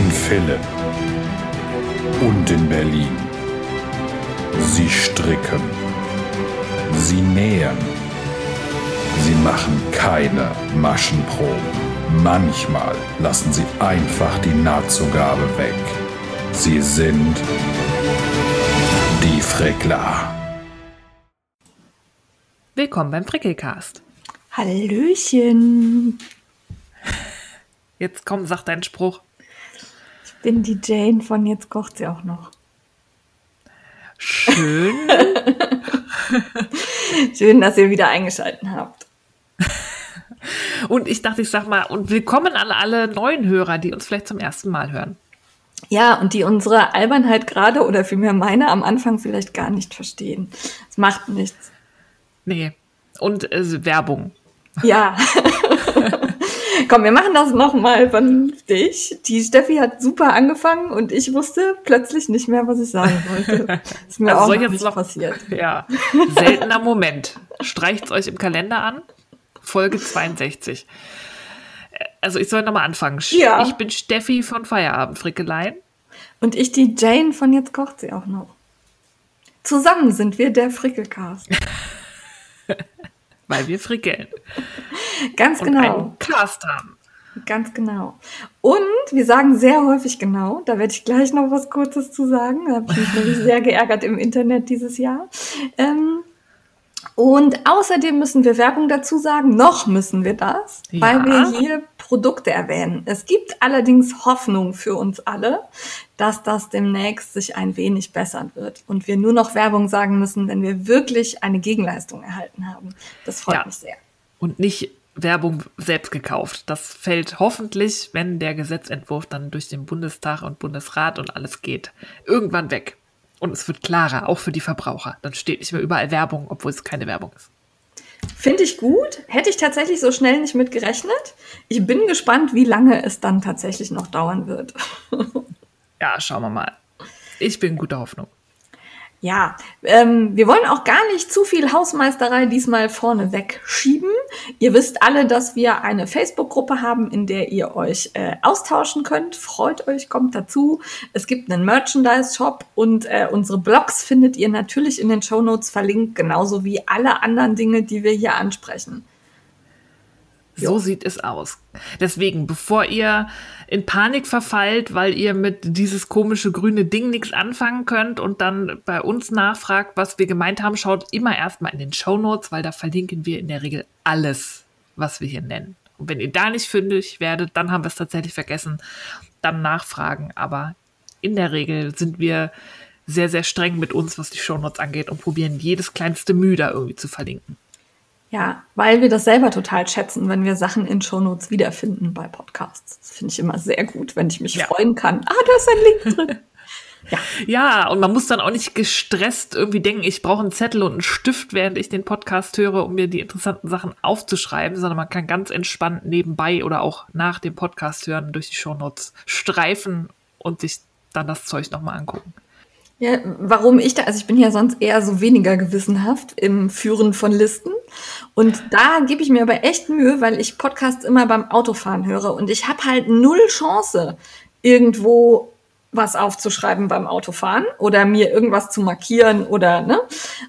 In Philipp und in Berlin. Sie stricken. Sie nähen. Sie machen keine Maschenproben. Manchmal lassen sie einfach die Nahtzugabe weg. Sie sind die Frickler. Willkommen beim Frickelcast. Hallöchen. Jetzt komm, sag deinen Spruch. Ich bin die Jane von Jetzt kocht sie auch noch. Schön. Schön, dass ihr wieder eingeschaltet habt. Und ich dachte, ich sag mal, und willkommen an alle neuen Hörer, die uns vielleicht zum ersten Mal hören. Ja, und die unsere Albernheit gerade oder vielmehr meine am Anfang vielleicht gar nicht verstehen. Es macht nichts. Nee. Und äh, Werbung. Ja. Komm, wir machen das nochmal vernünftig. Die Steffi hat super angefangen und ich wusste plötzlich nicht mehr, was ich sagen wollte. Ist mir Also auch soll jetzt noch- passiert. Ja. Seltener Moment. Streicht's euch im Kalender an. Folge 62. Äh, Also ich soll nochmal anfangen. Ja. Ich bin Steffi von Feierabend Frickeleien. Und ich die Jane von Jetzt kocht sie auch noch. Zusammen sind wir der Frickelcast. Weil wir frickeln. Ganz Und genau. einen Cast haben. Ganz genau. Und wir sagen sehr häufig genau, da werde ich gleich noch was Kurzes zu sagen. Da habe ich mich nämlich sehr geärgert im Internet dieses Jahr. Ähm, und außerdem müssen wir Werbung dazu sagen, noch müssen wir das, Ja. weil wir hier Produkte erwähnen. Es gibt allerdings Hoffnung für uns alle, dass das demnächst sich ein wenig bessern wird und wir nur noch Werbung sagen müssen, wenn wir wirklich eine Gegenleistung erhalten haben. Das freut Ja. mich sehr. Und nicht Werbung selbst gekauft. Das fällt hoffentlich, wenn der Gesetzentwurf dann durch den Bundestag und Bundesrat und alles geht, irgendwann weg. Und es wird klarer, auch für die Verbraucher. Dann steht nicht mehr überall Werbung, obwohl es keine Werbung ist. Finde ich gut. Hätte ich tatsächlich so schnell nicht mit gerechnet. Ich bin gespannt, wie lange es dann tatsächlich noch dauern wird. Ja, schauen wir mal. Ich bin guter Hoffnung. Ja, ähm, wir wollen auch gar nicht zu viel Hausmeisterei diesmal vorne wegschieben. Ihr wisst alle, dass wir eine Facebook-Gruppe haben, in der ihr euch äh, austauschen könnt. Freut euch, kommt dazu. Es gibt einen Merchandise-Shop und äh, unsere Blogs findet ihr natürlich in den Shownotes verlinkt, genauso wie alle anderen Dinge, die wir hier ansprechen. So sieht es aus. Deswegen, bevor ihr in Panik verfallt, weil ihr mit dieses komische grüne Ding nichts anfangen könnt und dann bei uns nachfragt, was wir gemeint haben, schaut immer erstmal in den Show Notes, weil da verlinken wir in der Regel alles, was wir hier nennen. Und wenn ihr da nicht fündig werdet, dann haben wir es tatsächlich vergessen, dann nachfragen. Aber in der Regel sind wir sehr, sehr streng mit uns, was die Show Notes angeht und probieren jedes kleinste Mühe da irgendwie zu verlinken. Ja, weil wir das selber total schätzen, wenn wir Sachen in Shownotes wiederfinden bei Podcasts. Das finde ich immer sehr gut, wenn ich mich Ja. freuen kann. Ah, da ist ein Link drin. Ja, und man muss dann auch nicht gestresst irgendwie denken, ich brauche einen Zettel und einen Stift, während ich den Podcast höre, um mir die interessanten Sachen aufzuschreiben, sondern man kann ganz entspannt nebenbei oder auch nach dem Podcast hören durch die Shownotes streifen und sich dann das Zeug nochmal angucken. Ja, warum ich da, also ich bin ja sonst eher so weniger gewissenhaft im Führen von Listen. Und da gebe ich mir aber echt Mühe, weil ich Podcasts immer beim Autofahren höre und ich habe halt null Chance, irgendwo was aufzuschreiben beim Autofahren oder mir irgendwas zu markieren oder ne.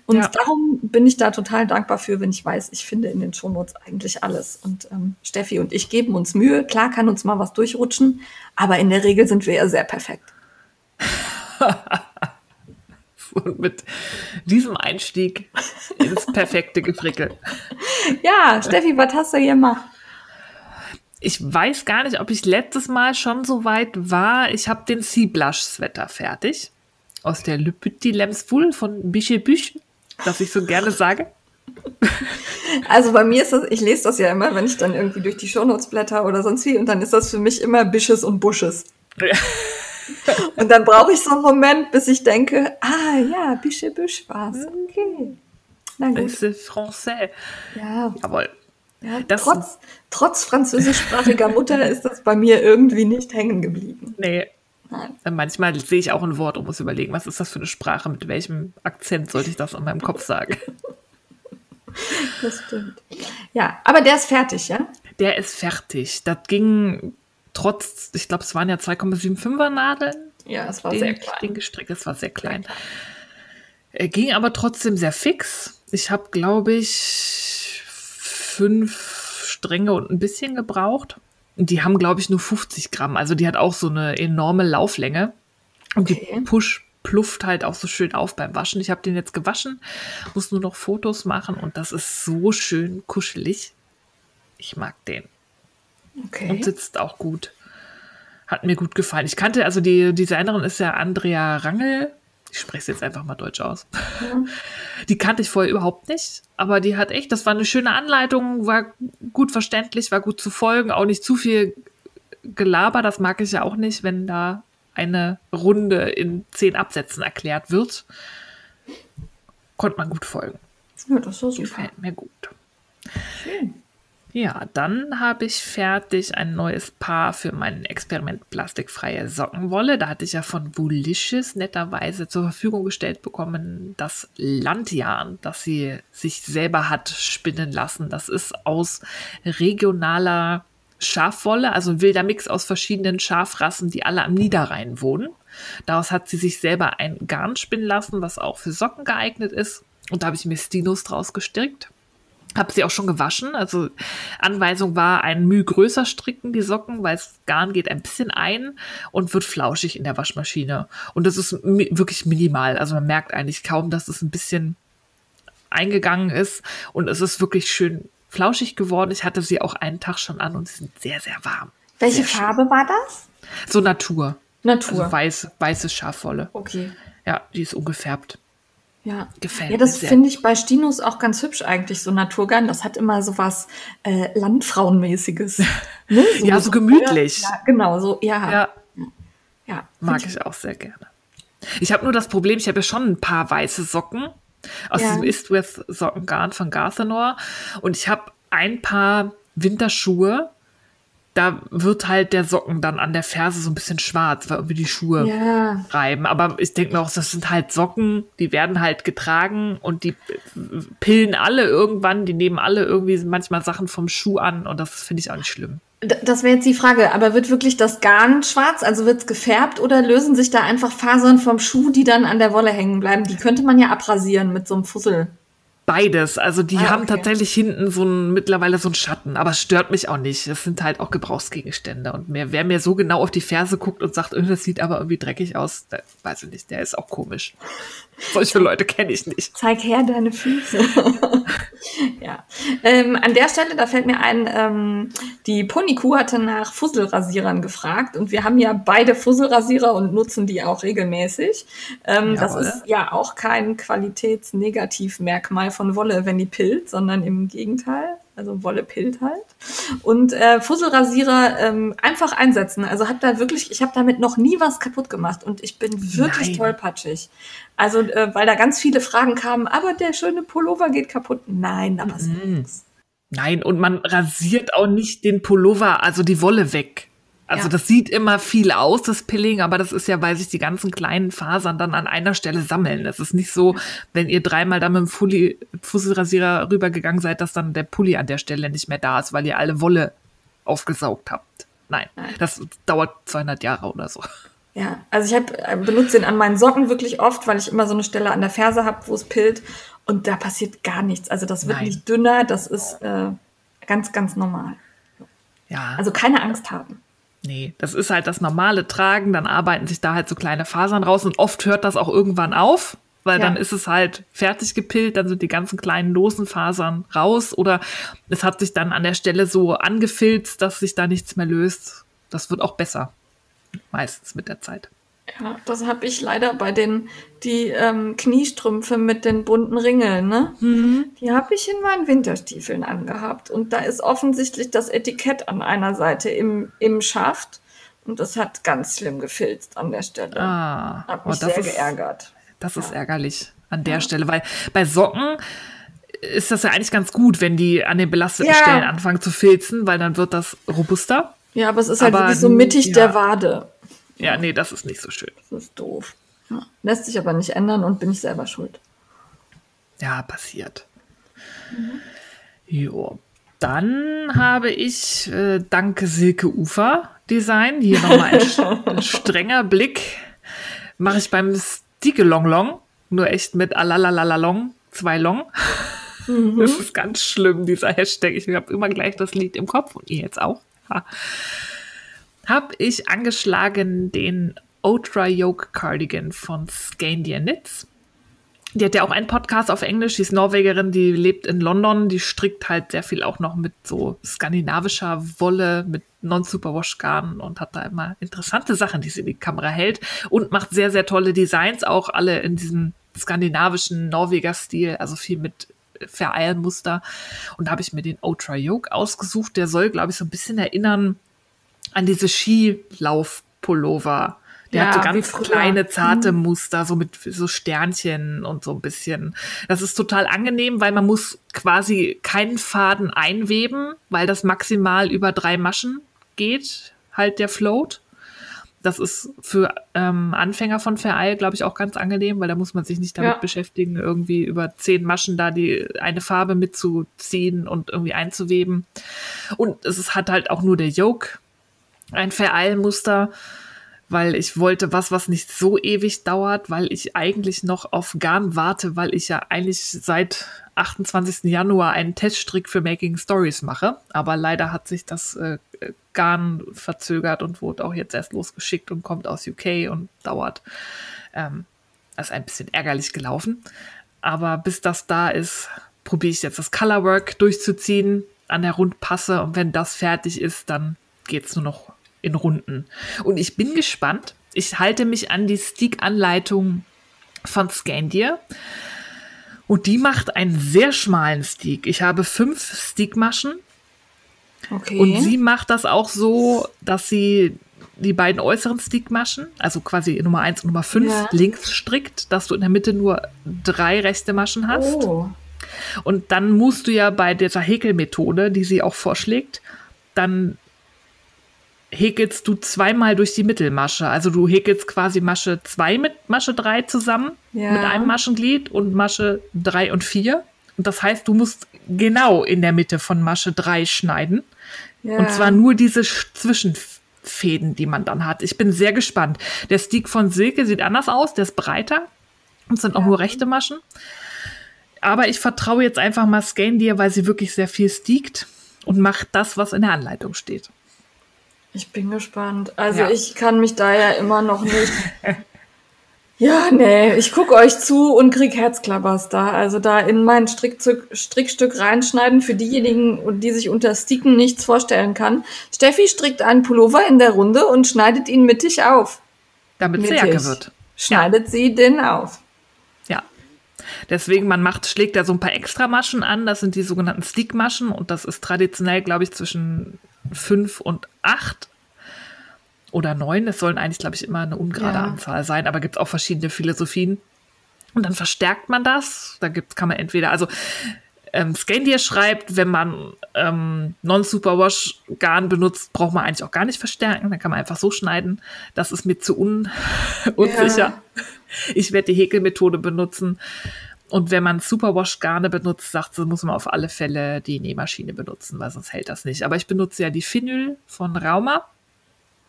Und Ja. darum bin ich da total dankbar für, wenn ich weiß, ich finde in den Shownotes eigentlich alles. Und ähm, Steffi und ich geben uns Mühe. Klar kann uns mal was durchrutschen, aber in der Regel sind wir ja sehr perfekt. Und mit diesem Einstieg ins perfekte Gefrickel. Ja, Steffi, was hast du hier gemacht? Ich weiß gar nicht, ob ich letztes Mal schon so weit war. Ich habe den Sea Blush Sweater fertig. Aus der Le Petit Lemsful von Bichebüch, das ich so gerne sage. Also bei mir ist das, ich lese das ja immer, wenn ich dann irgendwie durch die Shownotes blätter oder sonst wie, und dann ist das für mich immer Bisches und Busches. Und dann brauche ich so einen Moment, bis ich denke, ah ja, Bische Büsch war's. Okay. Na gut. C'est français. Ja, Jawohl. ja Das- trotz, trotz französischsprachiger Mutter ist das bei mir irgendwie nicht hängen geblieben. Nee. Nein. Manchmal sehe ich auch ein Wort und muss überlegen, was ist das für eine Sprache, mit welchem Akzent sollte ich das in meinem Kopf sagen. Das stimmt. Ja, aber der ist fertig, ja? Der ist fertig. Das ging trotz, ich glaube, es waren ja 2,75er Nadeln. Ja, es war den, sehr klein. Den gestrickt, es war sehr klein. Er ging aber trotzdem sehr fix. Ich habe, glaube ich, fünf Stränge und ein bisschen gebraucht. Und die haben, glaube ich, nur 50 Gramm. Also die hat auch so eine enorme Lauflänge. Und Okay. die Push plufft halt auch so schön auf beim Waschen. Ich habe den jetzt gewaschen, muss nur noch Fotos machen und das ist so schön kuschelig. Ich mag den und Okay. sitzt auch gut. Hat mir gut gefallen. Ich kannte, also die Designerin ist ja Andrea Rangel. Ich spreche es jetzt einfach mal deutsch aus. Die kannte ich vorher überhaupt nicht, aber die hat echt, das war eine schöne Anleitung, war gut verständlich, war gut zu folgen, auch nicht zu viel Gelaber, das mag ich ja auch nicht, wenn da eine Runde in zehn Absätzen erklärt wird. Konnte man gut folgen. Ja, das war super. Gefällt mir gut. Schön. Ja, dann habe ich fertig ein neues Paar für mein Experiment plastikfreie Sockenwolle. Da hatte ich ja von Woolicious netterweise zur Verfügung gestellt bekommen, das Landjarn, das sie sich selber hat spinnen lassen. Das ist aus regionaler Schafwolle, also ein wilder Mix aus verschiedenen Schafrassen, die alle am Niederrhein wohnen. Daraus hat sie sich selber ein Garn spinnen lassen, was auch für Socken geeignet ist. Und da habe ich mir Stilos draus gestrickt. Habe sie auch schon gewaschen. Also Anweisung war, ein Mühe größer stricken, die Socken, weil das Garn geht ein bisschen ein und wird flauschig in der Waschmaschine. Und das ist mi wirklich minimal. Also man merkt eigentlich kaum, dass es ein bisschen eingegangen ist. Und es ist wirklich schön flauschig geworden. Ich hatte sie auch einen Tag schon an und sie sind sehr, sehr warm. Welche Sehr schön. Farbe war das? So Natur. Natur. Also weiß, weiße Schafwolle. okay. Ja, die ist ungefärbt. Ja. Gefällt Ja, das finde ich bei Stinos auch ganz hübsch eigentlich, so Naturgarn. Das hat immer so was äh, Landfrauenmäßiges. Ne? Ja, so gemütlich. Ja, genau, so, ja. Ja, ja. Mag ich auch sehr gerne. Ich habe nur das Problem, ich habe ja schon ein paar weiße Socken aus Ja. diesem Istwith Sockengarn von Garthenor und ich habe ein paar Winterschuhe. Da wird halt der Socken dann an der Ferse so ein bisschen schwarz, weil irgendwie die Schuhe Ja, reiben. Aber ich denke mir auch, das sind halt Socken, die werden halt getragen und die pillen alle irgendwann, die nehmen alle irgendwie manchmal Sachen vom Schuh an und das finde ich auch nicht schlimm. Das wäre jetzt die Frage, aber wird wirklich das Garn schwarz, also wird es gefärbt oder lösen sich da einfach Fasern vom Schuh, die dann an der Wolle hängen bleiben? Die könnte man ja abrasieren mit so einem Fussel. Beides. Also die Ah, haben okay. tatsächlich hinten so ein, mittlerweile so einen Schatten, aber es stört mich auch nicht. Das sind halt auch Gebrauchsgegenstände. Und mir, wer mir so genau auf die Ferse guckt und sagt, "Äh, das sieht aber irgendwie dreckig aus, der, weiß ich nicht, der ist auch komisch. Solche Leute kenne ich nicht. Zeig her deine Füße. ja. Ähm, an der Stelle, da fällt mir ein, ähm, die Ponykuh hatte nach Fusselrasierern gefragt und wir haben ja beide Fusselrasierer und nutzen die auch regelmäßig. Ähm, das ist ja auch kein Qualitätsnegativmerkmal von Wolle, wenn die pillt, sondern im Gegenteil. Also Wolle pillt halt. Und äh, Fusselrasierer ähm, einfach einsetzen. Also hab da wirklich, ich habe damit noch nie was kaputt gemacht und ich bin wirklich Nein. tollpatschig. Also, äh, weil da ganz viele Fragen kamen, aber der schöne Pullover geht kaputt. Nein, da passiert nichts. Nein, und man rasiert auch nicht den Pullover, also die Wolle weg. Also Ja. das sieht immer viel aus, das Pilling, aber das ist ja, weil sich die ganzen kleinen Fasern dann an einer Stelle sammeln. Das ist nicht so, wenn ihr dreimal da mit dem Fully, Fusselrasierer rübergegangen seid, dass dann der Pulli an der Stelle nicht mehr da ist, weil ihr alle Wolle aufgesaugt habt. Nein, Nein. das dauert 200 Jahre oder so. Ja, also ich hab, äh, benutze den an meinen Socken wirklich oft, weil ich immer so eine Stelle an der Ferse habe, wo es pillt. Und da passiert gar nichts. Also das wird Nein. nicht dünner, das ist äh, ganz, ganz normal. Ja, Also keine Angst haben. Nee, das ist halt das normale Tragen, dann arbeiten sich da halt so kleine Fasern raus und oft hört das auch irgendwann auf, weil Ja. dann ist es halt fertig gepillt, dann sind die ganzen kleinen losen Fasern raus oder es hat sich dann an der Stelle so angefilzt, dass sich da nichts mehr löst. Das wird auch besser. Meistens mit der Zeit. Ja, das habe ich leider bei den die ähm, Kniestrümpfe mit den bunten Ringeln, ne? Die habe ich in meinen Winterstiefeln angehabt und da ist offensichtlich das Etikett an einer Seite im, im Schaft und das hat ganz schlimm gefilzt an der Stelle. Ah, Hat oh, mich das sehr ist, geärgert. Das ist ärgerlich an der Stelle, weil bei Socken ist das ja eigentlich ganz gut, wenn die an den belasteten Ja. Stellen anfangen zu filzen, weil dann wird das robuster. Ja, aber es ist halt Aber, wirklich so mittig ja. der Wade. Ja, nee, das ist nicht so schön. Das ist doof. Ja. Lässt sich aber nicht ändern und bin ich selber schuld. Ja, passiert. Jo. Dann habe ich, äh, danke Silke Ufer, Design. Hier nochmal ein, ein strenger Blick. Mache ich beim Stieke Long Long. Nur echt mit Alalalalong, zwei Long. Mhm. Das ist ganz schlimm, dieser Hashtag. Ich habe immer gleich das Lied im Kopf und ihr jetzt auch. Ha. Habe ich angeschlagen den Ultra Yoke Cardigan von Scandia Knits. Die hat ja auch einen Podcast auf Englisch, die ist Norwegerin, die lebt in London, die strickt halt sehr viel auch noch mit so skandinavischer Wolle, mit Non-Superwash-Garn und hat da immer interessante Sachen, die sie in die Kamera hält und macht sehr, sehr tolle Designs, auch alle in diesem skandinavischen Norweger-Stil, also viel mit Vereilmuster. Und da habe ich mir den Ultra Yoke ausgesucht. Der soll, glaube ich, so ein bisschen erinnern an diese Skilauf-Pullover. Der ja, hat so ganz kleine, zarte mhm. Muster, so mit so Sternchen und so ein bisschen. Das ist total angenehm, weil man muss quasi keinen Faden einweben, weil das maximal über drei Maschen geht, halt der Float. Das ist für ähm, Anfänger von Vereil, glaube ich, auch ganz angenehm, weil da muss man sich nicht damit ja. beschäftigen, irgendwie über zehn Maschen da die eine Farbe mitzuziehen und irgendwie einzuweben. Und es ist, hat halt auch nur der Yoke ein Vereilmuster, weil ich wollte was, was nicht so ewig dauert, weil ich eigentlich noch auf Garn warte, weil ich ja eigentlich seit 28. Januar einen Teststrick für Making Stories mache. Aber leider hat sich das äh, Garn verzögert und wurde auch jetzt erst losgeschickt und kommt aus UK und dauert. Ähm, das ist ein bisschen ärgerlich gelaufen. Aber bis das da ist, probiere ich jetzt das Colorwork durchzuziehen an der Rundpasse. Und wenn das fertig ist, dann geht es nur noch in Runden. Und ich bin gespannt. Ich halte mich an die Stick-Anleitung von Scandia. Und die macht einen sehr schmalen Stick. Ich habe fünf Stickmaschen. Okay. Und sie macht das auch so, dass sie die beiden äußeren Stickmaschen, also quasi Nummer 1 und Nummer 5, ja. links strickt, dass du in der Mitte nur drei rechte Maschen hast. Oh. Und dann musst du ja bei dieser Häkelmethode, die sie auch vorschlägt, dann häkelst du zweimal durch die Mittelmasche. Also du häkelst quasi Masche 2 mit Masche 3 zusammen, ja. mit einem Maschenglied und Masche 3 und 4. Und das heißt, du musst genau in der Mitte von Masche 3 schneiden. Ja. Und zwar nur diese Zwischenfäden, die man dann hat. Ich bin sehr gespannt. Der Stick von Silke sieht anders aus, der ist breiter und sind auch nur rechte Maschen. Aber ich vertraue jetzt einfach mal Scan dir, weil sie wirklich sehr viel stiegt und macht das, was in der Anleitung steht. Ich bin gespannt. Also ja. ich kann mich da ja immer noch nicht. ja, nee, ich gucke euch zu und krieg Herzklappers da. Also da in mein Strickstück, Strickstück reinschneiden für diejenigen, die sich unter Sticken nichts vorstellen kann. Steffi strickt einen Pullover in der Runde und schneidet ihn mittig auf. Damit es Jacke wird. Schneidet ja. sie den auf. Ja. Deswegen, man macht, schlägt da so ein paar Extramaschen an. Das sind die sogenannten Stickmaschen und das ist traditionell, glaube ich, zwischen fünf und acht oder neun. Es sollen eigentlich, glaube ich, immer eine ungerade ja. Anzahl sein, aber gibt es auch verschiedene Philosophien. Und dann verstärkt man das. Da gibt's, kann man entweder, also ähm, Scandier schreibt, wenn man ähm, Non-Superwash-Garn benutzt, braucht man eigentlich auch gar nicht verstärken. Dann kann man einfach so schneiden. Das ist mir zu un unsicher. Ja. Ich werde die Häkelmethode benutzen. Und wenn man Superwash-Garne benutzt, sagt sie, muss man auf alle Fälle die Nähmaschine benutzen, weil sonst hält das nicht. Aber ich benutze ja die Finyl von Rauma.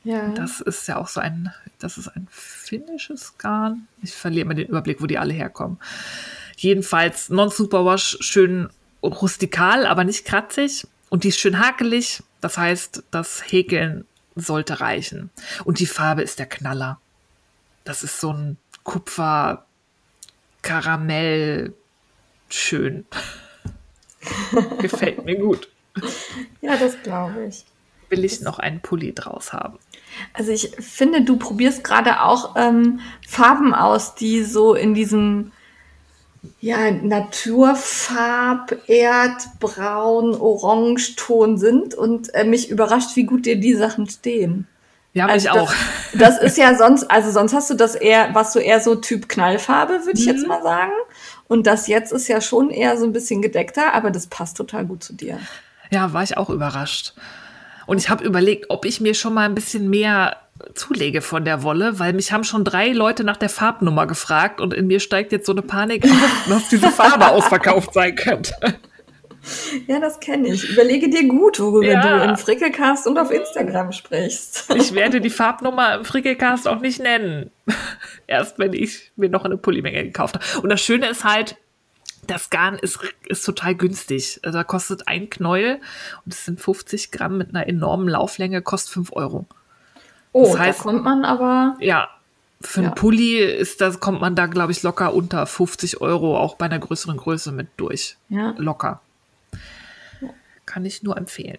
Ja. Das ist ja auch so ein, das ist ein finnisches Garn. Ich verliere immer den Überblick, wo die alle herkommen. Jedenfalls Non-Superwash, schön rustikal, aber nicht kratzig. Und die ist schön hakelig. Das heißt, das Häkeln sollte reichen. Und die Farbe ist der Knaller. Das ist so ein Kupfer, Karamell schön. Gefällt mir gut. Ja, das glaube ich. Will ich noch einen Pulli draus haben. Also ich finde, du probierst gerade auch ähm, Farben aus, die so in diesem ja, Naturfarb, Erdbraun, Orangeton sind und äh, mich überrascht, wie gut dir die Sachen stehen. Ja, also ich auch. Das, das ist ja sonst, also sonst hast du das eher, was du eher so Typ Knallfarbe, würde ich mhm. jetzt mal sagen. Und das jetzt ist ja schon eher so ein bisschen gedeckter, aber das passt total gut zu dir. Ja, war ich auch überrascht. Und ich habe überlegt, ob ich mir schon mal ein bisschen mehr zulege von der Wolle, weil mich haben schon drei Leute nach der Farbnummer gefragt und in mir steigt jetzt so eine Panik auf, dass diese Farbe ausverkauft sein könnte. Ja, das kenne ich. Überlege dir gut, worüber Ja. du im Frickelcast und auf Instagram sprichst. Ich werde die Farbnummer im Frickelcast auch nicht nennen. Erst wenn ich mir noch eine Pullymenge gekauft habe. Und das Schöne ist halt, das Garn ist, ist total günstig. Also da kostet ein Knäuel und es sind 50 Gramm mit einer enormen Lauflänge, kostet 5 Euro. Oh, Das heißt- da kommt man aber. Ja, für einen Ja. Pulli ist das, kommt man da, glaube ich, locker unter 50 Euro, auch bei einer größeren Größe mit durch. Ja. Locker. Kann ich nur empfehlen.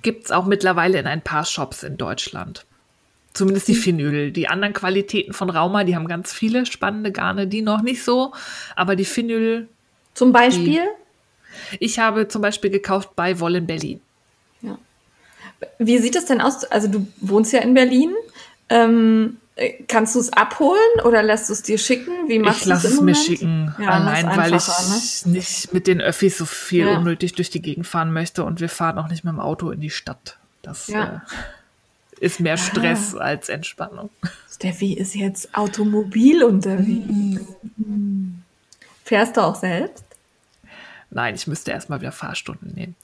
Gibt es auch mittlerweile in ein paar Shops in Deutschland. Zumindest die Phenol. Die anderen Qualitäten von Rauma, die haben ganz viele spannende Garne, die noch nicht so. Aber die Phenol, Zum Beispiel. ich habe zum Beispiel gekauft bei Wollen Berlin. Ja. Wie sieht es denn aus? Also du wohnst ja in Berlin. Ähm, äh, kannst du es abholen oder lässt du es dir schicken? Wie machst Ich du es lasse es mir schicken, Ja, allein weil ich ne? nicht mit den Öffis so viel Ja. unnötig durch die Gegend fahren möchte und wir fahren auch nicht mit dem Auto in die Stadt. Das Ja. äh, ist mehr Stress als Entspannung. Steffi ist jetzt automobil unterwegs. Mhm. Fährst du auch selbst? Nein, ich müsste erstmal wieder Fahrstunden nehmen.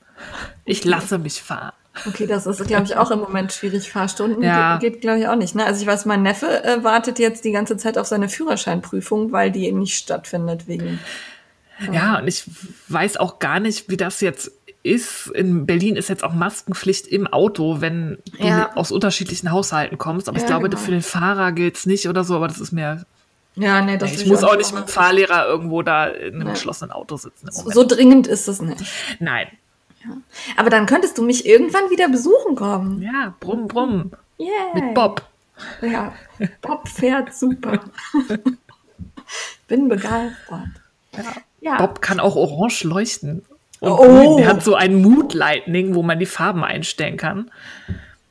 Ich lasse mich fahren. Okay, das ist, glaube ich, auch im Moment schwierig. Fahrstunden Ja. geht, geht glaube ich, auch nicht. Ne? Also ich weiß, mein Neffe äh, wartet jetzt die ganze Zeit auf seine Führerscheinprüfung, weil die eben nicht stattfindet wegen. Ja, und ich weiß auch gar nicht, wie das jetzt ist. In Berlin ist jetzt auch Maskenpflicht im Auto, wenn du Ja. aus unterschiedlichen Haushalten kommst. Aber ich Ja, glaube, genau. für den Fahrer gilt es nicht oder so, aber das ist mir. Ja, nee, das ich muss auch nicht mit dem Fahrlehrer irgendwo da in einem geschlossenen Auto sitzen. So dringend ist es nicht. Nein. Aber dann könntest du mich irgendwann wieder besuchen kommen. Ja, brumm, brumm. Yeah. Mit Bob. Ja, Bob fährt super. Bin begeistert. Ja. Bob kann auch orange leuchten. Und Oh. Der hat so ein Mood Lightning, wo man die Farben einstellen kann.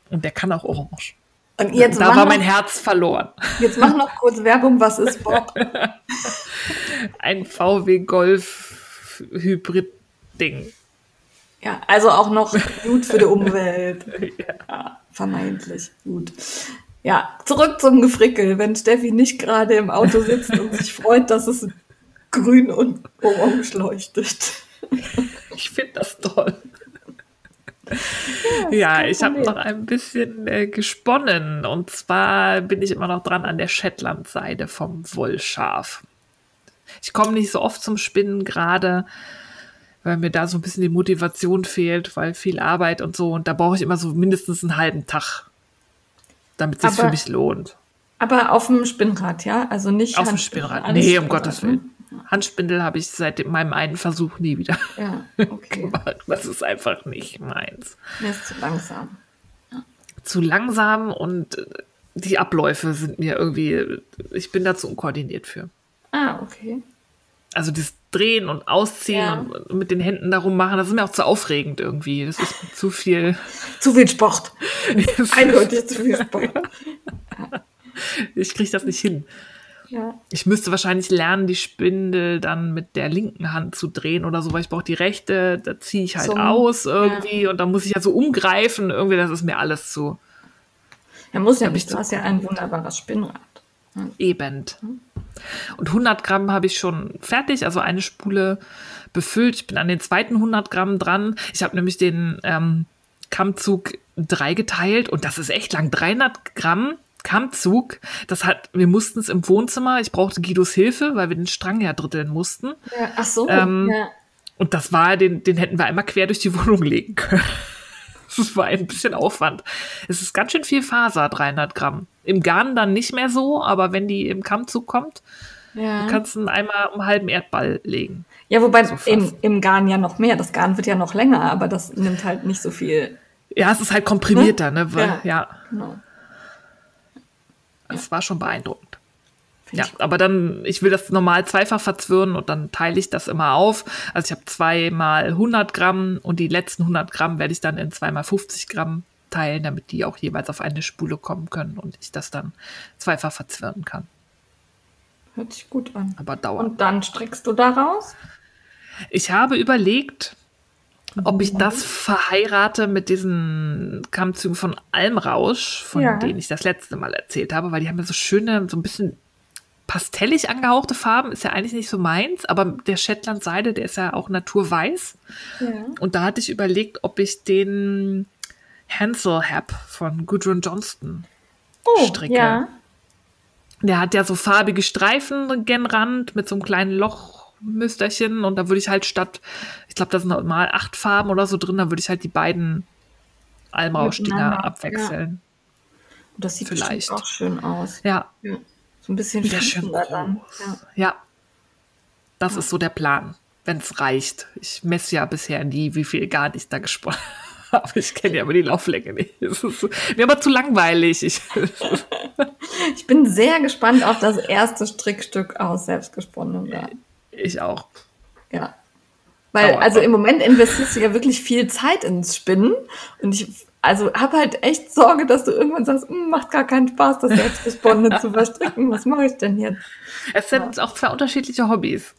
Und der kann auch orange. Und jetzt da war noch, mein Herz verloren. Jetzt mach noch kurz Werbung. Was ist Bob? Ein VW Golf Hybrid Ding. Ja, also auch noch gut für die Umwelt. Ja, vermeintlich gut. Ja, zurück zum Gefrickel. Wenn Steffi nicht gerade im Auto sitzt und sich freut, dass es grün und orange leuchtet. Ich finde das toll. Ja, kein ich habe noch ein bisschen äh, gesponnen. Und zwar bin ich immer noch dran an der Shetland-Seide vom Wollschaf. Ich komme nicht so oft zum Spinnen gerade, weil mir da so ein bisschen die Motivation fehlt, weil viel Arbeit und so. Und da brauche ich immer so mindestens einen halben Tag, damit es sich für mich lohnt. Aber auf dem Spinnrad, ja? Also nicht Auf dem Spinnrad. Nee, um Gottes ne? Willen. Handspindel habe ich seit meinem einen Versuch nie wieder Ja, okay. gemacht. Das ist einfach nicht meins. Mir ist zu langsam. zu langsam und äh, die Abläufe sind mir irgendwie, ich bin da zu unkoordiniert für. Ah, okay. Also das Drehen und Ausziehen Ja. und mit den Händen darum machen, das ist mir auch zu aufregend irgendwie. Das ist zu viel. Zu viel Sport. Eindeutig zu viel Sport. Ich kriege das nicht hin. Ja. Ich müsste wahrscheinlich lernen, die Spindel dann mit der linken Hand zu drehen oder so, weil ich brauche die rechte, da ziehe ich halt Zum- aus irgendwie und dann muss ich ja so umgreifen. Irgendwie, das ist mir alles zu Er muss ja nicht, du hast ja ein wunderbares Spinnrad. Eben. Und 100 Gramm habe ich schon fertig, also eine Spule befüllt. Ich bin an den zweiten 100 Gramm dran. Ich habe nämlich den ähm, Kammzug drei geteilt und das ist echt lang. 300 Gramm Kammzug. Das hat, wir mussten es im Wohnzimmer. Ich brauchte Guidos Hilfe, weil wir den Strang ja dritteln mussten. Ja, ach so. Ähm, ja. Und das war, den, den hätten wir einmal quer durch die Wohnung legen können. Das war ein bisschen Aufwand. Es ist ganz schön viel Faser, 300 Gramm. Im Garn dann nicht mehr so, aber wenn die im Kammzug kommt, ja. kannst du ihn einmal um einen halben Erdball legen. ja, wobei so im, im Garn ja noch mehr. Das Garn wird ja noch länger, aber das nimmt halt nicht so viel. Ja, es ist halt komprimierter, ne? Weil, Ja. ja. Genau. es war schon beeindruckend. Find Ja, aber dann, ich will das normal zweifach verzwirnen und dann teile ich das immer auf. Also ich habe zweimal 100 Gramm und die letzten 100 Gramm werde ich dann in zweimal 50 Gramm teilen, damit die auch jeweils auf eine Spule kommen können und ich das dann zweifach verzwirnen kann. Hört sich gut an. Aber dauert. Und dann strickst du daraus? Ich habe überlegt, ob ich das verheirate mit diesen Kammzügen von Almrausch, von Ja. denen ich das letzte Mal erzählt habe, weil die haben ja so schöne, so ein bisschen pastellig angehauchte Farben ist ja eigentlich nicht so meins, aber der Shetland Seide, der ist ja auch naturweiß. Ja. Und da hatte ich überlegt, ob ich den Hansel Hab von Gudrun Johnston oh, stricke. Ja. Der hat ja so farbige Streifen gen Rand mit so einem kleinen Lochmüsterchen und da würde ich halt statt, ich glaube, da sind mal acht Farben oder so drin, da würde ich halt die beiden Almrauschdinger abwechseln. Ja. Das sieht vielleicht auch schön aus. Ja. ja. So ein bisschen Wieder schön groß. Ja. ja. Das ist so der Plan, wenn es reicht. Ich messe ja bisher nie, wie viel gar nicht da gesponnen habe. Ich kenne ja aber die Lauflänge nicht. Es ist mir aber zu langweilig. Ich, ich bin sehr gespannt auf das erste Strickstück aus selbstgesponnen. Ja. Ich auch. Ja. Weil, Dauer. also im Moment investierst du ja wirklich viel Zeit ins Spinnen. Und ich, also habe halt echt Sorge, dass du irgendwann sagst, hm, macht gar keinen Spaß, das selbstgesponnene zu verstricken. Was mache ich denn jetzt? Es sind ja. auch zwei unterschiedliche Hobbys.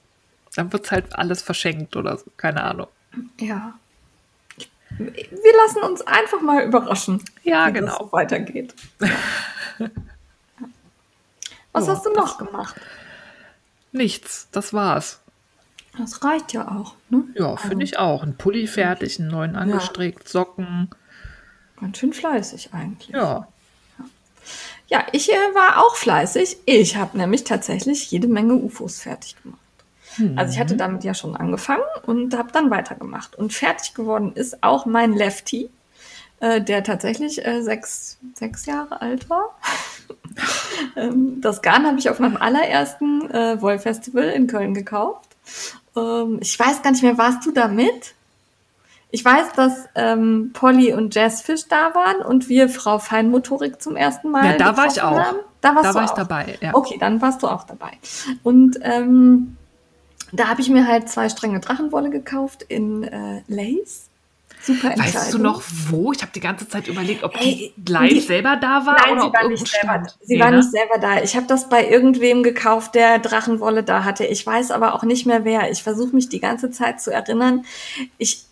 Dann wird halt alles verschenkt oder so. Keine Ahnung. Ja. Wir lassen uns einfach mal überraschen, ja, wie genau. das weitergeht. Was oh, hast du noch gemacht? Nichts, das war's. Das reicht ja auch. Ne? Ja, finde also, ich auch. Ein Pulli fertig, einen neuen angestrickt, ja. Socken. Ganz schön fleißig eigentlich. Ja. Ja, ich äh, war auch fleißig. Ich habe nämlich tatsächlich jede Menge UFOs fertig gemacht. Mhm. Also ich hatte damit ja schon angefangen und habe dann weitergemacht. Und fertig geworden ist auch mein Lefty, äh, der tatsächlich äh, sechs, sechs Jahre alt war. ähm, das Garn habe ich auf meinem allerersten äh, Wollfestival in Köln gekauft. Ähm, ich weiß gar nicht mehr, warst du da mit? Ich weiß, dass ähm, Polly und Jazzfish da waren und wir Frau Feinmotorik zum ersten Mal. Ja, da war ich auch. Haben. Da, warst da du war auch. ich dabei. Ja. Okay, dann warst du auch dabei. Und ähm, da habe ich mir halt zwei Stränge Drachenwolle gekauft in äh, Lace. Super Weißt du noch wo? Ich habe die ganze Zeit überlegt, ob hey, die live die, selber da war nein, oder sie war nicht selber, Sie nee, war ne? nicht selber da. Ich habe das bei irgendwem gekauft, der Drachenwolle da hatte. Ich weiß aber auch nicht mehr wer. Ich versuche mich die ganze Zeit zu erinnern. Ich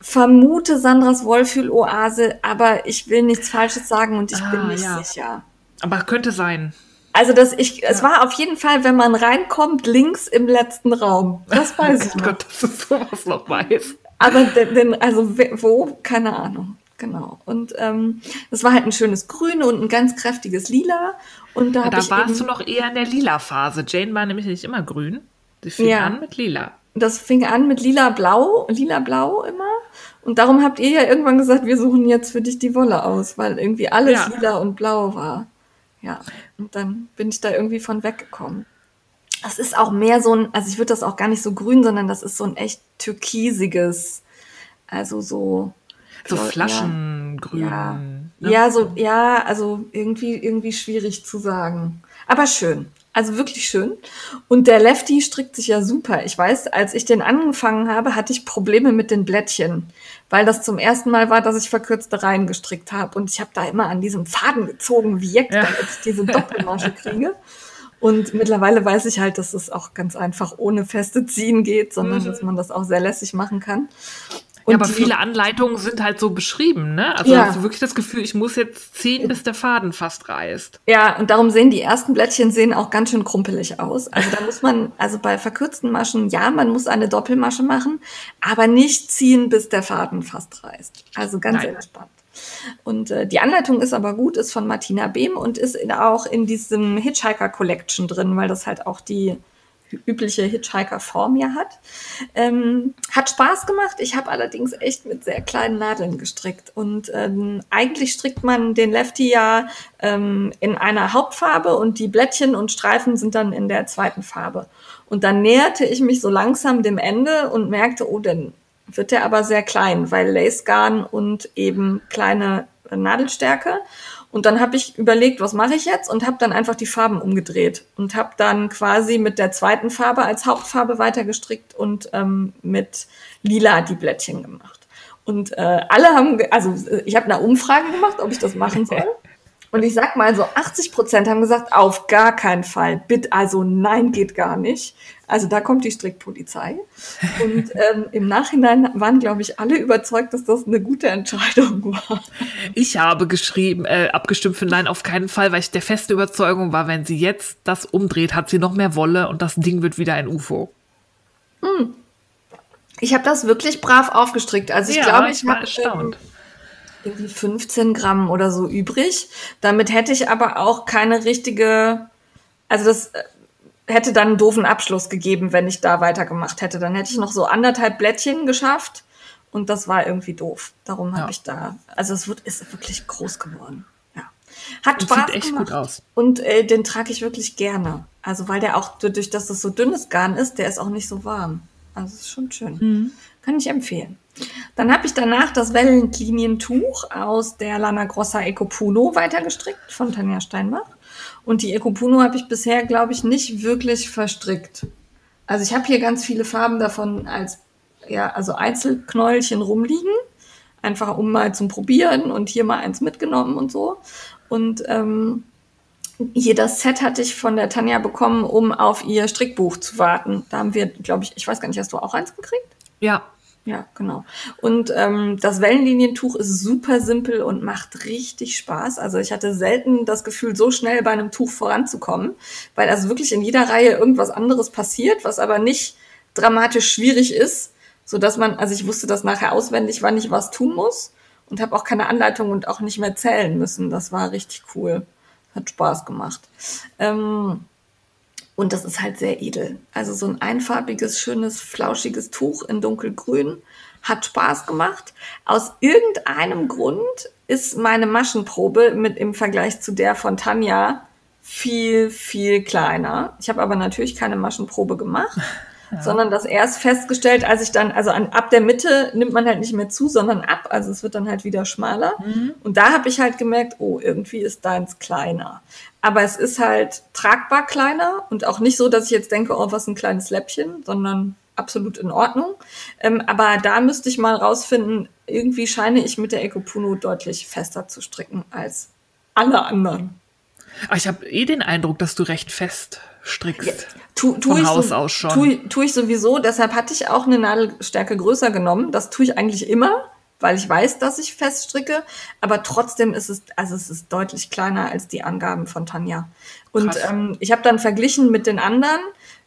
vermute Sandras Wollfühl-Oase, aber ich will nichts Falsches sagen und ich ah, bin nicht ja. sicher. Aber könnte sein. Also das ich, ja. es war auf jeden Fall, wenn man reinkommt, links im letzten Raum. Das weiß ich. Oh Gott, dass du sowas noch weiß. Aber denn, also wo, keine Ahnung. Genau. Und ähm, das war halt ein schönes Grün und ein ganz kräftiges Lila. Und da, ja, da warst du noch eher in der Lila-Phase. Jane war nämlich nicht immer grün. Die fing ja. an mit Lila. Das fing an mit lila-blau, lila-blau immer. Und darum habt ihr ja irgendwann gesagt, wir suchen jetzt für dich die Wolle aus, weil irgendwie alles ja. lila und blau war. Ja, und dann bin ich da irgendwie von weggekommen. Das ist auch mehr so ein, also ich würde das auch gar nicht so grün, sondern das ist so ein echt türkisiges, also so. So Flaschengrün. Ja. Ne? ja, so, ja, also irgendwie, irgendwie schwierig zu sagen. Aber schön. Also wirklich schön. Und der Lefty strickt sich ja super. Ich weiß, als ich den angefangen habe, hatte ich Probleme mit den Blättchen, weil das zum ersten Mal war, dass ich verkürzte Reihen gestrickt habe. Und ich habe da immer an diesem Faden gezogen, wie Jeck, ja. damit ich diese Doppelmasche kriege. Und mittlerweile weiß ich halt, dass es auch ganz einfach ohne feste Ziehen geht, sondern mhm. dass man das auch sehr lässig machen kann. Und ja, aber viele Anleitungen sind halt so beschrieben, ne? Also ja. hast du wirklich das Gefühl, ich muss jetzt ziehen, bis der Faden fast reißt. Ja, und darum sehen die ersten Blättchen sehen auch ganz schön krumpelig aus. Also da muss man, also bei verkürzten Maschen, ja, man muss eine Doppelmasche machen, aber nicht ziehen, bis der Faden fast reißt. Also ganz Nein. entspannt. Und äh, die Anleitung ist aber gut, ist von Martina Behm und ist in, auch in diesem Hitchhiker Collection drin, weil das halt auch die übliche Hitchhiker-Form ja hat. Ähm, hat Spaß gemacht. Ich habe allerdings echt mit sehr kleinen Nadeln gestrickt. Und ähm, eigentlich strickt man den Lefty ja ähm, in einer Hauptfarbe und die Blättchen und Streifen sind dann in der zweiten Farbe. Und dann näherte ich mich so langsam dem Ende und merkte, oh, dann wird der aber sehr klein, weil Lace Garn und eben kleine Nadelstärke. Und dann habe ich überlegt, was mache ich jetzt und habe dann einfach die Farben umgedreht und habe dann quasi mit der zweiten Farbe als Hauptfarbe weitergestrickt und ähm, mit lila die Blättchen gemacht. Und äh, alle haben, also ich habe eine Umfrage gemacht, ob ich das machen soll. Und ich sag mal so, 80 Prozent haben gesagt, auf gar keinen Fall. Bitte, also nein, geht gar nicht. Also da kommt die Strickpolizei. Und ähm, im Nachhinein waren, glaube ich, alle überzeugt, dass das eine gute Entscheidung war. Ich habe geschrieben, äh, abgestimmt für Nein auf keinen Fall, weil ich der feste Überzeugung war, wenn sie jetzt das umdreht, hat sie noch mehr Wolle und das Ding wird wieder ein UFO. Hm. Ich habe das wirklich brav aufgestrickt. Also ich Ja, glaube, ich ich war habe erstaunt. Irgendwie 15 Gramm oder so übrig. Damit hätte ich aber auch keine richtige, also das äh, hätte dann einen doofen Abschluss gegeben, wenn ich da weitergemacht hätte. Dann hätte ich noch so anderthalb Blättchen geschafft und das war irgendwie doof. Darum habe Ja. ich da, also es wird, ist wirklich groß geworden. Ja. Hat Und Spaß sieht echt gemacht. gut aus. Und äh, den trage ich wirklich gerne. Also weil der auch, dadurch, dass das so dünnes Garn ist, der ist auch nicht so warm. Also ist schon schön. Mhm. Kann ich empfehlen. Dann habe ich danach das Wellenlinientuch aus der Lana Grossa Ecopuno weitergestrickt von Tanja Steinbach. Und die Ecopuno habe ich bisher, glaube ich, nicht wirklich verstrickt. Also ich habe hier ganz viele Farben davon als ja, also Einzelknäulchen rumliegen. Einfach um mal zum Probieren und hier mal eins mitgenommen und so. Und ähm, hier das Set hatte ich von der Tanja bekommen, um auf ihr Strickbuch zu warten. Da haben wir, glaube ich, ich weiß gar nicht, hast du auch eins gekriegt? Ja, Ja, genau. Und ähm, das Wellenlinientuch ist super simpel und macht richtig Spaß. Also ich hatte selten das Gefühl, so schnell bei einem Tuch voranzukommen, weil also wirklich in jeder Reihe irgendwas anderes passiert, was aber nicht dramatisch schwierig ist, so dass man, also ich wusste das nachher auswendig, wann ich was tun muss und habe auch keine Anleitung und auch nicht mehr zählen müssen. Das war richtig cool. Hat Spaß gemacht. Ähm, und das ist halt sehr edel. Also so ein einfarbiges, schönes, flauschiges Tuch in dunkelgrün hat Spaß gemacht. Aus irgendeinem Grund ist meine Maschenprobe mit im Vergleich zu der von Tanja viel, viel kleiner. Ich habe aber natürlich keine Maschenprobe gemacht, sondern das erst festgestellt, als ich dann, also an, ab der Mitte nimmt man halt nicht mehr zu, sondern ab. Also es wird dann halt wieder schmaler. Und da habe ich halt gemerkt, oh, irgendwie ist deins kleiner. Aber es ist halt tragbar kleiner und auch nicht so, dass ich jetzt denke, oh, was ein kleines Läppchen, sondern absolut in Ordnung. Ähm, aber da müsste ich mal rausfinden, irgendwie scheine ich mit der Ecopuno deutlich fester zu stricken als alle anderen. aber ich habe eh den Eindruck, dass du recht fest strickst. Tu, tu Von ich Haus so, aus schon. Tu, tu ich sowieso, deshalb hatte ich auch eine Nadelstärke größer genommen. Das tue ich eigentlich immer, weil ich weiß, dass ich fest stricke. Aber trotzdem ist es, also es ist deutlich kleiner als die Angaben von Tanja. Und Krass. ähm, ich habe dann verglichen mit den anderen,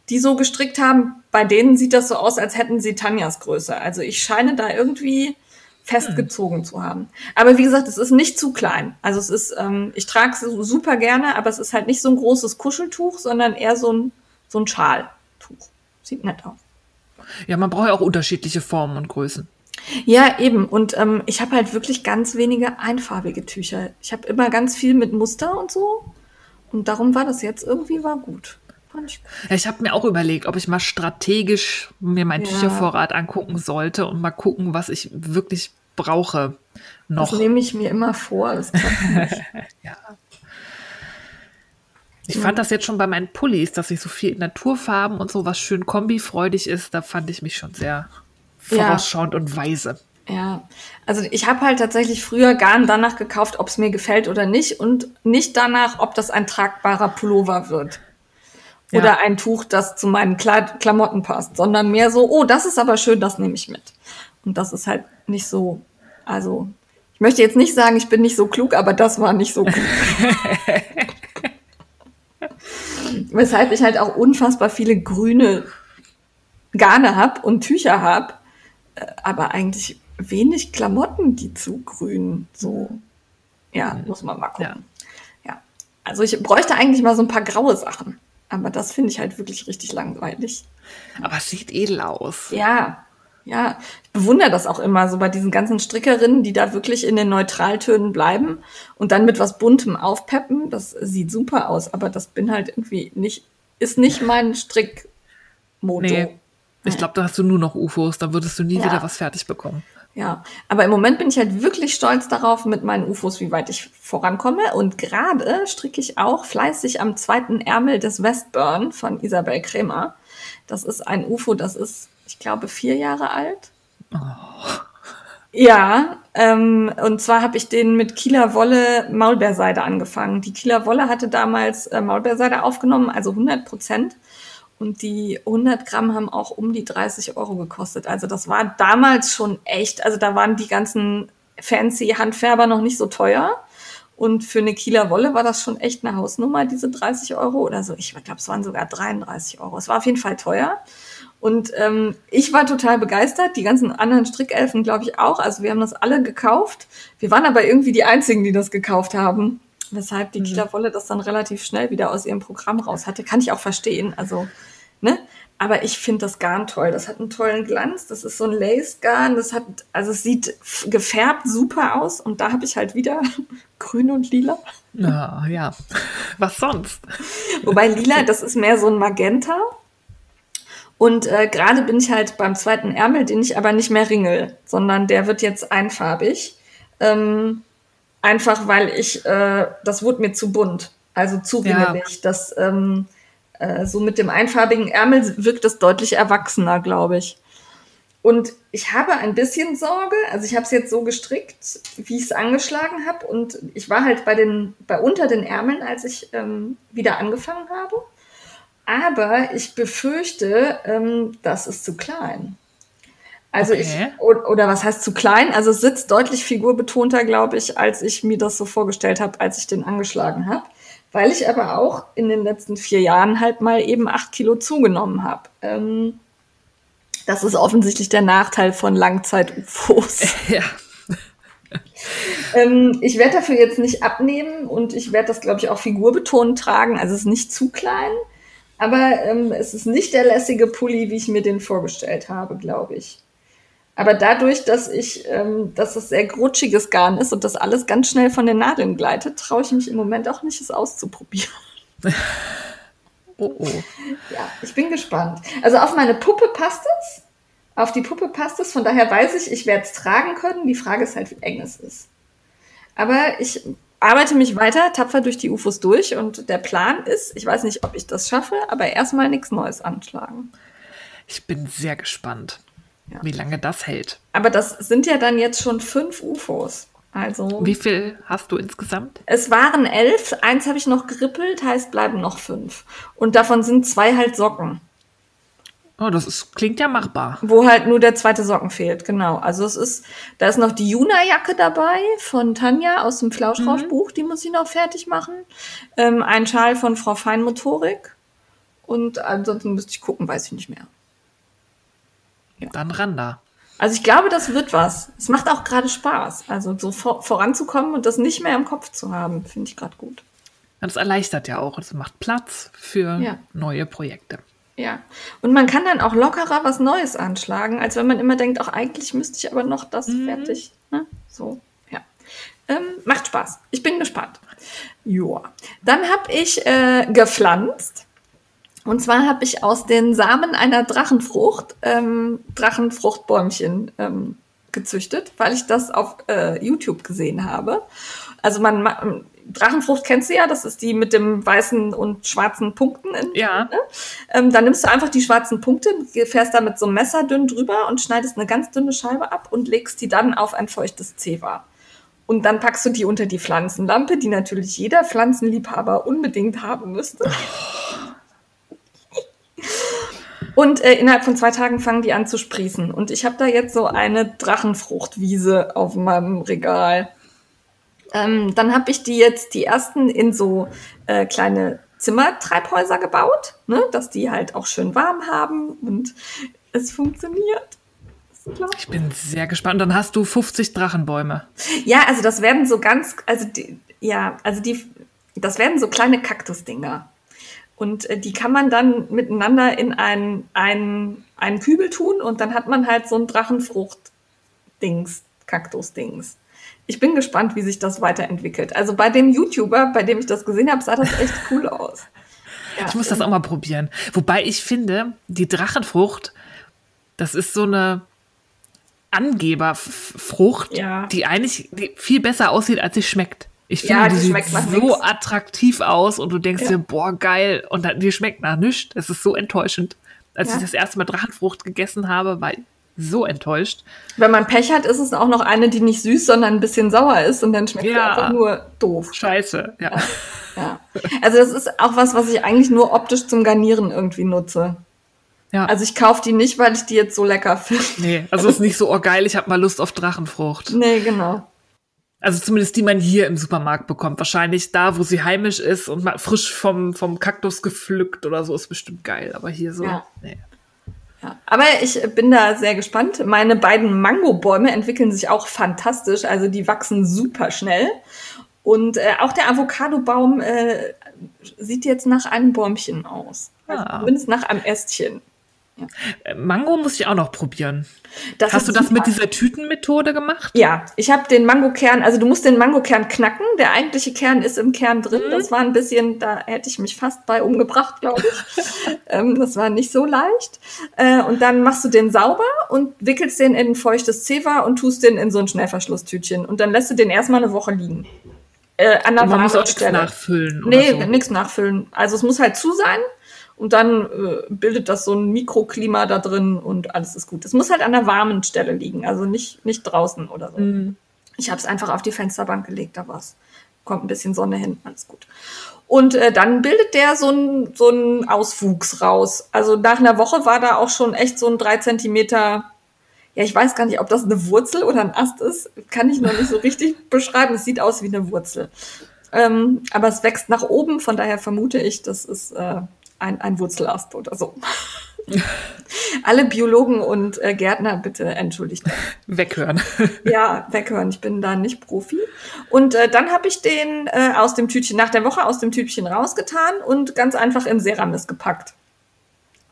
die so gestrickt haben. Bei denen sieht das so aus, als hätten sie Tanjas Größe. Also ich scheine da irgendwie festgezogen zu haben. Aber wie gesagt, es ist nicht zu klein. Also es ist, ähm, ich trage es super gerne, aber es ist halt nicht so ein großes Kuscheltuch, sondern eher so ein, so ein Schaltuch. Sieht nett aus. Ja, man braucht ja auch unterschiedliche Formen und Größen. Ja, eben. Und ähm, ich habe halt wirklich ganz wenige einfarbige Tücher. Ich habe immer ganz viel mit Muster und so. Und darum war das jetzt irgendwie war gut. Ich. Ja, ich habe mir auch überlegt, ob ich mal strategisch mir meinen Ja. Tüchervorrat angucken sollte und mal gucken, was ich wirklich brauche noch. Das nehme ich mir immer vor. Das klappt nicht. Ja. Ich fand das jetzt schon bei meinen Pullis, dass ich so viel Naturfarben und so was schön kombifreudig ist. Da fand ich mich schon sehr Ja. vorausschauend und weise. Ja, also ich habe halt tatsächlich früher Garn danach gekauft, ob es mir gefällt oder nicht und nicht danach, ob das ein tragbarer Pullover wird. Oder Ja. ein Tuch, das zu meinen Kleid Klamotten passt, sondern mehr so, oh, das ist aber schön, das nehme ich mit. Und das ist halt nicht so, also ich möchte jetzt nicht sagen, ich bin nicht so klug, aber das war nicht so klug. Weshalb ich halt auch unfassbar viele grüne Garne habe und Tücher habe, aber eigentlich wenig Klamotten, die zu grün so. Ja, muss man mal gucken. Ja. Also ich bräuchte eigentlich mal so ein paar graue Sachen. Aber das finde ich halt wirklich richtig langweilig. Aber es sieht edel aus. Ja, ja. Ich bewundere das auch immer so bei diesen ganzen Strickerinnen, die da wirklich in den Neutraltönen bleiben und dann mit was Buntem aufpeppen. Das sieht super aus, aber das bin halt irgendwie nicht, ist nicht mein Strickmoto. Nee. Ich glaube, da hast du nur noch UFOs, da würdest du nie Ja. wieder was fertig bekommen. Ja, aber im Moment bin ich halt wirklich stolz darauf mit meinen UFOs, wie weit ich vorankomme. Und gerade stricke ich auch fleißig am zweiten Ärmel des Westburn von Isabel Kremer. Das ist ein UFO, das ist, ich glaube, vier Jahre alt. Ja, ähm, und zwar habe ich den mit Kieler Wolle Maulbeerseide angefangen. Die Kieler Wolle hatte damals äh, Maulbeerseide aufgenommen, also 100 Prozent. Und die 100 Gramm haben auch um die 30 Euro gekostet. Also das war damals schon echt, also da waren die ganzen fancy Handfärber noch nicht so teuer. Und für eine Kieler Wolle war das schon echt eine Hausnummer, diese 30 Euro oder so. Ich glaube, es waren sogar 33 Euro. Es war auf jeden Fall teuer. Und ähm, ich war total begeistert, die ganzen anderen Strickelfen, glaube ich, auch. Also wir haben das alle gekauft. Wir waren aber irgendwie die Einzigen, die das gekauft haben. Weshalb die mhm. Kieler Wolle das dann relativ schnell wieder aus ihrem Programm raus hatte. Kann ich auch verstehen. Also, ne? Aber ich finde das Garn toll. Das hat einen tollen Glanz. Das ist so ein Lace-Garn. Das hat, also es sieht gefärbt super aus. Und da habe ich halt wieder grün und lila. Ja, ja. Was sonst? Wobei lila, das ist mehr so ein Magenta. Und äh, gerade bin ich halt beim zweiten Ärmel, den ich aber nicht mehr ringel, sondern der wird jetzt einfarbig. Ähm, einfach weil ich, äh, das wurde mir zu bunt, also zu ringelig. Ja. Das, ähm, äh, so mit dem einfarbigen Ärmel wirkt das deutlich erwachsener, glaube ich. Und ich habe ein bisschen Sorge, also ich habe es jetzt so gestrickt, wie ich es angeschlagen habe. Und ich war halt bei den, bei unter den Ärmeln, als ich ähm, wieder angefangen habe. Aber ich befürchte, ähm, das ist zu klein. Also okay. ich, oder was heißt zu klein? Also es sitzt deutlich figurbetonter, glaube ich, als ich mir das so vorgestellt habe, als ich den angeschlagen habe. Weil ich aber auch in den letzten vier Jahren halt mal eben acht Kilo zugenommen habe. Ähm, das ist offensichtlich der Nachteil von Langzeit-UFOs. Ja. ähm, ich werde dafür jetzt nicht abnehmen und ich werde das, glaube ich, auch figurbetont tragen. Also es ist nicht zu klein. Aber ähm, es ist nicht der lässige Pulli, wie ich mir den vorgestellt habe, glaube ich. Aber dadurch, dass ich, ähm, dass es sehr grutschiges Garn ist und das alles ganz schnell von den Nadeln gleitet, traue ich mich im Moment auch nicht, es auszuprobieren. oh oh. Ja, ich bin gespannt. Also auf meine Puppe passt es. Auf die Puppe passt es. Von daher weiß ich, ich werde es tragen können. Die Frage ist halt, wie eng es ist. Aber ich arbeite mich weiter tapfer durch die UFOs durch und der Plan ist, ich weiß nicht, ob ich das schaffe, aber erstmal nichts Neues anschlagen. Ich bin sehr gespannt, ja. wie lange das hält. Aber das sind ja dann jetzt schon fünf UFOs. Also. Wie viel hast du insgesamt? Es waren elf, eins habe ich noch gerippelt, heißt bleiben noch fünf. Und davon sind zwei halt Socken. Oh, das ist, klingt ja machbar. Wo halt nur der zweite Socken fehlt, genau. Also es ist, da ist noch die Juna-Jacke dabei von Tanja aus dem Flauschrauschbuch, mhm. die muss ich noch fertig machen. Ähm, ein Schal von Frau Feinmotorik. Und ansonsten müsste ich gucken, weiß ich nicht mehr. Ja. Dann ran da. Also ich glaube, das wird was. Es macht auch gerade Spaß. Also so vor, voranzukommen und das nicht mehr im Kopf zu haben, finde ich gerade gut. Das erleichtert ja auch. Es macht Platz für ja. neue Projekte. Ja. Und man kann dann auch lockerer was Neues anschlagen, als wenn man immer denkt, auch eigentlich müsste ich aber noch das mhm. fertig. Ne? So, ja. Ähm, macht Spaß. Ich bin gespannt. Joa. Dann habe ich äh, gepflanzt. Und zwar habe ich aus den Samen einer Drachenfrucht ähm, Drachenfruchtbäumchen ähm, gezüchtet, weil ich das auf äh, YouTube gesehen habe. Also man, Drachenfrucht kennst du ja, das ist die mit dem weißen und schwarzen Punkten. In, ja. Ne? Ähm, dann nimmst du einfach die schwarzen Punkte, fährst da mit so einem Messer dünn drüber und schneidest eine ganz dünne Scheibe ab und legst die dann auf ein feuchtes Zewa. Und dann packst du die unter die Pflanzenlampe, die natürlich jeder Pflanzenliebhaber unbedingt haben müsste. Und äh, innerhalb von zwei Tagen fangen die an zu sprießen. Und ich habe da jetzt so eine Drachenfruchtwiese auf meinem Regal. Ähm, dann habe ich die jetzt die ersten in so äh, kleine Zimmertreibhäuser gebaut, ne, dass die halt auch schön warm haben und es funktioniert. Ich bin sehr gespannt. Dann hast du 50 Drachenbäume. Ja, also das werden so ganz, also die, ja, also die, das werden so kleine Kaktusdinger. Und äh, die kann man dann miteinander in einen, einen, einen Kübel tun und dann hat man halt so ein Drachenfrucht-Dings, Kaktus-Dings ich bin gespannt, wie sich das weiterentwickelt. Also bei dem YouTuber, bei dem ich das gesehen habe, sah das echt cool aus. Ja, ich muss das auch mal probieren. Wobei ich finde, die Drachenfrucht, das ist so eine Angeberfrucht, ja. die eigentlich viel besser aussieht, als sie schmeckt. Ich finde, ja, die, die sieht so nix. attraktiv aus und du denkst dir, boah, geil. Und die schmeckt nach nichts. Es ist so enttäuschend. Als ich das erste Mal Drachenfrucht gegessen habe, war so enttäuscht. Wenn man Pech hat, ist es auch noch eine, die nicht süß, sondern ein bisschen sauer ist und dann schmeckt ja. die einfach nur doof. Scheiße, ja. ja. Also das ist auch was, was ich eigentlich nur optisch zum Garnieren irgendwie nutze. Ja. Also ich kaufe die nicht, weil ich die jetzt so lecker finde. Nee, also es ist nicht so, oh geil, ich habe mal Lust auf Drachenfrucht. Nee, genau. Also zumindest die man hier im Supermarkt bekommt. Wahrscheinlich da, wo sie heimisch ist und mal frisch vom, vom Kaktus gepflückt oder so, ist bestimmt geil. Aber hier so, ja. nee. Ja, aber ich bin da sehr gespannt. Meine beiden Mangobäume entwickeln sich auch fantastisch. Also die wachsen super schnell. Und äh, auch der Avocadobaum äh, sieht jetzt nach einem Bäumchen aus. Also ah. Zumindest nach einem Ästchen. Ja. Äh, Mango muss ich auch noch probieren. Das Hast du das super. mit dieser Tütenmethode gemacht? Ja, ich habe den Mangokern, also du musst den Mangokern knacken. Der eigentliche Kern ist im Kern drin. Mhm. Das war ein bisschen, da hätte ich mich fast bei umgebracht, glaube ich. ähm, das war nicht so leicht. Äh, und dann machst du den sauber und wickelst den in ein feuchtes Zewa und tust den in so ein Schnellverschlusstütchen. Und dann lässt du den erstmal eine Woche liegen. Äh, an der Man muss auch nichts nachfüllen. Nee, so. nichts nachfüllen. Also es muss halt zu sein und dann äh, bildet das so ein Mikroklima da drin und alles ist gut. Es muss halt an der warmen Stelle liegen, also nicht, nicht draußen oder so. Mhm. Ich habe es einfach auf die Fensterbank gelegt, da war's. Kommt ein bisschen Sonne hin, alles gut. Und äh, dann bildet der so ein so Auswuchs raus. Also nach einer Woche war da auch schon echt so ein drei Zentimeter ja, ich weiß gar nicht, ob das eine Wurzel oder ein Ast ist. Kann ich noch nicht so richtig beschreiben. Es sieht aus wie eine Wurzel. Ähm, aber es wächst nach oben, von daher vermute ich, das ist äh, ein, ein Wurzelast oder so. Alle Biologen und äh, Gärtner bitte entschuldigt. Weghören. ja, weghören. Ich bin da nicht Profi. Und äh, dann habe ich den äh, aus dem Tütchen, nach der Woche aus dem Tütchen rausgetan und ganz einfach in Ceramis gepackt.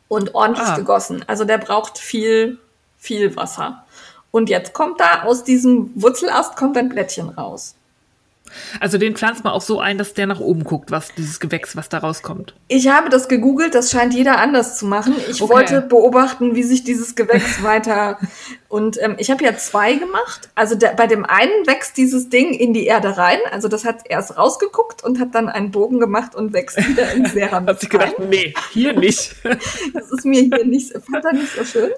Und ordentlich ah. gegossen. Also der braucht viel, viel Wasser. Und jetzt kommt da aus diesem Wurzelast kommt ein Blättchen raus. Also den pflanzt man auch so ein, dass der nach oben guckt, was dieses Gewächs, was da rauskommt. Ich habe das gegoogelt, das scheint jeder anders zu machen. Ich okay. wollte beobachten, wie sich dieses Gewächs weiter. Und ähm, ich habe ja zwei gemacht. Also der, bei dem einen wächst dieses Ding in die Erde rein. Also das hat erst rausgeguckt und hat dann einen Bogen gemacht und wächst wieder in Seram. hat sich gedacht, nee, hier nicht. das ist mir hier nicht, fand er nicht so schön.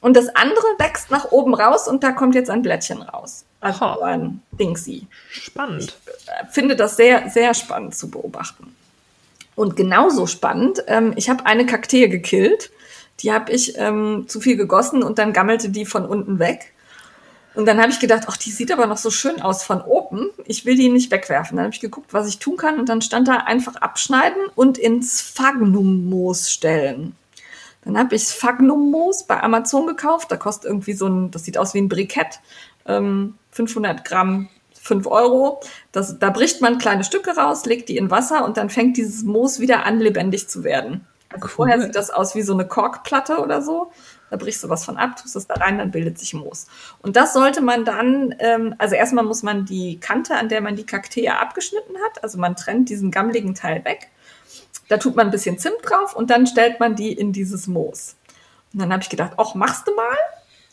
Und das andere wächst nach oben raus und da kommt jetzt ein Blättchen raus. Also oh. ein Dingsy. Spannend. Ich äh, finde das sehr, sehr spannend zu beobachten. Und genauso spannend, ähm, ich habe eine Kaktee gekillt. Die habe ich ähm, zu viel gegossen und dann gammelte die von unten weg. Und dann habe ich gedacht, ach, die sieht aber noch so schön aus von oben. Ich will die nicht wegwerfen. Dann habe ich geguckt, was ich tun kann. Und dann stand da einfach abschneiden und ins Sphagnummoos stellen. Dann habe ich Sphagnummoos bei Amazon gekauft. Da kostet irgendwie so ein, das sieht aus wie ein Brikett. Ähm, 500 Gramm 5 Euro. Das, da bricht man kleine Stücke raus, legt die in Wasser und dann fängt dieses Moos wieder an, lebendig zu werden. Also cool. vorher sieht das aus wie so eine Korkplatte oder so. Da brichst du was von ab, tust es da rein, dann bildet sich Moos. Und das sollte man dann, ähm, also erstmal muss man die Kante, an der man die Kaktee abgeschnitten hat, also man trennt diesen gammligen Teil weg. Da tut man ein bisschen Zimt drauf und dann stellt man die in dieses Moos. Und dann habe ich gedacht, ach, machst du mal?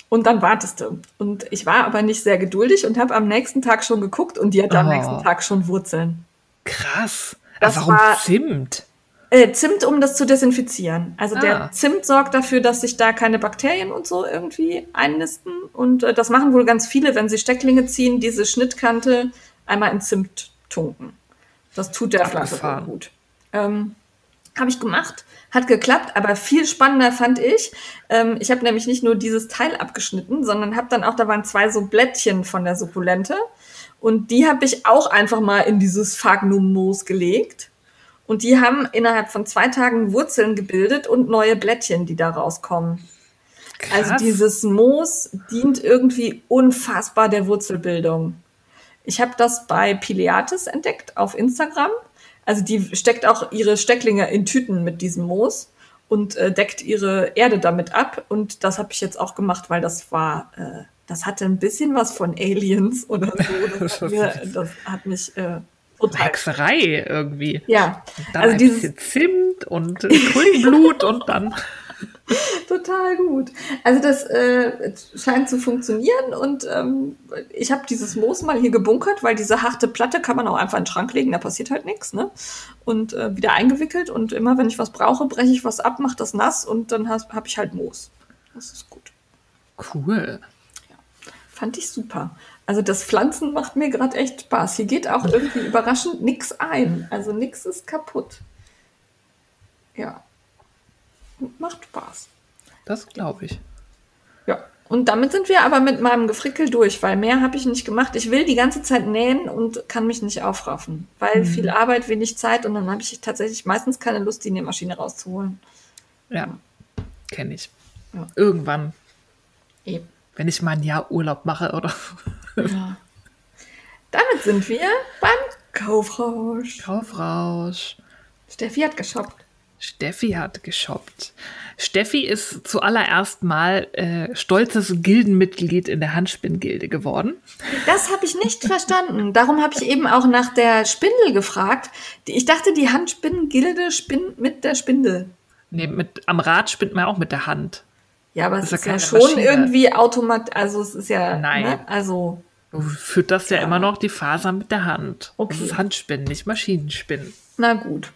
Und dann wartest du. Und ich war aber nicht sehr geduldig und habe am nächsten Tag schon geguckt und die hat oh. am nächsten Tag schon Wurzeln. Krass. Das Warum war, Zimt? Äh, Zimt, um das zu desinfizieren. Also ah. der Zimt sorgt dafür, dass sich da keine Bakterien und so irgendwie einnisten. Und äh, das machen wohl ganz viele, wenn sie Stecklinge ziehen, diese Schnittkante einmal in Zimt tunken. Das tut der Pflanze gut. Ähm, habe ich gemacht, hat geklappt, aber viel spannender fand ich. Ähm, ich habe nämlich nicht nur dieses Teil abgeschnitten, sondern habe dann auch, da waren zwei so Blättchen von der Sukkulente. Und die habe ich auch einfach mal in dieses Phagnum-Moos gelegt. Und die haben innerhalb von zwei Tagen Wurzeln gebildet und neue Blättchen, die da rauskommen. Krass. Also dieses Moos dient irgendwie unfassbar der Wurzelbildung. Ich habe das bei Pileatis entdeckt auf Instagram. Also die steckt auch ihre Stecklinge in Tüten mit diesem Moos und äh, deckt ihre Erde damit ab. Und das habe ich jetzt auch gemacht, weil das war, äh, das hatte ein bisschen was von Aliens oder so. Das hat, mir, das hat mich äh, total. Hexerei irgendwie. Ja. Und dann also ein dieses bisschen Zimt und Grünblut und dann. Total gut. Also das äh, scheint zu funktionieren und ähm, ich habe dieses Moos mal hier gebunkert, weil diese harte Platte kann man auch einfach in den Schrank legen, da passiert halt nichts, ne? Und äh, wieder eingewickelt und immer wenn ich was brauche, breche ich was ab, mache das nass und dann habe hab ich halt Moos. Das ist gut. Cool. Fand ich super. Also das Pflanzen macht mir gerade echt Spaß. Hier geht auch irgendwie überraschend nichts ein. Also nichts ist kaputt. Ja. Macht Spaß. Das glaube ich. Ja. Und damit sind wir aber mit meinem Gefrickel durch, weil mehr habe ich nicht gemacht. Ich will die ganze Zeit nähen und kann mich nicht aufraffen, weil mhm. viel Arbeit, wenig Zeit und dann habe ich tatsächlich meistens keine Lust, die Nähmaschine rauszuholen. Ja, kenne ich. Ja. Irgendwann. Eben. Wenn ich mal ein Jahr Urlaub mache oder. Ja. Damit sind wir beim Kaufrausch. Kaufrausch. Steffi hat geshoppt. Steffi hat geshoppt. Steffi ist zuallererst mal äh, stolzes Gildenmitglied in der Handspinngilde geworden. Das habe ich nicht verstanden. Darum habe ich eben auch nach der Spindel gefragt. Ich dachte, die Handspinngilde spinnt mit der Spindel. Nee, mit, am Rad spinnt man auch mit der Hand. Ja, aber es ist, ist ja schon Maschine. irgendwie automatisch. Also es ist ja. Nein. Ne? Also. Du führt das ja, ja, immer noch die Faser mit der Hand. Okay. Das ist Handspinnen, nicht Maschinenspinnen. Na gut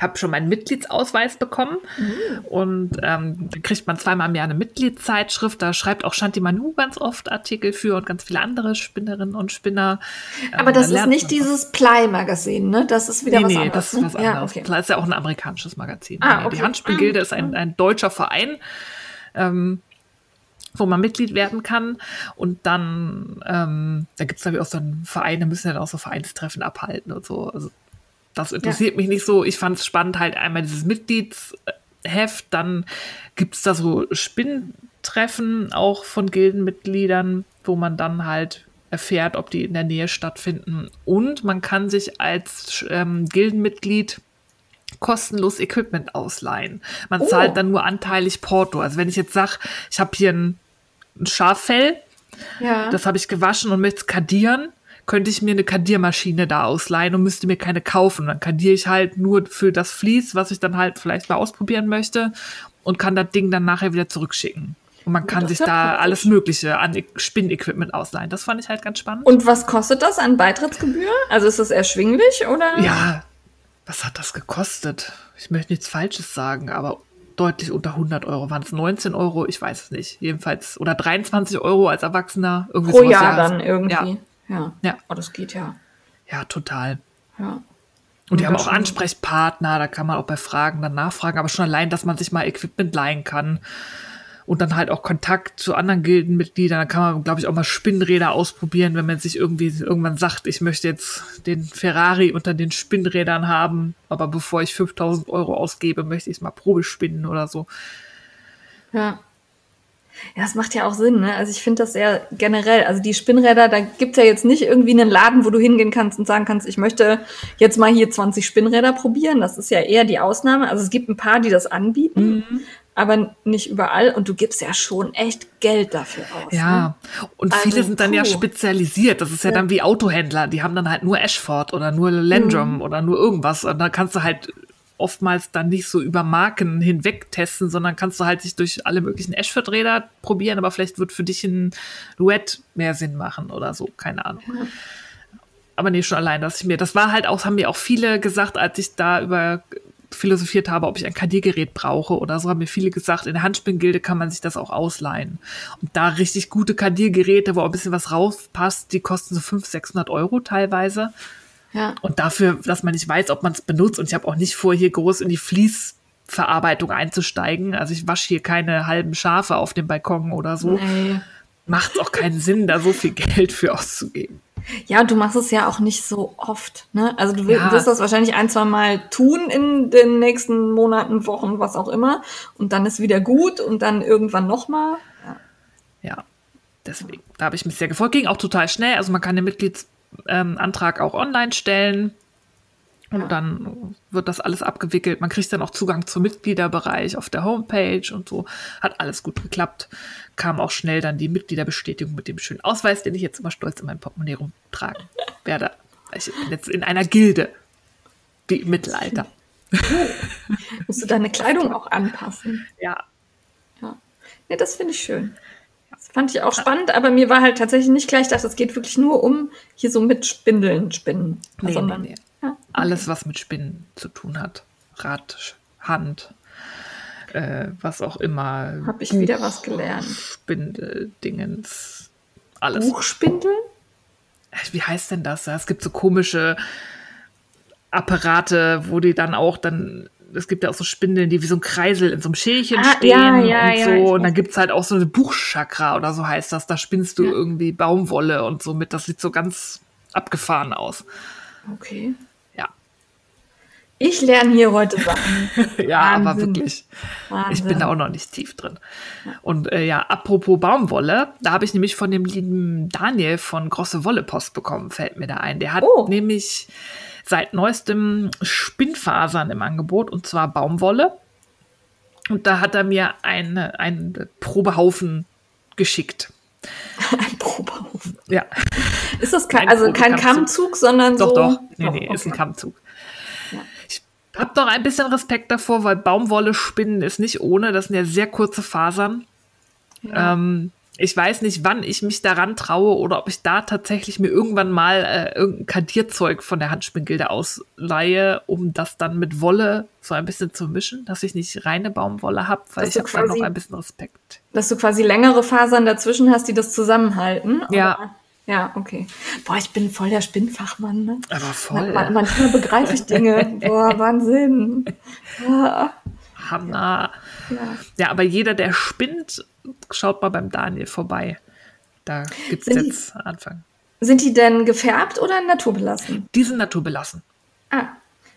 habe schon meinen Mitgliedsausweis bekommen mhm. und ähm, da kriegt man zweimal im Jahr eine Mitgliedszeitschrift. Da schreibt auch Shanti Manu ganz oft Artikel für und ganz viele andere Spinnerinnen und Spinner. Aber ähm, das ist nicht dieses Ply-Magazin, ne? Das ist wieder nee, was nee, anderes. das ist was ne? anderes. Ja, okay. Ply ist ja auch ein amerikanisches Magazin. Ah, okay. Die Handspielgilde ah, ist ein, ein deutscher Verein. Ähm, wo man Mitglied werden kann. Und dann, ähm, da gibt es natürlich auch so einen Verein, da müssen ja dann auch so Vereinstreffen abhalten und so. Also das interessiert ja. mich nicht so. Ich fand es spannend, halt einmal dieses Mitgliedsheft, dann gibt es da so Spinntreffen auch von Gildenmitgliedern, wo man dann halt erfährt, ob die in der Nähe stattfinden. Und man kann sich als ähm, Gildenmitglied kostenlos Equipment ausleihen. Man oh. zahlt dann nur anteilig Porto. Also wenn ich jetzt sage, ich habe hier ein, ein Schaffell, ja. das habe ich gewaschen und möchte es kadieren, könnte ich mir eine Kadiermaschine da ausleihen und müsste mir keine kaufen. Dann kadiere ich halt nur für das Vlies, was ich dann halt vielleicht mal ausprobieren möchte und kann das Ding dann nachher wieder zurückschicken. Und man kann sich da alles Mögliche an Spinnequipment ausleihen. Das fand ich halt ganz spannend. Und was kostet das an Beitrittsgebühr? Also ist das erschwinglich oder? Ja, was hat das gekostet? Ich möchte nichts Falsches sagen, aber deutlich unter 100 Euro. Waren es 19 Euro? Ich weiß es nicht. Jedenfalls. Oder 23 Euro als Erwachsener. Irgendwie Pro Jahr dann irgendwie. Ja. Ja. Ja. Oh, das geht ja. Ja, total. Ja. Und die haben auch Ansprechpartner, da kann man auch bei Fragen dann nachfragen, aber schon allein, dass man sich mal Equipment leihen kann und dann halt auch Kontakt zu anderen Gildenmitgliedern, da kann man, glaube ich, auch mal Spinnräder ausprobieren, wenn man sich irgendwie irgendwann sagt, ich möchte jetzt den Ferrari unter den Spinnrädern haben, aber bevor ich 5000 Euro ausgebe, möchte ich es mal Probe spinnen oder so. Ja. Ja, das macht ja auch Sinn. Ne? Also ich finde das sehr generell. Also die Spinnräder, da gibt's ja jetzt nicht irgendwie einen Laden, wo du hingehen kannst und sagen kannst, ich möchte jetzt mal hier 20 Spinnräder probieren. Das ist ja eher die Ausnahme. Also es gibt ein paar, die das anbieten. Mhm. Aber nicht überall und du gibst ja schon echt Geld dafür aus. Ja, ne? und viele also, sind dann puh. ja spezialisiert. Das ist ja, ja, dann wie Autohändler. Die haben dann halt nur Ashford oder nur Landrum mhm. oder nur irgendwas. Und da kannst du halt oftmals dann nicht so über Marken hinweg testen, sondern kannst du halt sich durch alle möglichen Ashford-Räder probieren, aber vielleicht wird für dich ein Duett mehr Sinn machen oder so, keine Ahnung. Ja. Aber nee, schon allein, dass ich mir, das war halt auch, haben mir auch viele gesagt, als ich da über philosophiert habe, ob ich ein Kadiergerät brauche oder so, haben mir viele gesagt, in der Handspinngilde kann man sich das auch ausleihen. Und da richtig gute Kadiergeräte, wo auch ein bisschen was raufpasst, die kosten so 500, 600 Euro teilweise. Ja. Und dafür, dass man nicht weiß, ob man es benutzt. Und ich habe auch nicht vor, hier groß in die Fließverarbeitung einzusteigen. Also ich wasche hier keine halben Schafe auf dem Balkon oder so. Nee. Macht auch keinen Sinn, da so viel Geld für auszugeben. Ja, und du machst es ja auch nicht so oft. Ne? Also du wirst ja. das wahrscheinlich ein, zwei Mal tun in den nächsten Monaten, Wochen, was auch immer. Und dann ist wieder gut und dann irgendwann nochmal. Ja. ja, deswegen, da habe ich mich sehr gefreut. Ging auch total schnell. Also man kann den Mitglieds ähm, Antrag auch online stellen. Und dann wird das alles abgewickelt. Man kriegt dann auch Zugang zum Mitgliederbereich auf der Homepage und so. Hat alles gut geklappt. Kam auch schnell dann die Mitgliederbestätigung mit dem schönen Ausweis, den ich jetzt immer stolz in meinem Portemonnaie rumtragen werde. Ich bin jetzt in einer Gilde, wie im Mittelalter. Musst du deine Kleidung auch anpassen? Ja. Ja, ja das finde ich schön. Fand ich auch spannend, aber mir war halt tatsächlich nicht gleich, dass es geht wirklich nur um hier so mit Spindeln spinnen. Nee, sondern, nee, nee. Ja, okay. Alles, was mit Spinnen zu tun hat. Rad, Hand, äh, was auch immer. Habe ich wieder was gelernt. Spindel, Dingens, alles. Buchspindel? Wie heißt denn das? Es gibt so komische Apparate, wo die dann auch dann es gibt ja auch so Spindeln, die wie so ein Kreisel in so einem Schälchen Ah, stehen ja, ja, und ja, so. ich und dann weiß. gibt es halt auch so eine Buchchakra oder so heißt das. Da spinnst du Ja. irgendwie Baumwolle und so mit. Das sieht so ganz abgefahren aus. Okay. Ja. Ich lerne hier heute Sachen. Ja, aber Wahnsinn. wirklich. Wahnsinn. Ich bin da auch noch nicht tief drin. Und äh, ja, apropos Baumwolle, da habe ich nämlich von dem lieben Daniel von Grosse Wolle Post bekommen, fällt mir da ein. Der hat Oh. nämlich seit neuestem Spinnfasern im Angebot und zwar Baumwolle. Und da hat er mir eine, einen Probehaufen geschickt. ein Probehaufen. Ja, Ist das kein, Ein also kein. Kammzug, sondern doch, so? doch. Nee, Doch, nee, ist ein okay. Kammzug. Ja. Ich habe doch ein bisschen Respekt davor, weil Baumwolle spinnen ist nicht ohne. Das sind ja sehr kurze Fasern. Ja. Ähm, ich weiß nicht, wann ich mich daran traue oder ob ich da tatsächlich mir irgendwann mal äh, irgendein Kandierzeug von der Handspinngilde ausleihe, um das dann mit Wolle so ein bisschen zu mischen, dass ich nicht reine Baumwolle habe, weil Dass ich habe da noch ein bisschen Respekt. Dass du quasi längere Fasern dazwischen hast, die das zusammenhalten. Ja. Oder? Ja, okay. Boah, ich bin voll der Spinnfachmann. Ne? Aber Man, voll. man, manchmal begreife ich Dinge. Boah, Wahnsinn. Ja, Hammer. ja. Ja, aber jeder, der spinnt, schaut mal beim Daniel vorbei. Da gibt es Sind die- jetzt Anfang. Sind die denn gefärbt oder naturbelassen? Die sind naturbelassen. Ah,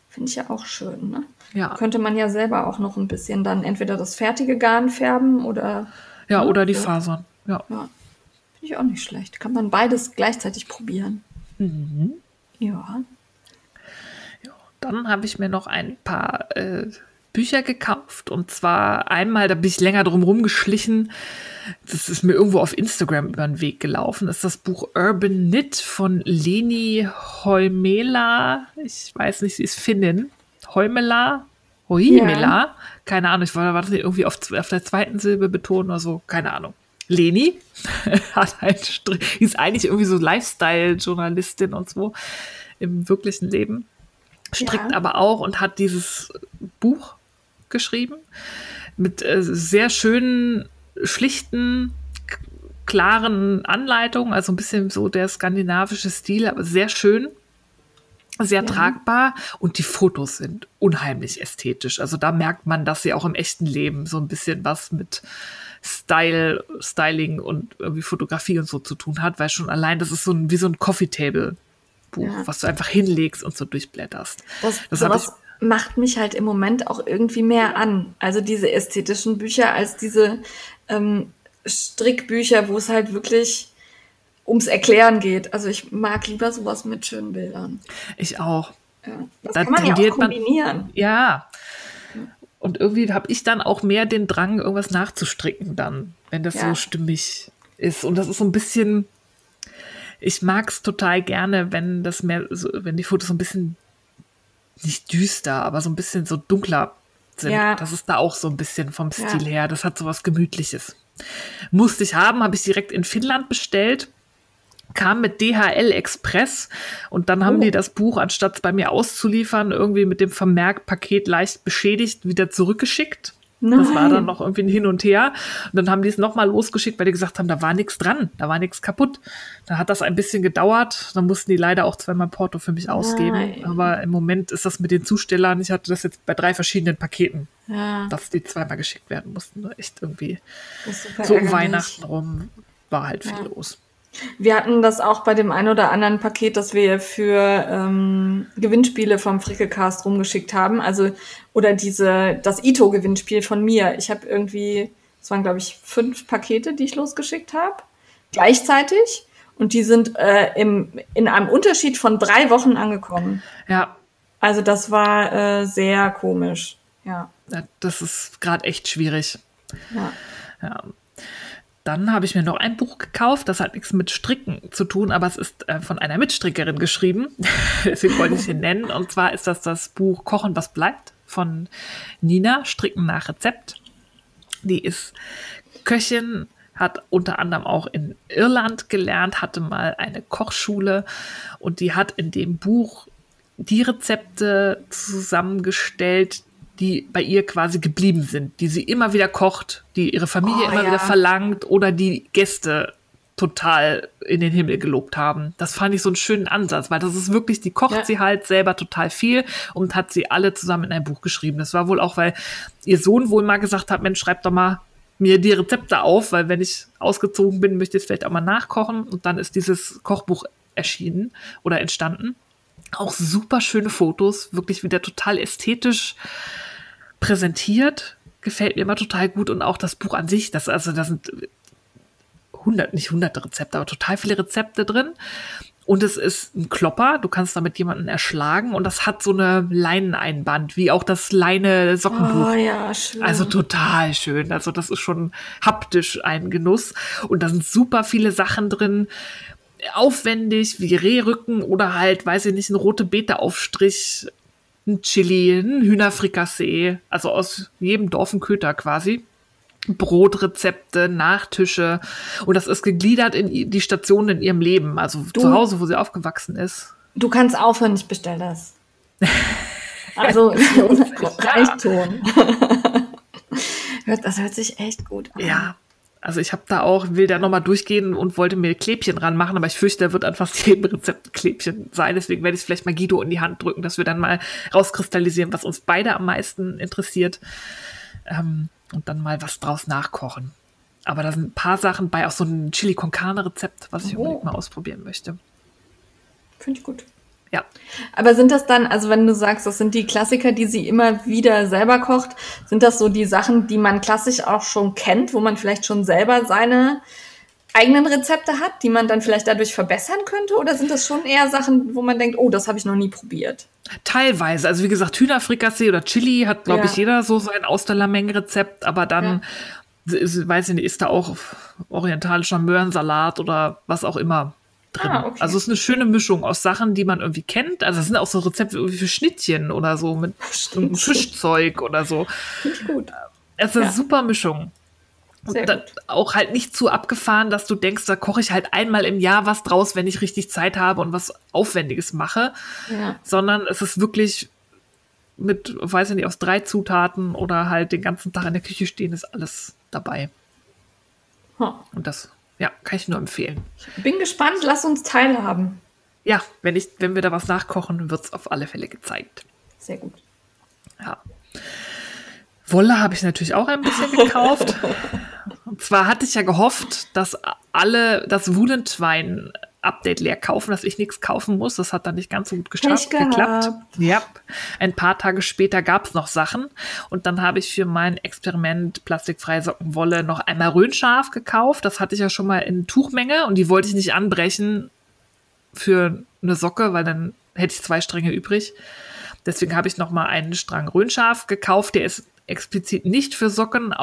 finde ich ja auch schön. Ne? Ja. Könnte man ja selber auch noch ein bisschen dann entweder das fertige Garn färben oder. Ja, ne, oder die so. Fasern. Ja. Ja, finde ich auch nicht schlecht. Kann man beides gleichzeitig probieren. Mhm. Ja. Dann habe ich mir noch ein paar äh, Bücher gekauft. Und zwar einmal, da bin ich länger drum rumgeschlichen. Das ist mir irgendwo auf Instagram über den Weg gelaufen. Das ist das Buch Urban Knit von Leni Heumela. Ich weiß nicht, sie ist Finnin. Heumela? Hoimela? Keine Ahnung, ich war, war das irgendwie auf, auf der zweiten Silbe betont oder so? Keine Ahnung. Leni hat die ist eigentlich irgendwie so Lifestyle-Journalistin und so im wirklichen Leben strickt Ja. aber auch und hat dieses Buch geschrieben mit äh, sehr schönen, schlichten, klaren Anleitungen, also ein bisschen so der skandinavische Stil, aber sehr schön, sehr Ja. tragbar und die Fotos sind unheimlich ästhetisch. Also da merkt man, dass sie auch im echten Leben so ein bisschen was mit Style, Styling und irgendwie Fotografie und so zu tun hat, weil schon allein das ist so ein, wie so ein Coffee Table Buch, Ja. was du einfach hinlegst und so durchblätterst. Das, Das hab sowas macht mich halt im Moment auch irgendwie mehr an. Also diese ästhetischen Bücher als diese ähm, Strickbücher, wo es halt wirklich ums Erklären geht. Also ich mag lieber sowas mit schönen Bildern. Ich auch. Ja. Das Da kann man ja auch tendiert man- kombinieren. Ja. Und irgendwie habe ich dann auch mehr den Drang, irgendwas nachzustricken dann, wenn das Ja. so stimmig ist. Und das ist so ein bisschen, ich mag es total gerne, wenn das mehr, so, wenn die Fotos so ein bisschen nicht düster, aber so ein bisschen so dunkler sind. Ja. Das ist da auch so ein bisschen vom Ja. Stil her. Das hat so was Gemütliches. Musste ich haben, habe ich direkt in Finnland bestellt. Kam mit DHL Express und dann haben Oh. die das Buch, anstatt es bei mir auszuliefern, irgendwie mit dem Vermerk Paket leicht beschädigt, wieder zurückgeschickt. Das war Nein. dann noch irgendwie ein Hin und Her. Und dann haben die es nochmal losgeschickt, weil die gesagt haben, da war nichts dran, da war nichts kaputt. Dann hat das ein bisschen gedauert. Dann mussten die leider auch zweimal Porto für mich ausgeben. Nein. Aber im Moment ist das mit den Zustellern, ich hatte das jetzt bei drei verschiedenen Paketen, Ja, dass die zweimal geschickt werden mussten. Echt irgendwie. So um. Weihnachten rum war halt viel Ja. los. Wir hatten das auch bei dem ein oder anderen Paket, das wir für ähm, Gewinnspiele vom Frickecast rumgeschickt haben. Also, oder diese, das Ito-Gewinnspiel von mir. Ich habe irgendwie, es waren, glaube ich, fünf Pakete, die ich losgeschickt habe. Gleichzeitig. Und die sind äh, im, in einem Unterschied von drei Wochen angekommen. Ja, Also das war äh, sehr komisch. Ja. das ist gerade echt schwierig. ja. Ja. Dann habe ich mir noch ein Buch gekauft, das hat nichts mit Stricken zu tun, aber es ist äh, von einer Mitstrickerin geschrieben. Deswegen wollte ich ihn nennen. Und zwar ist das das Buch Kochen, was bleibt von Nina, Stricken nach Rezept. Die ist Köchin, hat unter anderem auch in Irland gelernt, hatte mal eine Kochschule und die hat in dem Buch die Rezepte zusammengestellt, die bei ihr quasi geblieben sind, die sie immer wieder kocht, die ihre Familie Oh, immer ja. wieder verlangt oder die Gäste total in den Himmel gelobt haben. Das fand ich so einen schönen Ansatz, weil das ist wirklich, die kocht Ja. sie halt selber total viel und hat sie alle zusammen in ein Buch geschrieben. Das war wohl auch, weil ihr Sohn wohl mal gesagt hat, Mensch, schreib doch mal mir die Rezepte auf, weil wenn ich ausgezogen bin, möchte ich es vielleicht auch mal nachkochen. Und dann ist dieses Kochbuch erschienen oder entstanden. Auch super schöne Fotos, wirklich wieder total ästhetisch präsentiert. Gefällt mir immer total gut. Und auch das Buch an sich, das, also da sind hundert, nicht hunderte Rezepte, aber total viele Rezepte drin. Und es ist ein Klopper, du kannst damit jemanden erschlagen und das hat so eine Leineneinband, wie auch das Leine-Sockenbuch. Oh ja, schön. Also total schön. Also das ist schon haptisch ein Genuss. Und da sind super viele Sachen drin. Aufwendig, wie Rehrücken oder halt, weiß ich nicht, ein rote Beete-Aufstrich, ein Chili, ein Hühnerfrikassee. Also aus jedem Dorf ein Köter quasi. Brotrezepte, Nachtische. Und das ist gegliedert in die Stationen in ihrem Leben. Also Du- zu Hause, wo sie aufgewachsen ist. du kannst aufhören, ich bestell das. Also Reichton. Hört- das hört sich echt gut an. Ja. Also ich habe da auch, will da nochmal durchgehen und wollte mir Klebchen ranmachen, aber ich fürchte, da wird an fast jedem Rezept ein Klebchen sein. Deswegen werde ich es vielleicht mal Guido in die Hand drücken, dass wir dann mal rauskristallisieren, was uns beide am meisten interessiert. Ähm, und dann mal was draus nachkochen. Aber da sind ein paar Sachen bei, auch so ein Chili con Carne Rezept, was ich Oh. unbedingt mal ausprobieren möchte. Finde ich gut. Ja. Aber sind das dann, also wenn du sagst, das sind die Klassiker, die sie immer wieder selber kocht, sind das so die Sachen, die man klassisch auch schon kennt, wo man vielleicht schon selber seine eigenen Rezepte hat, die man dann vielleicht dadurch verbessern könnte? Oder sind das schon eher Sachen, wo man denkt, oh, das habe ich noch nie probiert? Teilweise. Also wie gesagt, Hühnerfrikassee oder Chili hat, glaube Ja. ich, jeder so sein Austerlameng-Rezept, aber dann, ist, weiß ich nicht, ist da auch orientalischer Möhrensalat oder was auch immer drin. Ah, okay. Also es ist eine schöne Mischung aus Sachen, die man irgendwie kennt. Also es sind auch so Rezepte irgendwie für Schnittchen oder so mit Fischzeug oder so. Finde ich gut. Es ist eine Ja. super Mischung. Sehr Und da, auch halt nicht zu abgefahren, dass du denkst, da koche ich halt einmal im Jahr was draus, wenn ich richtig Zeit habe und was Aufwendiges mache Ja. sondern es ist wirklich mit, weiß ich nicht, aus drei Zutaten oder halt den ganzen Tag in der Küche stehen, ist alles dabei. Hm. Und das, ja, kann ich nur empfehlen. Bin gespannt, lass uns teilhaben. Ja, wenn, ich, wenn wir da was nachkochen, wird es auf alle Fälle gezeigt. Sehr gut. Ja. Wolle habe ich natürlich auch ein bisschen gekauft. Und zwar hatte ich ja gehofft, dass alle das Wulentwein Update leer kaufen, dass ich nichts kaufen muss. Das hat dann nicht ganz so gut geschafft, geklappt. Ja, ein paar Tage später gab es noch Sachen. Und dann habe ich für mein Experiment plastikfreie Sockenwolle noch einmal Röhnscharf gekauft. Das hatte ich ja schon mal in Tuchmenge und die wollte ich nicht anbrechen für eine Socke, weil dann hätte ich zwei Stränge übrig. Deswegen habe ich noch mal einen Strang Röhnscharf gekauft. Der ist explizit nicht für Socken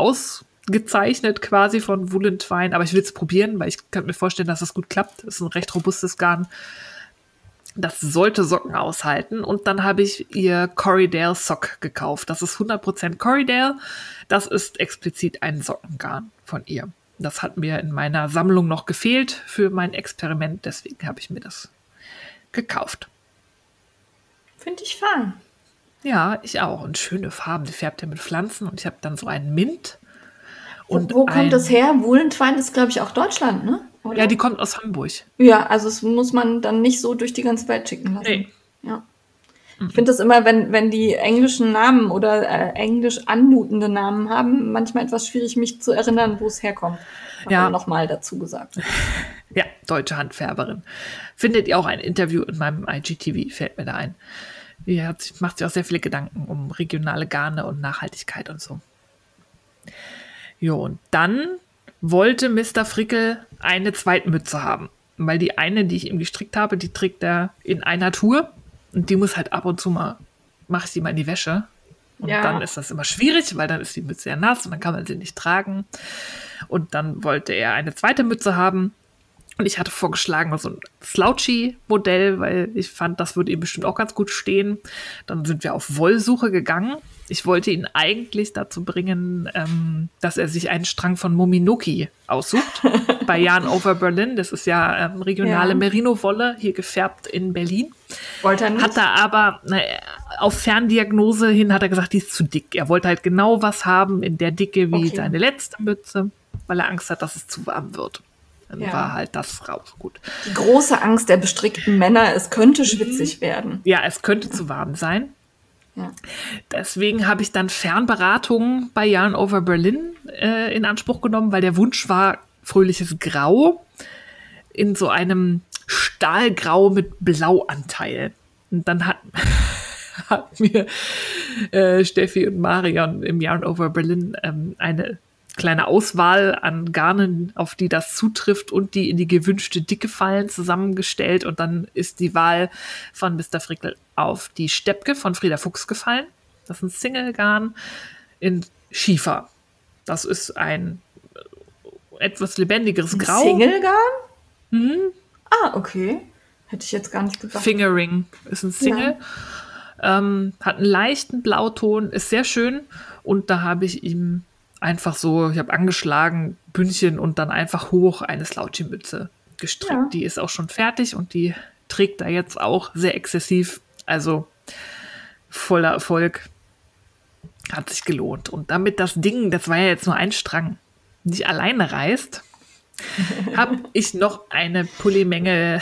ausgezeichnet quasi von Woolentwine, aber ich will es probieren, weil ich könnte mir vorstellen, dass das gut klappt. Das ist ein recht robustes Garn. Das sollte Socken aushalten. Und dann habe ich ihr Corridale Sock gekauft. Das ist 100% Corridale. Das ist explizit ein Sockengarn von ihr. Das hat mir in meiner Sammlung noch gefehlt für mein Experiment. Deswegen habe ich mir das gekauft. Finde ich fein. Ja, ich auch. Und schöne Farben. Die färbt ja mit Pflanzen. Und ich habe dann so einen Mint. Und wo kommt das her? Wohlentwein ist, glaube ich, auch Deutschland, ne? Oder? Ja, die kommt aus Hamburg. Ja, also es muss man dann nicht so durch die ganze Welt schicken lassen. Nee. Ja. Ich finde das immer, wenn, wenn die englischen Namen oder äh, englisch anmutende Namen haben, manchmal etwas schwierig, mich zu erinnern, wo es herkommt. Ja. Nochmal dazu gesagt. Ja, deutsche Handfärberin. Findet ihr auch ein Interview in meinem IGTV, fällt mir da ein. Die hat, macht sich auch sehr viele Gedanken um regionale Garne und Nachhaltigkeit und so. Jo, und dann wollte Mr. Frickel eine Zweitmütze haben. Weil die eine, die ich ihm gestrickt habe, die trägt er in einer Tour. Und die muss halt ab und zu mal, mache ich die mal in die Wäsche. Und Ja. dann ist das immer schwierig, weil dann ist die Mütze ja nass und dann kann man sie nicht tragen. Und dann wollte er eine zweite Mütze haben. Und ich hatte vorgeschlagen, so ein Slouchy-Modell, weil ich fand, das würde ihm bestimmt auch ganz gut stehen. Dann sind wir auf Wollsuche gegangen. Ich wollte ihn eigentlich dazu bringen, ähm, dass er sich einen Strang von Mominoki aussucht. bei Jan Over Berlin. Das ist ja ähm, regionale Ja. Merino-Wolle, hier gefärbt in Berlin. Wollte er nicht? Hat er aber, na, auf Ferndiagnose hin hat er gesagt, die ist zu dick. Er wollte halt genau was haben in der Dicke wie okay. seine letzte Mütze, weil er Angst hat, dass es zu warm wird. Dann ja. war halt das raus. Gut. Die große Angst der bestrickten Männer, es könnte schwitzig werden. Ja, es könnte zu warm sein. Deswegen habe ich dann Fernberatungen bei Yarn Over Berlin äh, in Anspruch genommen, weil der Wunsch war fröhliches Grau in so einem Stahlgrau mit Blauanteil. Und dann hat, hat mir äh, Steffi und Marion im Yarn Over Berlin ähm, eine kleine Auswahl an Garnen, auf die das zutrifft und die in die gewünschte Dicke fallen, zusammengestellt. Und dann ist die Wahl von Mr. Frickel auf die Steppke von Frieda Fuchs gefallen. Das ist ein Single-Garn in Schiefer. Das ist ein etwas lebendigeres Grau. Single-Garn? Mhm. Ah, okay. Hätte ich jetzt gar nicht gedacht. Fingering ist ein Single. Ähm, hat einen leichten Blauton, ist sehr schön. Und da habe ich ihm einfach so, ich habe angeschlagen, Bündchen und dann einfach hoch eine Slouchy-Mütze gestrickt. Ja. Die ist auch schon fertig und die trägt da jetzt auch sehr exzessiv. Also voller Erfolg. Hat sich gelohnt. Und damit das Ding, das war ja jetzt nur ein Strang, nicht alleine reißt, habe ich noch eine Pullimenge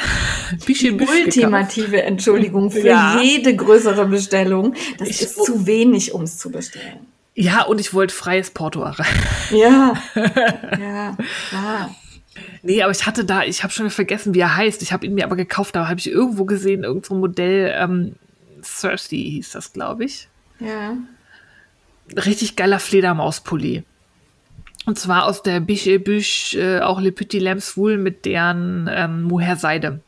ultimative Entschuldigung für ja. jede größere Bestellung. Das ich ist zu wenig, um es zu bestellen. Ja, und ich wollte freies Porto erreichen. Ja, ja, klar. Nee, aber ich hatte da, ich habe schon vergessen, wie er heißt. Ich habe ihn mir aber gekauft, da habe ich irgendwo gesehen, irgendein so Modell, ähm, Thirsty hieß das, glaube ich. Ja. Richtig geiler Fledermauspulli. Und zwar aus der Biche Büch, äh, auch Le Petit Lambs Wool mit deren ähm, Mohair Seide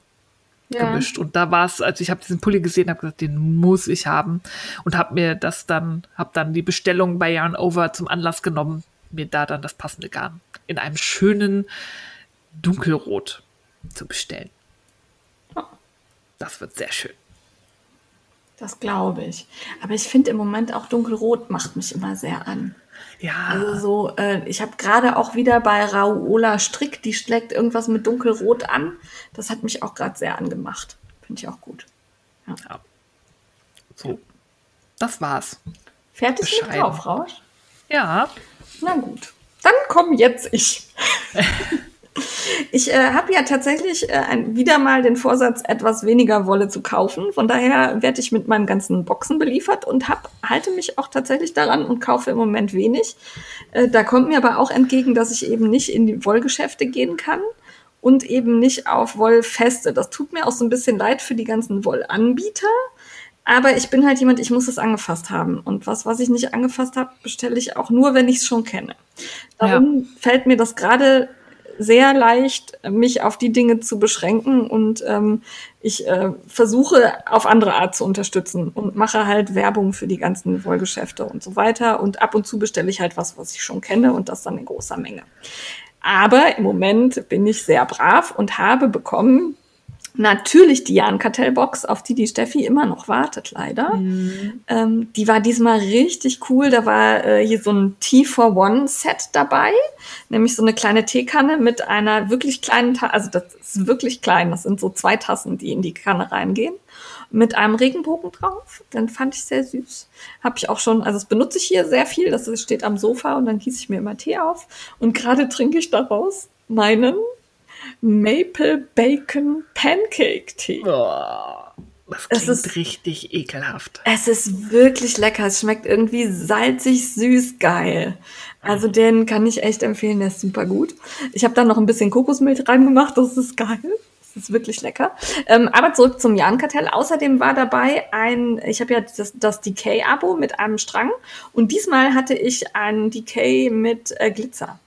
ja. gemischt. Und da war es, als ich habe diesen Pulli gesehen, habe gesagt, den muss ich haben. Und habe mir das dann, habe dann die Bestellung bei Yarn Over zum Anlass genommen, mir da dann das passende Garn in einem schönen Dunkelrot zu bestellen. Oh. Das wird sehr schön. Das glaube ich. Aber ich finde im Moment auch Dunkelrot macht mich immer sehr an. Ja. Also so, äh, ich habe gerade auch wieder bei Raola Strick, die schlägt irgendwas mit dunkelrot an. Das hat mich auch gerade sehr angemacht. Finde ich auch gut. Ja. ja. So. Das war's. Fertig Bescheiden. mit Kaufrausch? Ja. Na gut. Dann komme jetzt ich. Ich äh, habe ja tatsächlich äh, ein, wieder mal den Vorsatz, etwas weniger Wolle zu kaufen. Von daher werde ich mit meinen ganzen Boxen beliefert und hab, halte mich auch tatsächlich daran und kaufe im Moment wenig. Äh, da kommt mir aber auch entgegen, dass ich eben nicht in die Wollgeschäfte gehen kann und eben nicht auf Wollfeste. Das tut mir auch so ein bisschen leid für die ganzen Wollanbieter. Aber ich bin halt jemand, ich muss es angefasst haben. Und was, was ich nicht angefasst habe, bestelle ich auch nur, wenn ich es schon kenne. Darum ja. fällt mir das gerade sehr leicht, mich auf die Dinge zu beschränken und ähm, ich äh, versuche auf andere Art zu unterstützen und mache halt Werbung für die ganzen Wollgeschäfte und so weiter. Und ab und zu bestelle ich halt was, was ich schon kenne und das dann in großer Menge. Aber im Moment bin ich sehr brav und habe bekommen Natürlich die Jan-Kartell-Box, auf die die Steffi immer noch wartet, leider. Mhm. Ähm, die war diesmal richtig cool. Da war äh, hier so ein T-for-One-Set dabei, nämlich so eine kleine Teekanne mit einer wirklich kleinen, Ta also das ist wirklich klein, das sind so zwei Tassen, die in die Kanne reingehen, mit einem Regenbogen drauf. Den fand ich sehr süß. Habe ich auch schon, also das benutze ich hier sehr viel, das steht am Sofa und dann gieße ich mir immer Tee auf. Und gerade trinke ich daraus meinen Maple Bacon Pancake Tee. Oh, das klingt es ist richtig ekelhaft. Es ist wirklich lecker. Es schmeckt irgendwie salzig, süß, geil. Also den kann ich echt empfehlen, der ist super gut. Ich habe da noch ein bisschen Kokosmilch reingemacht, das ist geil. Das ist wirklich lecker. Ähm, aber zurück zum Jan-Kartell. Außerdem war dabei ein, ich habe ja das, das Decay-Abo mit einem Strang und diesmal hatte ich ein Decay mit äh, Glitzer.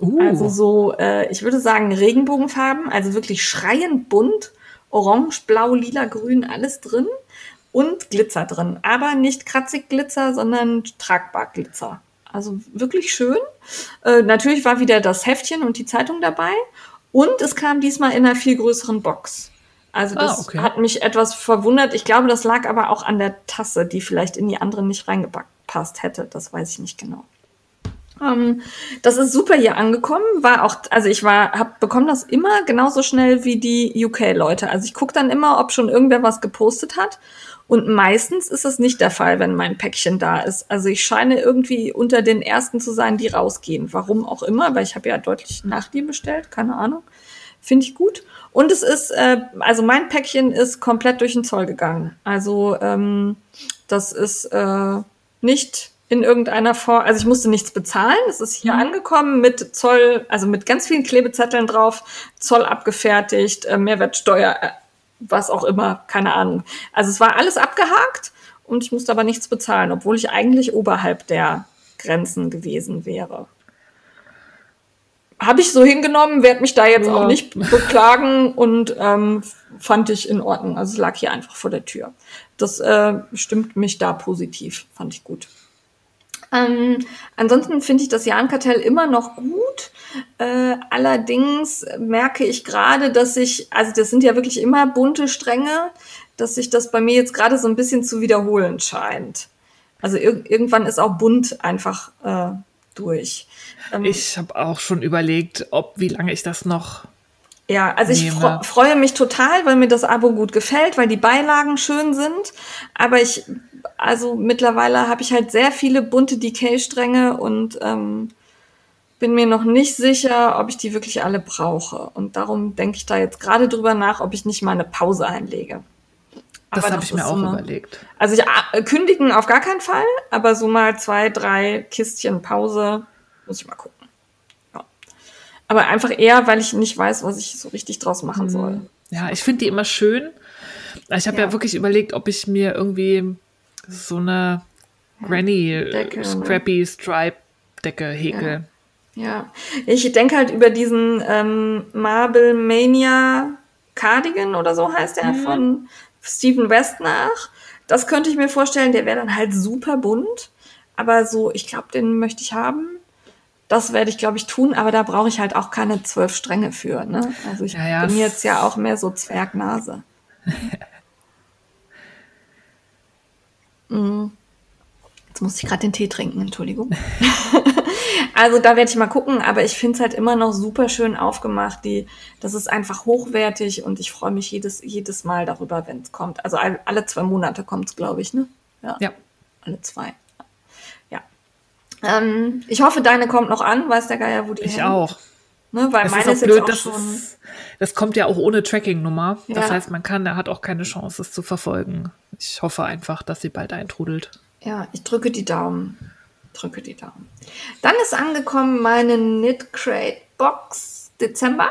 Uh. Also so, äh, ich würde sagen Regenbogenfarben, also wirklich schreiend bunt, orange, blau, lila, grün, alles drin und Glitzer drin. Aber nicht kratzig Glitzer, sondern tragbar Glitzer. Also wirklich schön. Äh, natürlich war wieder das Heftchen und die Zeitung dabei. Und es kam diesmal in einer viel größeren Box. Also das ah, okay. hat mich etwas verwundert. Ich glaube, das lag aber auch an der Tasse, die vielleicht in die andere nicht reingepasst hätte. Das weiß ich nicht genau. Ähm, das ist super hier angekommen, war auch, also ich war, hab bekommen das immer genauso schnell wie die UK-Leute. Also ich gucke dann immer, ob schon irgendwer was gepostet hat. Und meistens ist es nicht der Fall, wenn mein Päckchen da ist. Also ich scheine irgendwie unter den ersten zu sein, die rausgehen. Warum auch immer, weil ich habe ja deutlich nach dir bestellt, keine Ahnung. Finde ich gut. Und es ist, äh, also mein Päckchen ist komplett durch den Zoll gegangen. Also ähm, das ist äh, nicht in irgendeiner Form, also ich musste nichts bezahlen. Es ist hier mhm. angekommen mit Zoll, also mit ganz vielen Klebezetteln drauf, Zoll abgefertigt, äh, Mehrwertsteuer, äh, was auch immer, keine Ahnung. Also es war alles abgehakt und ich musste aber nichts bezahlen, obwohl ich eigentlich oberhalb der Grenzen gewesen wäre. Habe ich so hingenommen, werde mich da jetzt ja. auch nicht beklagen und ähm, fand ich in Ordnung. Also es lag hier einfach vor der Tür. Das äh, stimmt mich da positiv, fand ich gut. Ähm, ansonsten finde ich das Jahrenkartell immer noch gut. Äh, allerdings merke ich gerade, dass ich, also das sind ja wirklich immer bunte Stränge, dass sich das bei mir jetzt gerade so ein bisschen zu wiederholen scheint. Also ir irgendwann ist auch bunt einfach äh, durch. Ähm, ich habe auch schon überlegt, ob wie lange ich das noch ja, also ich fre freue mich total, weil mir das Abo gut gefällt, weil die Beilagen schön sind. Aber ich, also mittlerweile habe ich halt sehr viele bunte Decay-Stränge und ähm, bin mir noch nicht sicher, ob ich die wirklich alle brauche. Und darum denke ich da jetzt gerade drüber nach, ob ich nicht mal eine Pause einlege. Das habe ich mir auch so eine, überlegt. Also ich äh, kündigen auf gar keinen Fall, aber so mal zwei, drei Kistchen Pause muss ich mal gucken. Aber einfach eher, weil ich nicht weiß, was ich so richtig draus machen soll. Mhm. Ja, ich finde die immer schön. Ich habe ja. ja. wirklich überlegt, ob ich mir irgendwie so eine Granny Decke, ne? Scrappy ne? Stripe Decke häkel. Ja. ja. ich denke halt über diesen ähm, Marble Mania Cardigan oder so heißt der mhm. von Stephen West nach. Das könnte ich mir vorstellen, der wäre dann halt super bunt. Aber so, ich glaube, den möchte ich haben. Das werde ich, glaube ich, tun, aber da brauche ich halt auch keine zwölf Stränge für. Ne? Also ich ja, ja. bin jetzt ja auch mehr so Zwergnase. mm. Jetzt muss ich gerade den Tee trinken, Entschuldigung. also da werde ich mal gucken, aber ich finde es halt immer noch super schön aufgemacht. Die, das ist einfach hochwertig und ich freue mich jedes, jedes Mal darüber, wenn es kommt. Also alle zwei Monate kommt es, glaube ich, ne? Ja. ja. Alle zwei. Ähm, ich hoffe, deine kommt noch an, weiß der Geier, wo die Ich hängt. auch. Ne, weil das meine ist, ist blöd, schon. Ist, das kommt ja auch ohne Tracking-Nummer. Ja. Das heißt, man kann, er hat auch keine Chance, es zu verfolgen. Ich hoffe einfach, dass sie bald eintrudelt. Ja, ich drücke die Daumen. Drücke die Daumen. Dann ist angekommen meine Knit Crate Box Dezember.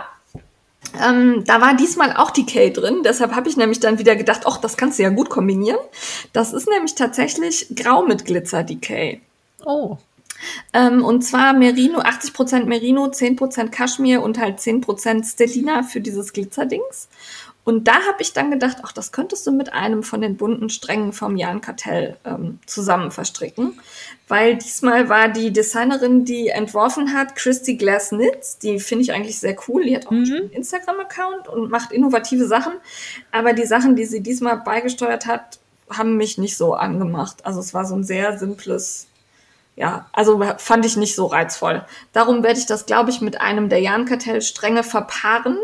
Ähm, da war diesmal auch Decay drin, deshalb habe ich nämlich dann wieder gedacht, ach, das kannst du ja gut kombinieren. Das ist nämlich tatsächlich Grau mit Glitzer Decay. Oh. Ähm, und zwar Merino, 80% Merino, 10% Kaschmir und halt 10% Stelina für dieses Glitzerdings. Und da habe ich dann gedacht, ach, das könntest du mit einem von den bunten Strängen vom Jan Kartell ähm, zusammen verstricken. Weil diesmal war die Designerin, die entworfen hat, Christy Glass Knits. Die finde ich eigentlich sehr cool. Die hat auch mhm. einen Instagram-Account und macht innovative Sachen. Aber die Sachen, die sie diesmal beigesteuert hat, haben mich nicht so angemacht. Also es war so ein sehr simples ja, also fand ich nicht so reizvoll. Darum werde ich das, glaube ich, mit einem der Jahn-Kartell-Stränge verpaaren.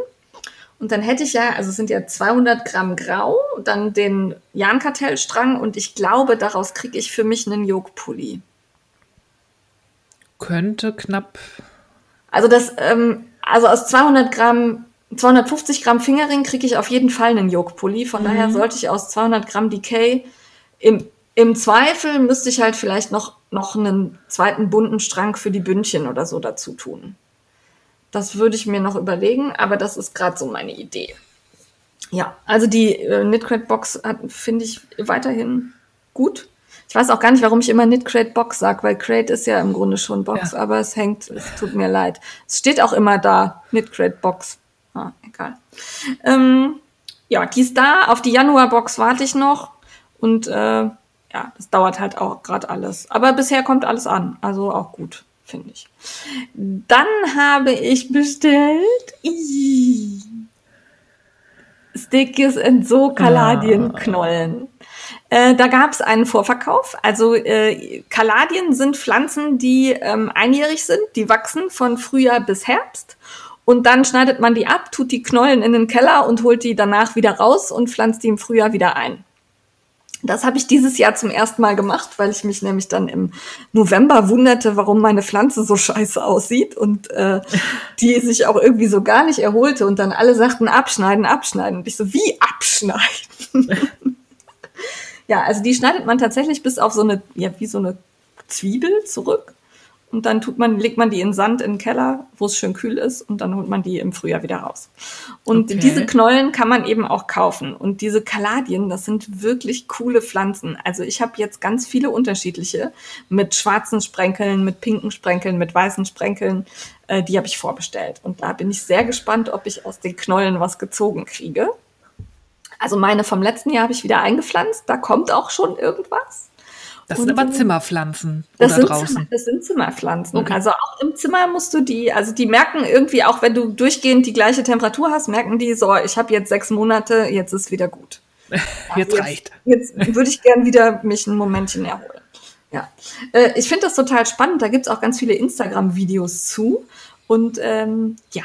Und dann hätte ich ja, also es sind ja 200 Gramm Grau, dann den Jahn-Kartell-Strang und ich glaube, daraus kriege ich für mich einen Jogpulli. Könnte knapp. Also das, ähm, also aus 200 Gramm 250 Gramm Fingerring kriege ich auf jeden Fall einen Jogpulli. Von mhm. daher sollte ich aus 200 Gramm Decay im im Zweifel müsste ich halt vielleicht noch, noch einen zweiten bunten Strang für die Bündchen oder so dazu tun. Das würde ich mir noch überlegen, aber das ist gerade so meine Idee. Ja, also die äh, Knitcrate Box finde ich weiterhin gut. Ich weiß auch gar nicht, warum ich immer Knitcrate Box sage, weil Crate ist ja im Grunde schon Box, ja. aber es hängt, es tut mir leid. Es steht auch immer da, Knitcrate Box. Ah, egal. Ähm, ja, die ist da. Auf die Januar Box warte ich noch. Und äh, ja, das dauert halt auch gerade alles. Aber bisher kommt alles an. Also auch gut, finde ich. Dann habe ich bestellt Stickes and so Kaladienknollen. Äh, da gab es einen Vorverkauf. Also äh, Kaladien sind Pflanzen, die ähm, einjährig sind, die wachsen von Frühjahr bis Herbst. Und dann schneidet man die ab, tut die Knollen in den Keller und holt die danach wieder raus und pflanzt die im Frühjahr wieder ein. Das habe ich dieses Jahr zum ersten Mal gemacht, weil ich mich nämlich dann im November wunderte, warum meine Pflanze so scheiße aussieht und äh, die sich auch irgendwie so gar nicht erholte und dann alle sagten abschneiden, abschneiden und ich so wie abschneiden. ja, also die schneidet man tatsächlich bis auf so eine ja wie so eine Zwiebel zurück und dann tut man, legt man die in Sand in den Keller, wo es schön kühl ist, und dann holt man die im Frühjahr wieder raus. Und okay. diese Knollen kann man eben auch kaufen. Und diese Kaladien, das sind wirklich coole Pflanzen. Also ich habe jetzt ganz viele unterschiedliche mit schwarzen Sprenkeln, mit pinken Sprenkeln, mit weißen Sprenkeln. Äh, die habe ich vorbestellt. Und da bin ich sehr gespannt, ob ich aus den Knollen was gezogen kriege. Also meine vom letzten Jahr habe ich wieder eingepflanzt. Da kommt auch schon irgendwas. Das sind aber Zimmerpflanzen das oder sind draußen. Zimmer, das sind Zimmerpflanzen. Okay. Also auch im Zimmer musst du die, also die merken irgendwie, auch wenn du durchgehend die gleiche Temperatur hast, merken die so, ich habe jetzt sechs Monate, jetzt ist wieder gut. jetzt, jetzt reicht. Jetzt würde ich gern wieder mich ein Momentchen erholen. Ja, äh, ich finde das total spannend. Da gibt's auch ganz viele Instagram-Videos zu. Und ähm, ja,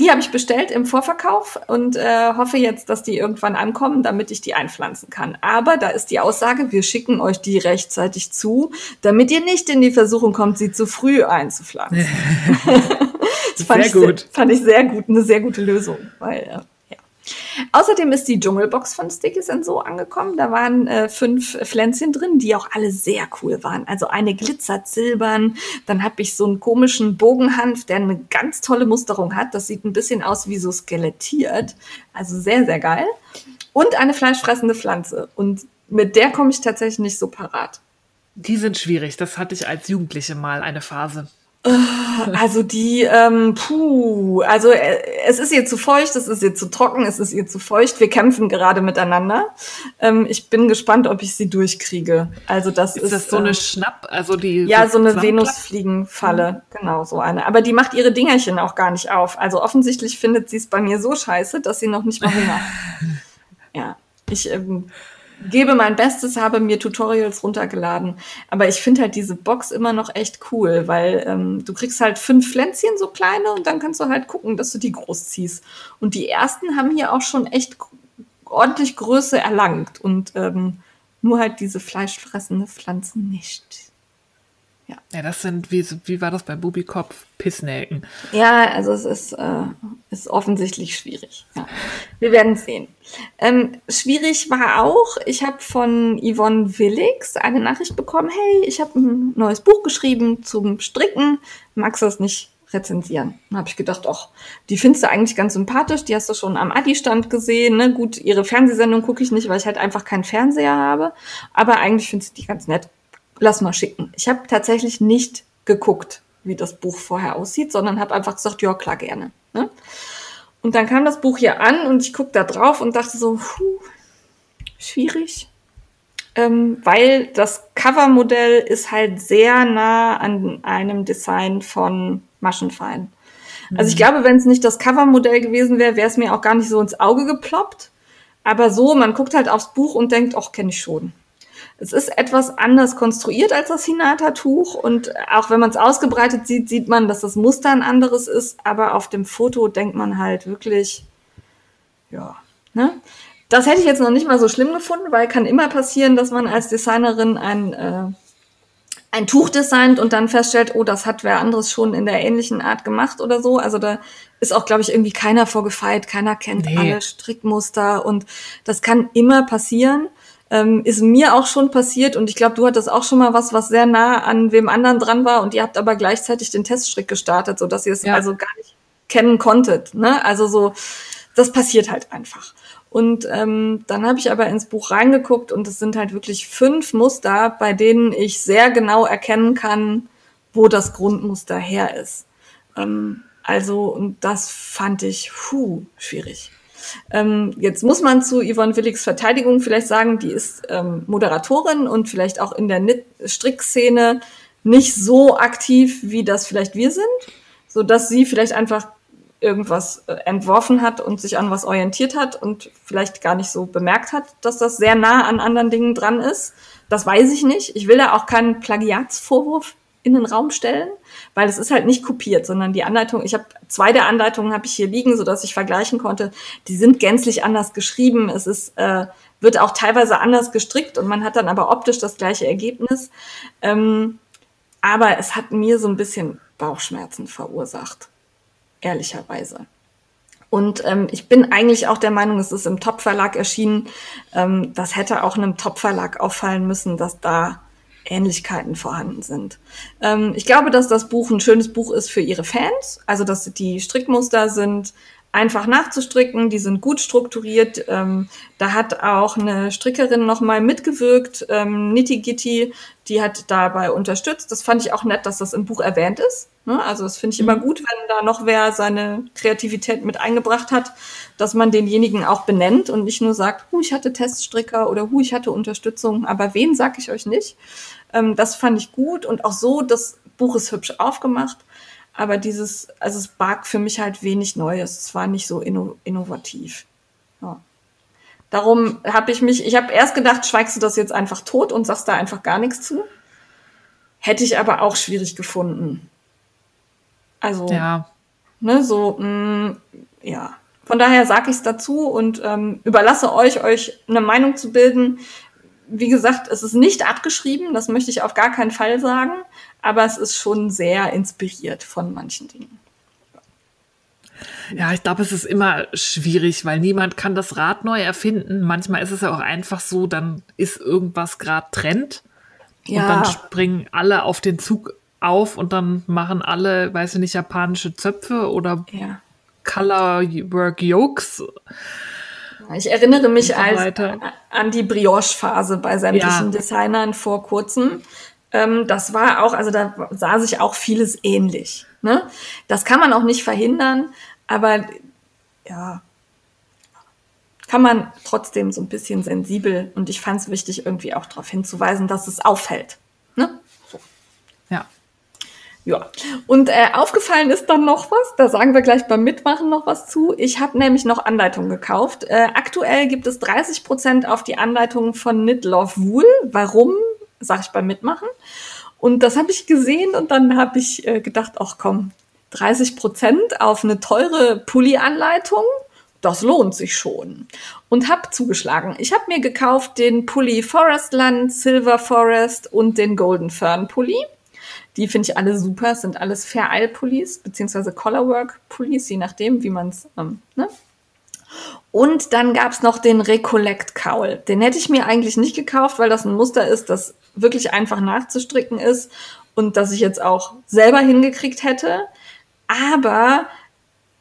die habe ich bestellt im Vorverkauf und äh, hoffe jetzt, dass die irgendwann ankommen, damit ich die einpflanzen kann. Aber da ist die Aussage, wir schicken euch die rechtzeitig zu, damit ihr nicht in die Versuchung kommt, sie zu früh einzupflanzen. das fand sehr ich, gut. Fand ich sehr gut, eine sehr gute Lösung, weil äh, Außerdem ist die Dschungelbox von Sticky so angekommen. Da waren äh, fünf Pflänzchen drin, die auch alle sehr cool waren. Also eine glitzert silbern. Dann habe ich so einen komischen Bogenhanf, der eine ganz tolle Musterung hat. Das sieht ein bisschen aus wie so skelettiert. Also sehr, sehr geil. Und eine fleischfressende Pflanze. Und mit der komme ich tatsächlich nicht so parat. Die sind schwierig. Das hatte ich als Jugendliche mal eine Phase. Also die, ähm, puh, also äh, es ist ihr zu feucht, es ist ihr zu trocken, es ist ihr zu feucht. Wir kämpfen gerade miteinander. Ähm, ich bin gespannt, ob ich sie durchkriege. Also das ist, ist das so eine ähm, Schnapp, also die ja so, so eine Venusfliegenfalle, mhm. genau so eine. Aber die macht ihre Dingerchen auch gar nicht auf. Also offensichtlich findet sie es bei mir so scheiße, dass sie noch nicht mal Hunger. ja, ich ähm, gebe mein Bestes, habe mir Tutorials runtergeladen. Aber ich finde halt diese Box immer noch echt cool, weil ähm, du kriegst halt fünf Pflänzchen, so kleine, und dann kannst du halt gucken, dass du die groß ziehst. Und die ersten haben hier auch schon echt ordentlich Größe erlangt. Und ähm, nur halt diese fleischfressende Pflanzen nicht. Ja. ja, das sind, wie, wie war das bei Bubikopf? Pissnelken. Ja, also es ist, äh, ist offensichtlich schwierig. Ja. Wir werden sehen. Ähm, schwierig war auch, ich habe von Yvonne Willix eine Nachricht bekommen, hey, ich habe ein neues Buch geschrieben zum Stricken, magst du das nicht rezensieren? Dann habe ich gedacht, ach, die findest du eigentlich ganz sympathisch, die hast du schon am Adi-Stand gesehen. Ne? Gut, ihre Fernsehsendung gucke ich nicht, weil ich halt einfach keinen Fernseher habe, aber eigentlich findest du die ganz nett lass mal schicken. Ich habe tatsächlich nicht geguckt, wie das Buch vorher aussieht, sondern habe einfach gesagt, ja, klar, gerne. Ne? Und dann kam das Buch hier an und ich guck da drauf und dachte so, puh, schwierig. Ähm, weil das Covermodell ist halt sehr nah an einem Design von Maschenfein. Also ich mhm. glaube, wenn es nicht das Covermodell gewesen wäre, wäre es mir auch gar nicht so ins Auge geploppt. Aber so, man guckt halt aufs Buch und denkt, ach, kenne ich schon. Es ist etwas anders konstruiert als das Hinata-Tuch und auch wenn man es ausgebreitet sieht, sieht man, dass das Muster ein anderes ist, aber auf dem Foto denkt man halt wirklich, ja, ne? Das hätte ich jetzt noch nicht mal so schlimm gefunden, weil kann immer passieren, dass man als Designerin ein, äh, ein Tuch designt und dann feststellt, oh, das hat wer anderes schon in der ähnlichen Art gemacht oder so. Also da ist auch, glaube ich, irgendwie keiner vorgefeit, keiner kennt nee. alle Strickmuster und das kann immer passieren. Ähm, ist mir auch schon passiert und ich glaube, du hattest auch schon mal was, was sehr nah an wem anderen dran war und ihr habt aber gleichzeitig den Teststrick gestartet, so dass ihr es ja. also gar nicht kennen konntet. Ne? Also so, das passiert halt einfach. Und ähm, dann habe ich aber ins Buch reingeguckt und es sind halt wirklich fünf Muster, bei denen ich sehr genau erkennen kann, wo das Grundmuster her ist. Ähm, also, und das fand ich, puh, schwierig. Ähm, jetzt muss man zu Yvonne Willigs Verteidigung vielleicht sagen, die ist ähm, Moderatorin und vielleicht auch in der Strickszene nicht so aktiv, wie das vielleicht wir sind, so dass sie vielleicht einfach irgendwas äh, entworfen hat und sich an was orientiert hat und vielleicht gar nicht so bemerkt hat, dass das sehr nah an anderen Dingen dran ist. Das weiß ich nicht. Ich will da auch keinen Plagiatsvorwurf in den Raum stellen, weil es ist halt nicht kopiert, sondern die Anleitung, ich habe zwei der Anleitungen habe ich hier liegen, so dass ich vergleichen konnte. Die sind gänzlich anders geschrieben. Es ist äh, wird auch teilweise anders gestrickt und man hat dann aber optisch das gleiche Ergebnis. Ähm, aber es hat mir so ein bisschen Bauchschmerzen verursacht, ehrlicherweise. Und ähm, ich bin eigentlich auch der Meinung, es ist im Top-Verlag erschienen. Ähm, das hätte auch einem Top-Verlag auffallen müssen, dass da Ähnlichkeiten vorhanden sind. Ähm, ich glaube, dass das Buch ein schönes Buch ist für ihre Fans. Also, dass die Strickmuster sind einfach nachzustricken, die sind gut strukturiert. Ähm, da hat auch eine Strickerin nochmal mitgewirkt, ähm, Nitty Gitty, die hat dabei unterstützt. Das fand ich auch nett, dass das im Buch erwähnt ist. Ne? Also das finde ich immer mhm. gut, wenn da noch wer seine Kreativität mit eingebracht hat, dass man denjenigen auch benennt und nicht nur sagt, hu, ich hatte Teststricker oder hu, ich hatte Unterstützung, aber wen sag ich euch nicht. Ähm, das fand ich gut und auch so, das Buch ist hübsch aufgemacht. Aber dieses, also es barg für mich halt wenig Neues. Es war nicht so inno innovativ. Ja. Darum habe ich mich, ich habe erst gedacht, schweigst du das jetzt einfach tot und sagst da einfach gar nichts zu. Hätte ich aber auch schwierig gefunden. Also, ja. ne, so, mh, mm, ja. Von daher sage ich es dazu und ähm, überlasse euch, euch eine Meinung zu bilden. Wie gesagt, es ist nicht abgeschrieben, das möchte ich auf gar keinen Fall sagen aber es ist schon sehr inspiriert von manchen Dingen. Ja, ich glaube, es ist immer schwierig, weil niemand kann das Rad neu erfinden. Manchmal ist es ja auch einfach so, dann ist irgendwas gerade Trend ja. und dann springen alle auf den Zug auf und dann machen alle, weiß ich nicht, japanische Zöpfe oder ja. Colorwork Yokes. Ich erinnere mich so als, an die Brioche-Phase bei sämtlichen ja. Designern vor kurzem. Ähm, das war auch, also da sah sich auch vieles ähnlich. Ne? Das kann man auch nicht verhindern, aber ja, kann man trotzdem so ein bisschen sensibel und ich fand es wichtig, irgendwie auch darauf hinzuweisen, dass es auffällt. Ne? Ja. Und äh, aufgefallen ist dann noch was, da sagen wir gleich beim Mitmachen noch was zu. Ich habe nämlich noch Anleitungen gekauft. Äh, aktuell gibt es 30% auf die Anleitungen von Knit Love Wool. Warum? sag ich beim Mitmachen. Und das habe ich gesehen und dann habe ich äh, gedacht, ach komm, 30 Prozent auf eine teure Pulli-Anleitung, das lohnt sich schon. Und habe zugeschlagen. Ich habe mir gekauft den Pulli Forestland, Silver Forest und den Golden Fern Pulli. Die finde ich alle super, das sind alles Fair Isle Pullis, beziehungsweise Colorwork Pullis, je nachdem, wie man es ähm, ne, und dann gab's noch den Recollect Cowl. Den hätte ich mir eigentlich nicht gekauft, weil das ein Muster ist, das wirklich einfach nachzustricken ist und das ich jetzt auch selber hingekriegt hätte. Aber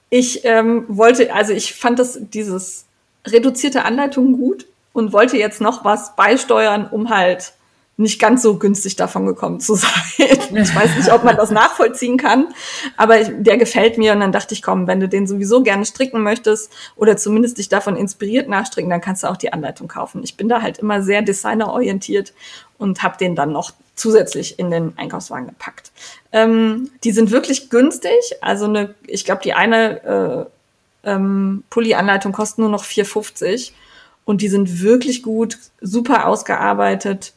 ich ähm, wollte, also ich fand das dieses reduzierte Anleitung gut und wollte jetzt noch was beisteuern, um halt nicht ganz so günstig davon gekommen zu sein. Ich weiß nicht, ob man das nachvollziehen kann, aber der gefällt mir und dann dachte ich, komm, wenn du den sowieso gerne stricken möchtest oder zumindest dich davon inspiriert nachstricken, dann kannst du auch die Anleitung kaufen. Ich bin da halt immer sehr designerorientiert und habe den dann noch zusätzlich in den Einkaufswagen gepackt. Ähm, die sind wirklich günstig, also eine, ich glaube, die eine äh, ähm, Pulli-Anleitung kostet nur noch 4,50 und die sind wirklich gut, super ausgearbeitet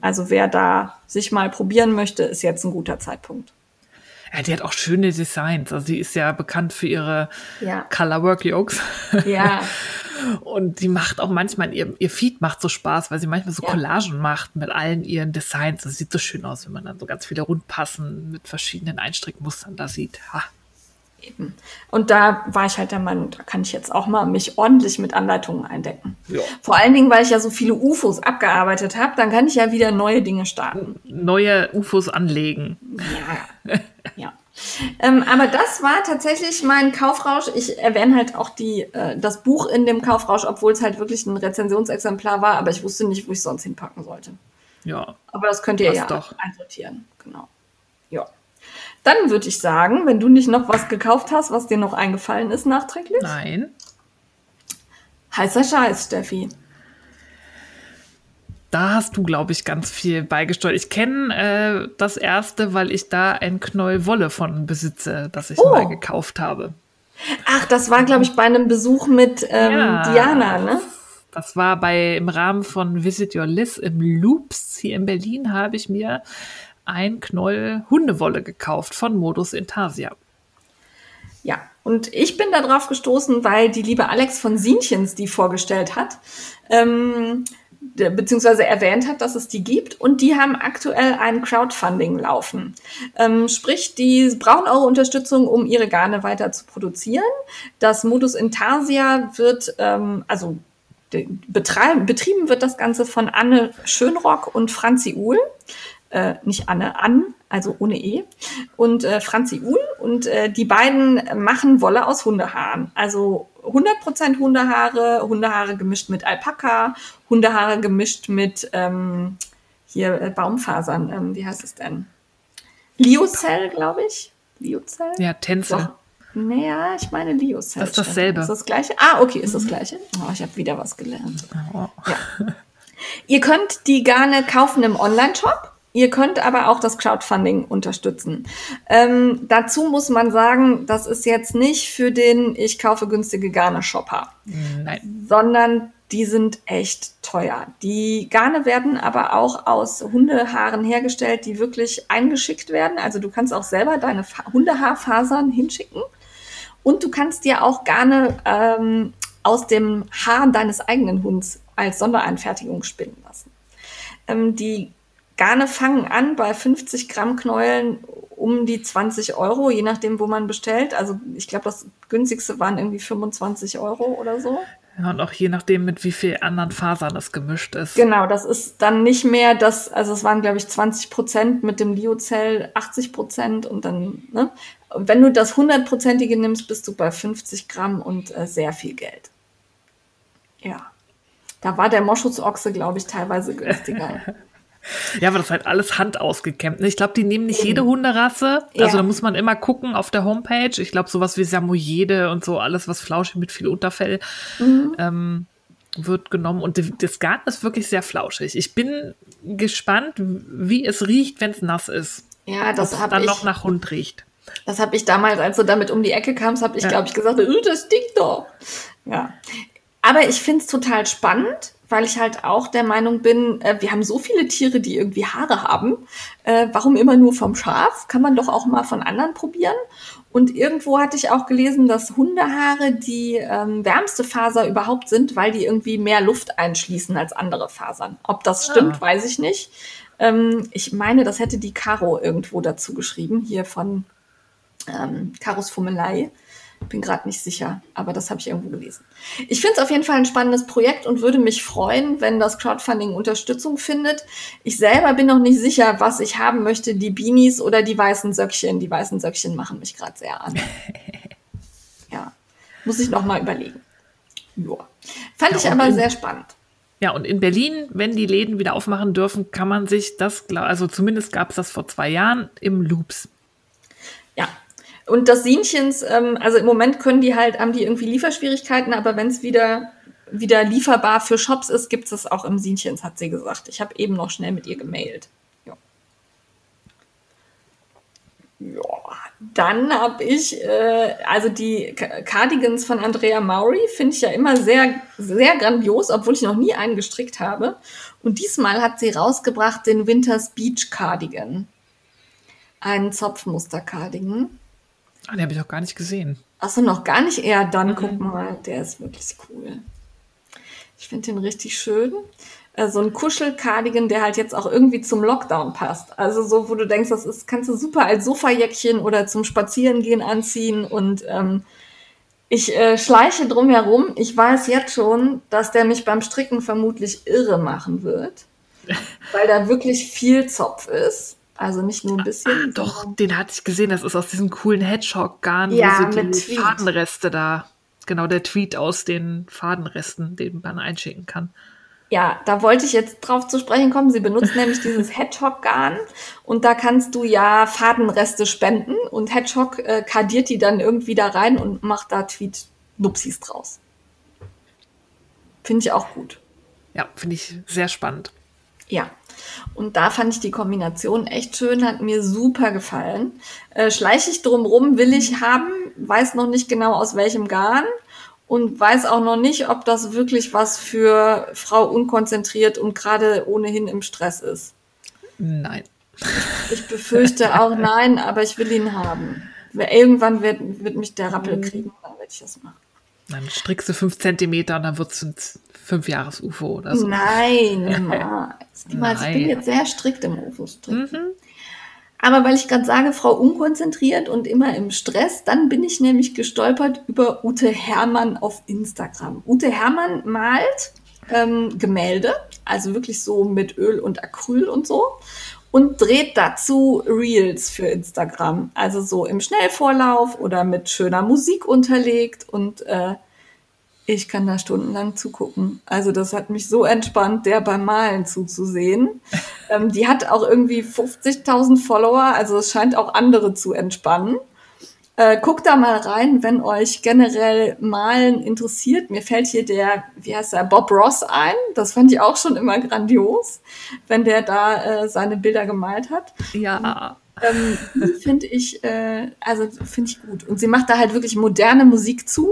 also wer da sich mal probieren möchte, ist jetzt ein guter Zeitpunkt. Ja, die hat auch schöne Designs. Also sie ist ja bekannt für ihre ja. Colorwork Yokes. Ja. Und die macht auch manchmal, ihr, ihr Feed macht so Spaß, weil sie manchmal so ja. Collagen macht mit allen ihren Designs. Das sieht so schön aus, wenn man dann so ganz viele Rundpassen mit verschiedenen Einstrickmustern da sieht. Ha. Eben. Und da war ich halt der Meinung, da kann ich jetzt auch mal mich ordentlich mit Anleitungen eindecken. Ja. Vor allen Dingen, weil ich ja so viele UFOs abgearbeitet habe, dann kann ich ja wieder neue Dinge starten. Neue UFOs anlegen. Ja. ja. Ähm, aber das war tatsächlich mein Kaufrausch. Ich erwähne halt auch die, äh, das Buch in dem Kaufrausch, obwohl es halt wirklich ein Rezensionsexemplar war, aber ich wusste nicht, wo ich es sonst hinpacken sollte. Ja. Aber das könnt ihr ja doch. einsortieren. Genau. Ja. Dann würde ich sagen, wenn du nicht noch was gekauft hast, was dir noch eingefallen ist nachträglich. Nein. Heißer Scheiß, Steffi. Da hast du, glaube ich, ganz viel beigesteuert. Ich kenne äh, das erste, weil ich da ein Knäuel Wolle von besitze, das ich oh. mal gekauft habe. Ach, das war, glaube ich, bei einem Besuch mit ähm, ja, Diana, ne? Das war bei im Rahmen von Visit Your Liz im Loops hier in Berlin habe ich mir ein Knoll Hundewolle gekauft von Modus Intarsia. Ja, und ich bin darauf gestoßen, weil die liebe Alex von Sienchens die vorgestellt hat, ähm, beziehungsweise erwähnt hat, dass es die gibt. Und die haben aktuell ein Crowdfunding laufen. Ähm, sprich, die brauchen eure Unterstützung, um ihre Garne weiter zu produzieren. Das Modus Intarsia wird, ähm, also betrieben wird das Ganze von Anne Schönrock und Franzi Uhl äh, nicht Anne, An, also ohne E, und äh, Franzi Uhl. Und äh, die beiden machen Wolle aus Hundehaaren. Also 100% Hundehaare, Hundehaare gemischt mit Alpaka, Hundehaare gemischt mit ähm, hier äh, Baumfasern. Ähm, wie heißt es denn? Liocell, glaube ich. Liocell? Ja, Tänze. Naja, ich meine Liocell. Das ist dasselbe. Ist das gleiche? Ah, okay, ist das mhm. gleiche. Oh, ich habe wieder was gelernt. Oh. Ja. Ihr könnt die Garne kaufen im Online-Shop. Ihr könnt aber auch das Crowdfunding unterstützen. Ähm, dazu muss man sagen, das ist jetzt nicht für den Ich kaufe günstige Garne Shopper, Nein. sondern die sind echt teuer. Die Garne werden aber auch aus Hundehaaren hergestellt, die wirklich eingeschickt werden. Also du kannst auch selber deine Hundehaarfasern hinschicken und du kannst dir auch Garne ähm, aus dem Haar deines eigenen Hunds als Sondereinfertigung spinnen lassen. Ähm, die Garne fangen an bei 50 Gramm Knäueln um die 20 Euro, je nachdem, wo man bestellt. Also ich glaube, das günstigste waren irgendwie 25 Euro oder so. Ja, und auch je nachdem, mit wie viel anderen Fasern das gemischt ist. Genau, das ist dann nicht mehr das, also es waren, glaube ich, 20 Prozent mit dem Liozell 80 Prozent und dann, ne? Wenn du das hundertprozentige nimmst, bist du bei 50 Gramm und äh, sehr viel Geld. Ja. Da war der Moschusochse, glaube ich, teilweise günstiger. Ja, aber das ist halt alles handausgekämmt. Ne? Ich glaube, die nehmen nicht jede Hunderasse. Also ja. da muss man immer gucken auf der Homepage. Ich glaube, sowas wie Samoyede und so, alles, was flauschig mit viel Unterfell, mhm. ähm, wird genommen. Und das Garn ist wirklich sehr flauschig. Ich bin gespannt, wie es riecht, wenn es nass ist. Ja, das hat dann ich, noch nach Hund riecht. Das habe ich damals, als du damit um die Ecke kamst, habe ich, ja. glaube ich, gesagt, das stinkt doch. Ja. Aber ich finde es total spannend, weil ich halt auch der Meinung bin, äh, wir haben so viele Tiere, die irgendwie Haare haben. Äh, warum immer nur vom Schaf? Kann man doch auch mal von anderen probieren. Und irgendwo hatte ich auch gelesen, dass Hundehaare die ähm, wärmste Faser überhaupt sind, weil die irgendwie mehr Luft einschließen als andere Fasern. Ob das stimmt, ah. weiß ich nicht. Ähm, ich meine, das hätte die Caro irgendwo dazu geschrieben, hier von ähm, Karos Fummelei. Bin gerade nicht sicher, aber das habe ich irgendwo gelesen. Ich finde es auf jeden Fall ein spannendes Projekt und würde mich freuen, wenn das Crowdfunding Unterstützung findet. Ich selber bin noch nicht sicher, was ich haben möchte, die Beanies oder die weißen Söckchen. Die weißen Söckchen machen mich gerade sehr an. ja, muss ich noch mal überlegen. Ja. Fand ja, ich aber sehr spannend. Ja, und in Berlin, wenn die Läden wieder aufmachen dürfen, kann man sich das, also zumindest gab es das vor zwei Jahren im Loops und das Sienchens, ähm, also im Moment können die halt, haben die irgendwie Lieferschwierigkeiten, aber wenn es wieder wieder lieferbar für Shops ist, gibt es auch im Sienchens, hat sie gesagt. Ich habe eben noch schnell mit ihr gemailt. Ja. Ja, dann habe ich, äh, also die Cardigans von Andrea Maury finde ich ja immer sehr, sehr grandios, obwohl ich noch nie einen gestrickt habe. Und diesmal hat sie rausgebracht den Winters Beach Cardigan. Einen Zopfmuster-Cardigan. Ah, den habe ich auch gar nicht gesehen. Achso, noch gar nicht eher. Dann mhm. guck mal, der ist wirklich cool. Ich finde den richtig schön. Äh, so ein Kuschelkardigan, der halt jetzt auch irgendwie zum Lockdown passt. Also so, wo du denkst, das ist, kannst du super als Sofajäckchen oder zum Spazierengehen anziehen. Und ähm, ich äh, schleiche drum herum. Ich weiß jetzt schon, dass der mich beim Stricken vermutlich irre machen wird. weil da wirklich viel Zopf ist. Also nicht nur ein bisschen. Ah, doch, den hatte ich gesehen. Das ist aus diesem coolen Hedgehog-Garn, ja, wo sie die Tweet. Fadenreste da. Genau, der Tweet aus den Fadenresten, den man einschicken kann. Ja, da wollte ich jetzt drauf zu sprechen kommen. Sie benutzt nämlich dieses Hedgehog-Garn und da kannst du ja Fadenreste spenden und Hedgehog äh, kardiert die dann irgendwie da rein und macht da Tweet-Nupsis draus. Finde ich auch gut. Ja, finde ich sehr spannend. Ja. Und da fand ich die Kombination echt schön, hat mir super gefallen. Äh, schleiche ich drumrum, will ich haben, weiß noch nicht genau aus welchem Garn und weiß auch noch nicht, ob das wirklich was für Frau unkonzentriert und gerade ohnehin im Stress ist. Nein. Ich befürchte auch nein, aber ich will ihn haben. Irgendwann wird, wird mich der Rappel kriegen, dann werde ich das machen. Dann strickst du fünf Zentimeter und dann wird es ein fünf Jahres UFO oder so. Nein, niemals. niemals. Ich bin jetzt sehr strikt im UFO-Strick. Mhm. Aber weil ich gerade sage, Frau unkonzentriert und immer im Stress, dann bin ich nämlich gestolpert über Ute Hermann auf Instagram. Ute Hermann malt ähm, Gemälde, also wirklich so mit Öl und Acryl und so und dreht dazu Reels für Instagram. Also so im Schnellvorlauf oder mit schöner Musik unterlegt und äh, ich kann da stundenlang zugucken. Also das hat mich so entspannt, der beim Malen zuzusehen. ähm, die hat auch irgendwie 50.000 Follower, also es scheint auch andere zu entspannen. Äh, guckt da mal rein, wenn euch generell Malen interessiert. Mir fällt hier der, wie heißt der, Bob Ross ein. Das fand ich auch schon immer grandios, wenn der da äh, seine Bilder gemalt hat. Ja. Ähm, finde ich, äh, also finde ich gut. Und sie macht da halt wirklich moderne Musik zu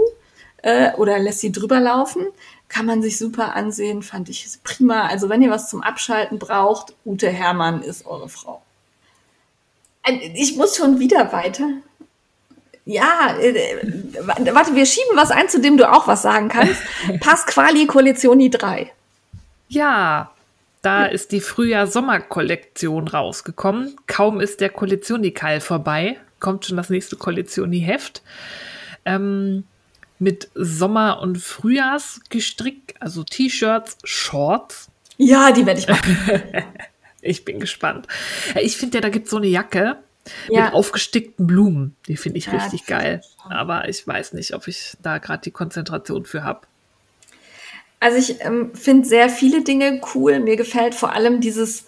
äh, oder lässt sie drüber laufen. Kann man sich super ansehen, fand ich prima. Also wenn ihr was zum Abschalten braucht, Ute Hermann ist eure Frau. Ich muss schon wieder weiter. Ja, äh, warte, wir schieben was ein, zu dem du auch was sagen kannst. Pasquali Collezioni 3. Ja, da ist die Frühjahr-Sommer-Kollektion rausgekommen. Kaum ist der Kollektioni-Keil vorbei, kommt schon das nächste Kollektioni-Heft. Ähm, mit Sommer- und Frühjahrsgestrick, also T-Shirts, Shorts. Ja, die werde ich machen. ich bin gespannt. Ich finde ja, da gibt es so eine Jacke, ja. mit aufgestickten Blumen. Die finde ich ja, richtig geil. Aber ich weiß nicht, ob ich da gerade die Konzentration für habe. Also ich ähm, finde sehr viele Dinge cool. Mir gefällt vor allem dieses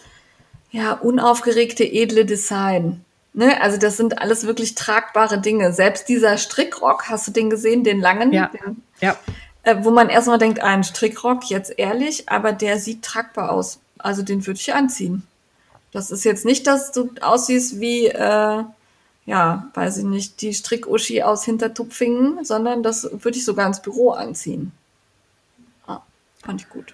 ja unaufgeregte edle Design. Ne? Also das sind alles wirklich tragbare Dinge. Selbst dieser Strickrock, hast du den gesehen, den langen? Ja. Den, ja. Äh, wo man erstmal denkt, ein Strickrock, jetzt ehrlich, aber der sieht tragbar aus. Also den würde ich anziehen. Das ist jetzt nicht, dass du aussiehst wie, äh, ja, weiß ich nicht, die Strick-Uschi aus Hintertupfingen, sondern das würde ich sogar ins Büro anziehen. Ah, fand ich gut.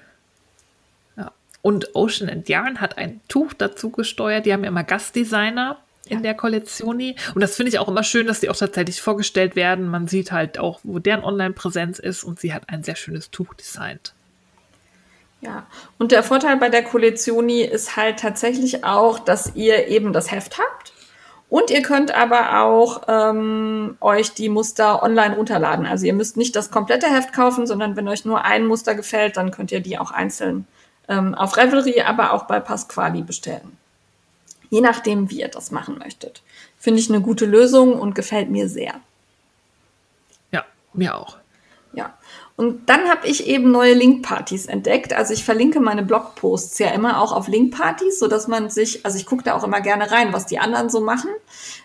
Ja. Und Ocean and Yarn hat ein Tuch dazu gesteuert. Die haben ja immer Gastdesigner in ja. der Kollektioni. Und das finde ich auch immer schön, dass die auch tatsächlich vorgestellt werden. Man sieht halt auch, wo deren Online-Präsenz ist und sie hat ein sehr schönes Tuch designt. Ja, und der Vorteil bei der Kollektioni ist halt tatsächlich auch, dass ihr eben das Heft habt. Und ihr könnt aber auch ähm, euch die Muster online runterladen. Also ihr müsst nicht das komplette Heft kaufen, sondern wenn euch nur ein Muster gefällt, dann könnt ihr die auch einzeln ähm, auf Revelry, aber auch bei Pasquali bestellen. Je nachdem, wie ihr das machen möchtet. Finde ich eine gute Lösung und gefällt mir sehr. Ja, mir auch. Und dann habe ich eben neue Linkpartys entdeckt. Also ich verlinke meine Blogposts ja immer auch auf Linkpartys, so dass man sich, also ich gucke da auch immer gerne rein, was die anderen so machen.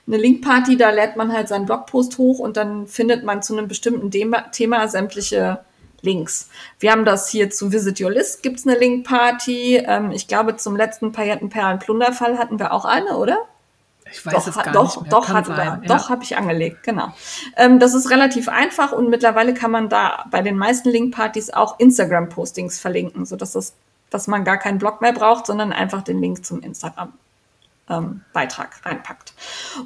Eine Linkparty, da lädt man halt seinen Blogpost hoch und dann findet man zu einem bestimmten Thema sämtliche Links. Wir haben das hier zu Visit Your List, gibt's eine Linkparty. Ähm, ich glaube, zum letzten Paillettenperlen-Plunderfall hatten wir auch eine, oder? Ich weiß doch, es gar doch, nicht mehr. Doch, Kann hatten wir, ja. doch habe ich angelegt, genau. Ähm, das ist relativ einfach und mittlerweile kann man da bei den meisten Linkpartys auch Instagram-Postings verlinken, sodass das, dass man gar keinen Blog mehr braucht, sondern einfach den Link zum Instagram. Ähm, Beitrag reinpackt.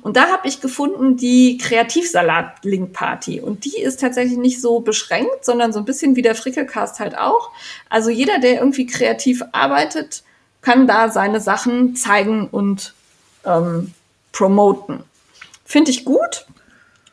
Und da habe ich gefunden die Kreativsalat-Link-Party. Und die ist tatsächlich nicht so beschränkt, sondern so ein bisschen wie der Frickelcast halt auch. Also jeder, der irgendwie kreativ arbeitet, kann da seine Sachen zeigen und ähm, promoten. Finde ich gut.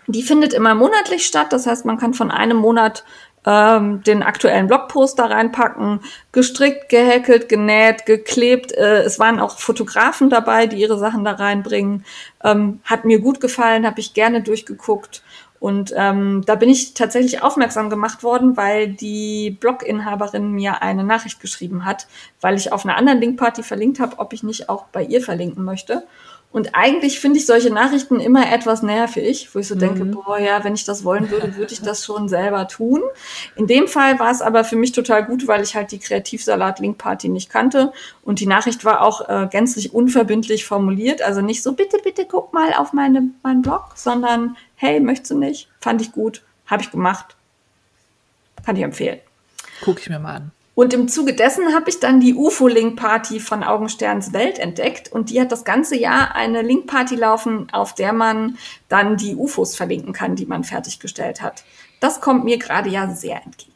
Die findet immer monatlich statt. Das heißt, man kann von einem Monat ähm, den aktuellen Blogpost da reinpacken, gestrickt, gehäkelt, genäht, geklebt. Äh, es waren auch Fotografen dabei, die ihre Sachen da reinbringen. Ähm, hat mir gut gefallen, habe ich gerne durchgeguckt. Und ähm, da bin ich tatsächlich aufmerksam gemacht worden, weil die Bloginhaberin mir eine Nachricht geschrieben hat, weil ich auf einer anderen Linkparty verlinkt habe, ob ich nicht auch bei ihr verlinken möchte. Und eigentlich finde ich solche Nachrichten immer etwas nervig, wo ich so mhm. denke, boah, ja, wenn ich das wollen würde, würde ich das schon selber tun. In dem Fall war es aber für mich total gut, weil ich halt die Kreativsalat-Link-Party nicht kannte. Und die Nachricht war auch äh, gänzlich unverbindlich formuliert. Also nicht so, bitte, bitte guck mal auf meine, meinen Blog, sondern, hey, möchtest du nicht? Fand ich gut, habe ich gemacht. Kann ich empfehlen. Guck ich mir mal an. Und im Zuge dessen habe ich dann die UFO-Link-Party von Augensterns Welt entdeckt. Und die hat das ganze Jahr eine Link-Party laufen, auf der man dann die UFOs verlinken kann, die man fertiggestellt hat. Das kommt mir gerade ja sehr entgegen.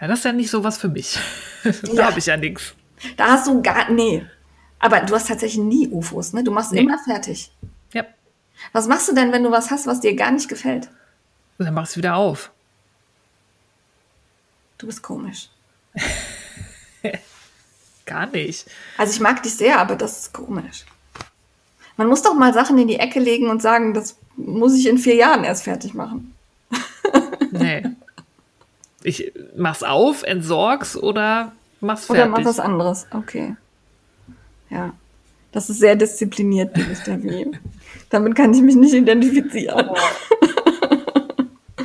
Ja, das ist ja nicht so was für mich. da ja. habe ich ja nichts. Da hast du gar, nee. Aber du hast tatsächlich nie UFOs, ne? Du machst nee. immer fertig. Ja. Was machst du denn, wenn du was hast, was dir gar nicht gefällt? Dann machst du wieder auf. Du bist komisch. Gar nicht. Also ich mag dich sehr, aber das ist komisch. Man muss doch mal Sachen in die Ecke legen und sagen, das muss ich in vier Jahren erst fertig machen. nee. Ich mach's auf, entsorg's oder mach's fertig. Oder mach was anderes. Okay. Ja. Das ist sehr diszipliniert, liebes Termin. Damit kann ich mich nicht identifizieren. Oh.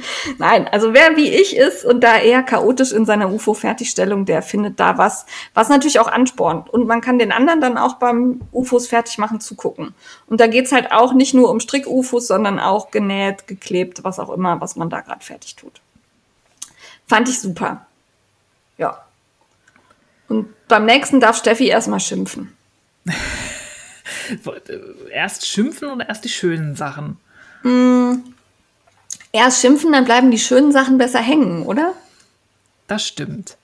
Nein, also wer wie ich ist und da eher chaotisch in seiner UFO-Fertigstellung, der findet da was, was natürlich auch anspornt. Und man kann den anderen dann auch beim UFOs fertig machen zugucken. Und da geht's halt auch nicht nur um Strick-UFOs, sondern auch genäht, geklebt, was auch immer, was man da gerade fertig tut. Fand ich super. Ja. Und beim nächsten darf Steffi erstmal schimpfen. erst schimpfen oder erst die schönen Sachen? Mm, erst schimpfen, dann bleiben die schönen Sachen besser hängen, oder? Das stimmt.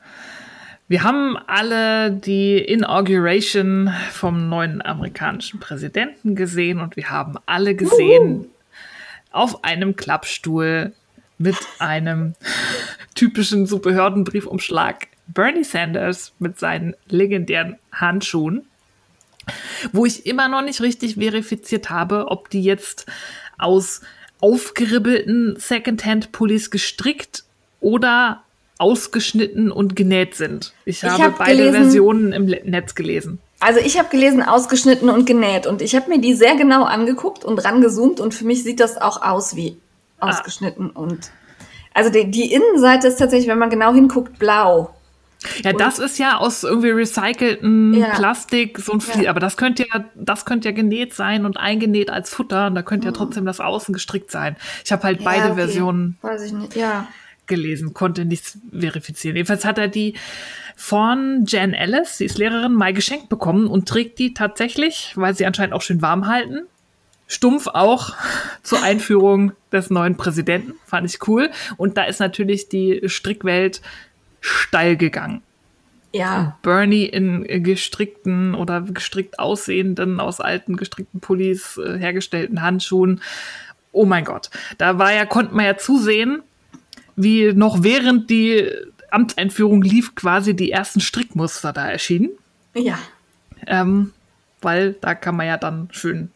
Wir haben alle die Inauguration vom neuen amerikanischen Präsidenten gesehen und wir haben alle gesehen Uhu. auf einem Klappstuhl mit einem typischen so Behördenbriefumschlag Bernie Sanders mit seinen legendären Handschuhen, wo ich immer noch nicht richtig verifiziert habe, ob die jetzt aus aufgeribbelten Secondhand-Pullis gestrickt oder ausgeschnitten und genäht sind. Ich, ich habe hab beide gelesen, Versionen im Netz gelesen. Also ich habe gelesen ausgeschnitten und genäht und ich habe mir die sehr genau angeguckt und rangezoomt und für mich sieht das auch aus wie ah. ausgeschnitten ah. und also die, die Innenseite ist tatsächlich, wenn man genau hinguckt, blau. Ja, und das ist ja aus irgendwie recyceltem ja. Plastik, so ein Flie ja. aber das könnte ja, das könnte ja genäht sein und eingenäht als Futter und da könnte mhm. ja trotzdem das Außen gestrickt sein. Ich habe halt ja, beide okay. Versionen gelesen, konnte nichts verifizieren. Jedenfalls hat er die von Jan Ellis, sie ist Lehrerin, mal geschenkt bekommen und trägt die tatsächlich, weil sie anscheinend auch schön warm halten. Stumpf auch zur Einführung des neuen Präsidenten, fand ich cool. Und da ist natürlich die Strickwelt steil gegangen. Ja. Bernie in gestrickten oder gestrickt aussehenden, aus alten gestrickten Pullis äh, hergestellten Handschuhen. Oh mein Gott. Da war ja, konnte man ja zusehen, wie noch während die Amtseinführung lief, quasi die ersten Strickmuster da erschienen. Ja. Ähm, weil da kann man ja dann schön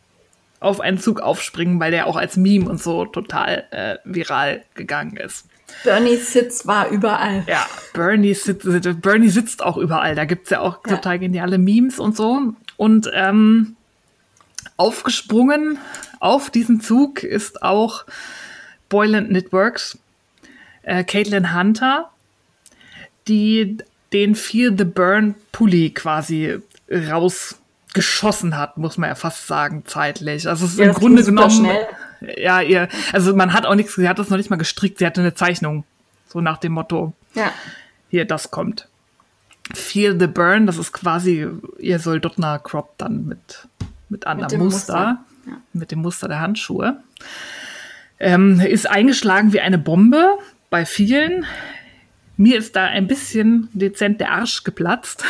auf einen Zug aufspringen, weil der auch als Meme und so total äh, viral gegangen ist. Bernie Sitz war überall. Ja, Bernie, sitzt, Bernie sitzt auch überall. Da gibt es ja auch ja. total geniale Memes und so. Und ähm, aufgesprungen auf diesen Zug ist auch Boyland Networks, äh, Caitlin Hunter, die den Feel the Burn Pulli quasi rausgeschossen hat, muss man ja fast sagen, zeitlich. Also es ist ja, im Grunde genommen. Schnell ja, ihr, also man hat auch nichts, sie hat das noch nicht mal gestrickt, sie hatte eine Zeichnung. So nach dem Motto. Ja. Hier, das kommt. Feel the Burn, das ist quasi ihr Soldotner Crop dann mit, mit anderem Muster, Muster. Ja. mit dem Muster der Handschuhe. Ähm, ist eingeschlagen wie eine Bombe bei vielen. Mir ist da ein bisschen dezent der Arsch geplatzt,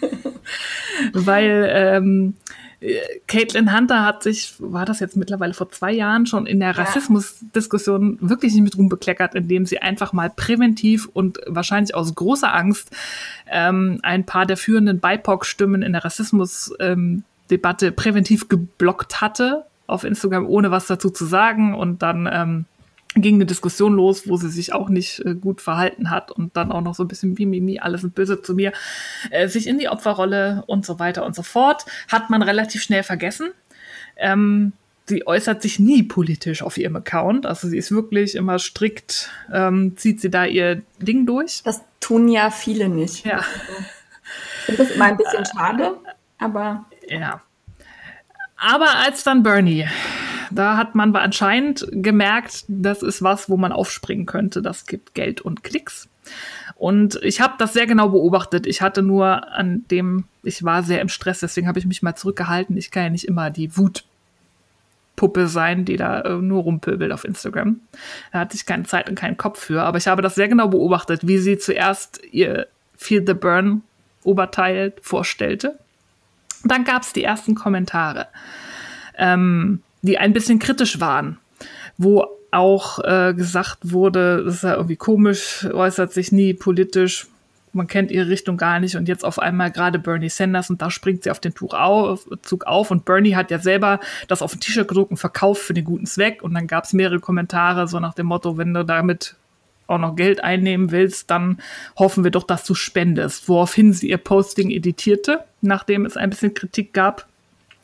weil ähm, Caitlin Hunter hat sich, war das jetzt mittlerweile vor zwei Jahren schon in der Rassismusdiskussion wirklich nicht mit Ruhm bekleckert, indem sie einfach mal präventiv und wahrscheinlich aus großer Angst ähm, ein paar der führenden BIPOC-Stimmen in der Rassismusdebatte ähm, präventiv geblockt hatte auf Instagram, ohne was dazu zu sagen. Und dann ähm, ging eine Diskussion los, wo sie sich auch nicht äh, gut verhalten hat und dann auch noch so ein bisschen wie Mimi, alles sind böse zu mir, äh, sich in die Opferrolle und so weiter und so fort, hat man relativ schnell vergessen. Ähm, sie äußert sich nie politisch auf ihrem Account. Also sie ist wirklich immer strikt, ähm, zieht sie da ihr Ding durch. Das tun ja viele nicht. Ja. Ich finde das immer ein bisschen schade, aber. Ja. Aber als dann Bernie, da hat man anscheinend gemerkt, das ist was, wo man aufspringen könnte. Das gibt Geld und Klicks. Und ich habe das sehr genau beobachtet. Ich hatte nur an dem, ich war sehr im Stress, deswegen habe ich mich mal zurückgehalten. Ich kann ja nicht immer die Wutpuppe sein, die da äh, nur rumpöbelt auf Instagram. Da hatte ich keine Zeit und keinen Kopf für. Aber ich habe das sehr genau beobachtet, wie sie zuerst ihr Feel the Burn Oberteil vorstellte dann gab es die ersten Kommentare, ähm, die ein bisschen kritisch waren, wo auch äh, gesagt wurde, das ist ja irgendwie komisch, äußert sich nie politisch, man kennt ihre Richtung gar nicht und jetzt auf einmal gerade Bernie Sanders und da springt sie auf den Tuch auf, Zug auf und Bernie hat ja selber das auf ein T-Shirt gedruckt und verkauft für den guten Zweck und dann gab es mehrere Kommentare so nach dem Motto, wenn du damit auch noch Geld einnehmen willst, dann hoffen wir doch, dass du spendest. Woraufhin sie ihr Posting editierte, nachdem es ein bisschen Kritik gab,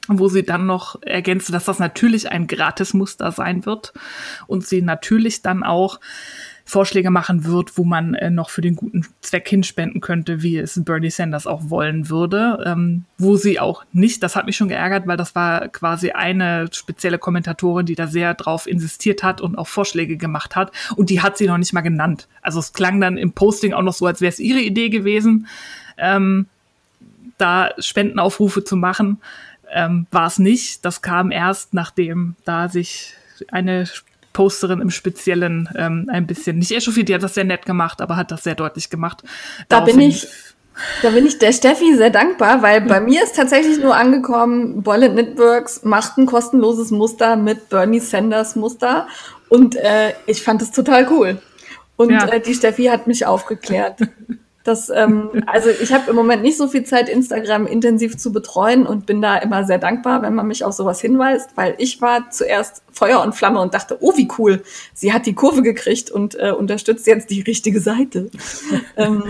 wo sie dann noch ergänzte, dass das natürlich ein Gratismuster sein wird und sie natürlich dann auch Vorschläge machen wird, wo man äh, noch für den guten Zweck hinspenden könnte, wie es Bernie Sanders auch wollen würde. Ähm, wo sie auch nicht, das hat mich schon geärgert, weil das war quasi eine spezielle Kommentatorin, die da sehr drauf insistiert hat und auch Vorschläge gemacht hat. Und die hat sie noch nicht mal genannt. Also es klang dann im Posting auch noch so, als wäre es ihre Idee gewesen, ähm, da Spendenaufrufe zu machen. Ähm, war es nicht. Das kam erst, nachdem da sich eine Posterin im Speziellen ähm, ein bisschen nicht echauffiert. Die hat das sehr nett gemacht, aber hat das sehr deutlich gemacht. Da bin ich, da bin ich der Steffi sehr dankbar, weil bei mir ist tatsächlich nur angekommen, Boilet Networks macht ein kostenloses Muster mit Bernie Sanders Muster und äh, ich fand es total cool. Und ja. äh, die Steffi hat mich aufgeklärt. Das, ähm, also ich habe im Moment nicht so viel Zeit, Instagram intensiv zu betreuen und bin da immer sehr dankbar, wenn man mich auf sowas hinweist, weil ich war zuerst Feuer und Flamme und dachte, oh, wie cool, sie hat die Kurve gekriegt und äh, unterstützt jetzt die richtige Seite. ähm,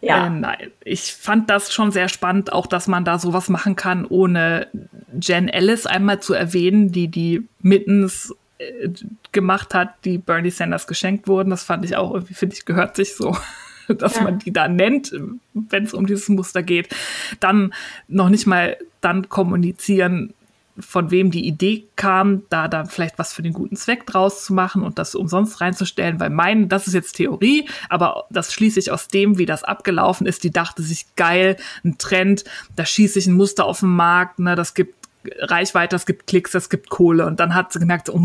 ja. Äh, nein, ich fand das schon sehr spannend, auch dass man da sowas machen kann, ohne Jen Ellis einmal zu erwähnen, die die Mittens äh, gemacht hat, die Bernie Sanders geschenkt wurden. Das fand ich auch irgendwie, finde ich, gehört sich so. dass ja. man die da nennt, wenn es um dieses Muster geht, dann noch nicht mal dann kommunizieren, von wem die Idee kam, da dann vielleicht was für den guten Zweck draus zu machen und das umsonst reinzustellen, weil mein, das ist jetzt Theorie, aber das schließe ich aus dem, wie das abgelaufen ist. Die dachte sich geil, ein Trend, da schieße ich ein Muster auf den Markt, ne, das gibt Reichweite, es gibt Klicks, es gibt Kohle. Und dann hat sie gemerkt, oh,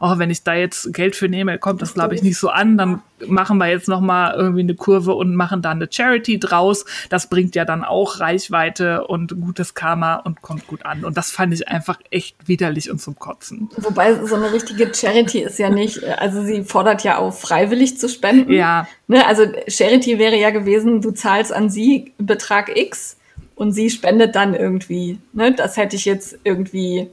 oh wenn ich da jetzt Geld für nehme, kommt das, glaube ich, nicht so an. Dann machen wir jetzt noch mal irgendwie eine Kurve und machen da eine Charity draus. Das bringt ja dann auch Reichweite und gutes Karma und kommt gut an. Und das fand ich einfach echt widerlich und zum Kotzen. Wobei so eine richtige Charity ist ja nicht, also sie fordert ja auch freiwillig zu spenden. Ja. Ne, also Charity wäre ja gewesen, du zahlst an sie Betrag X und sie spendet dann irgendwie. Ne? Das hätte ich jetzt irgendwie,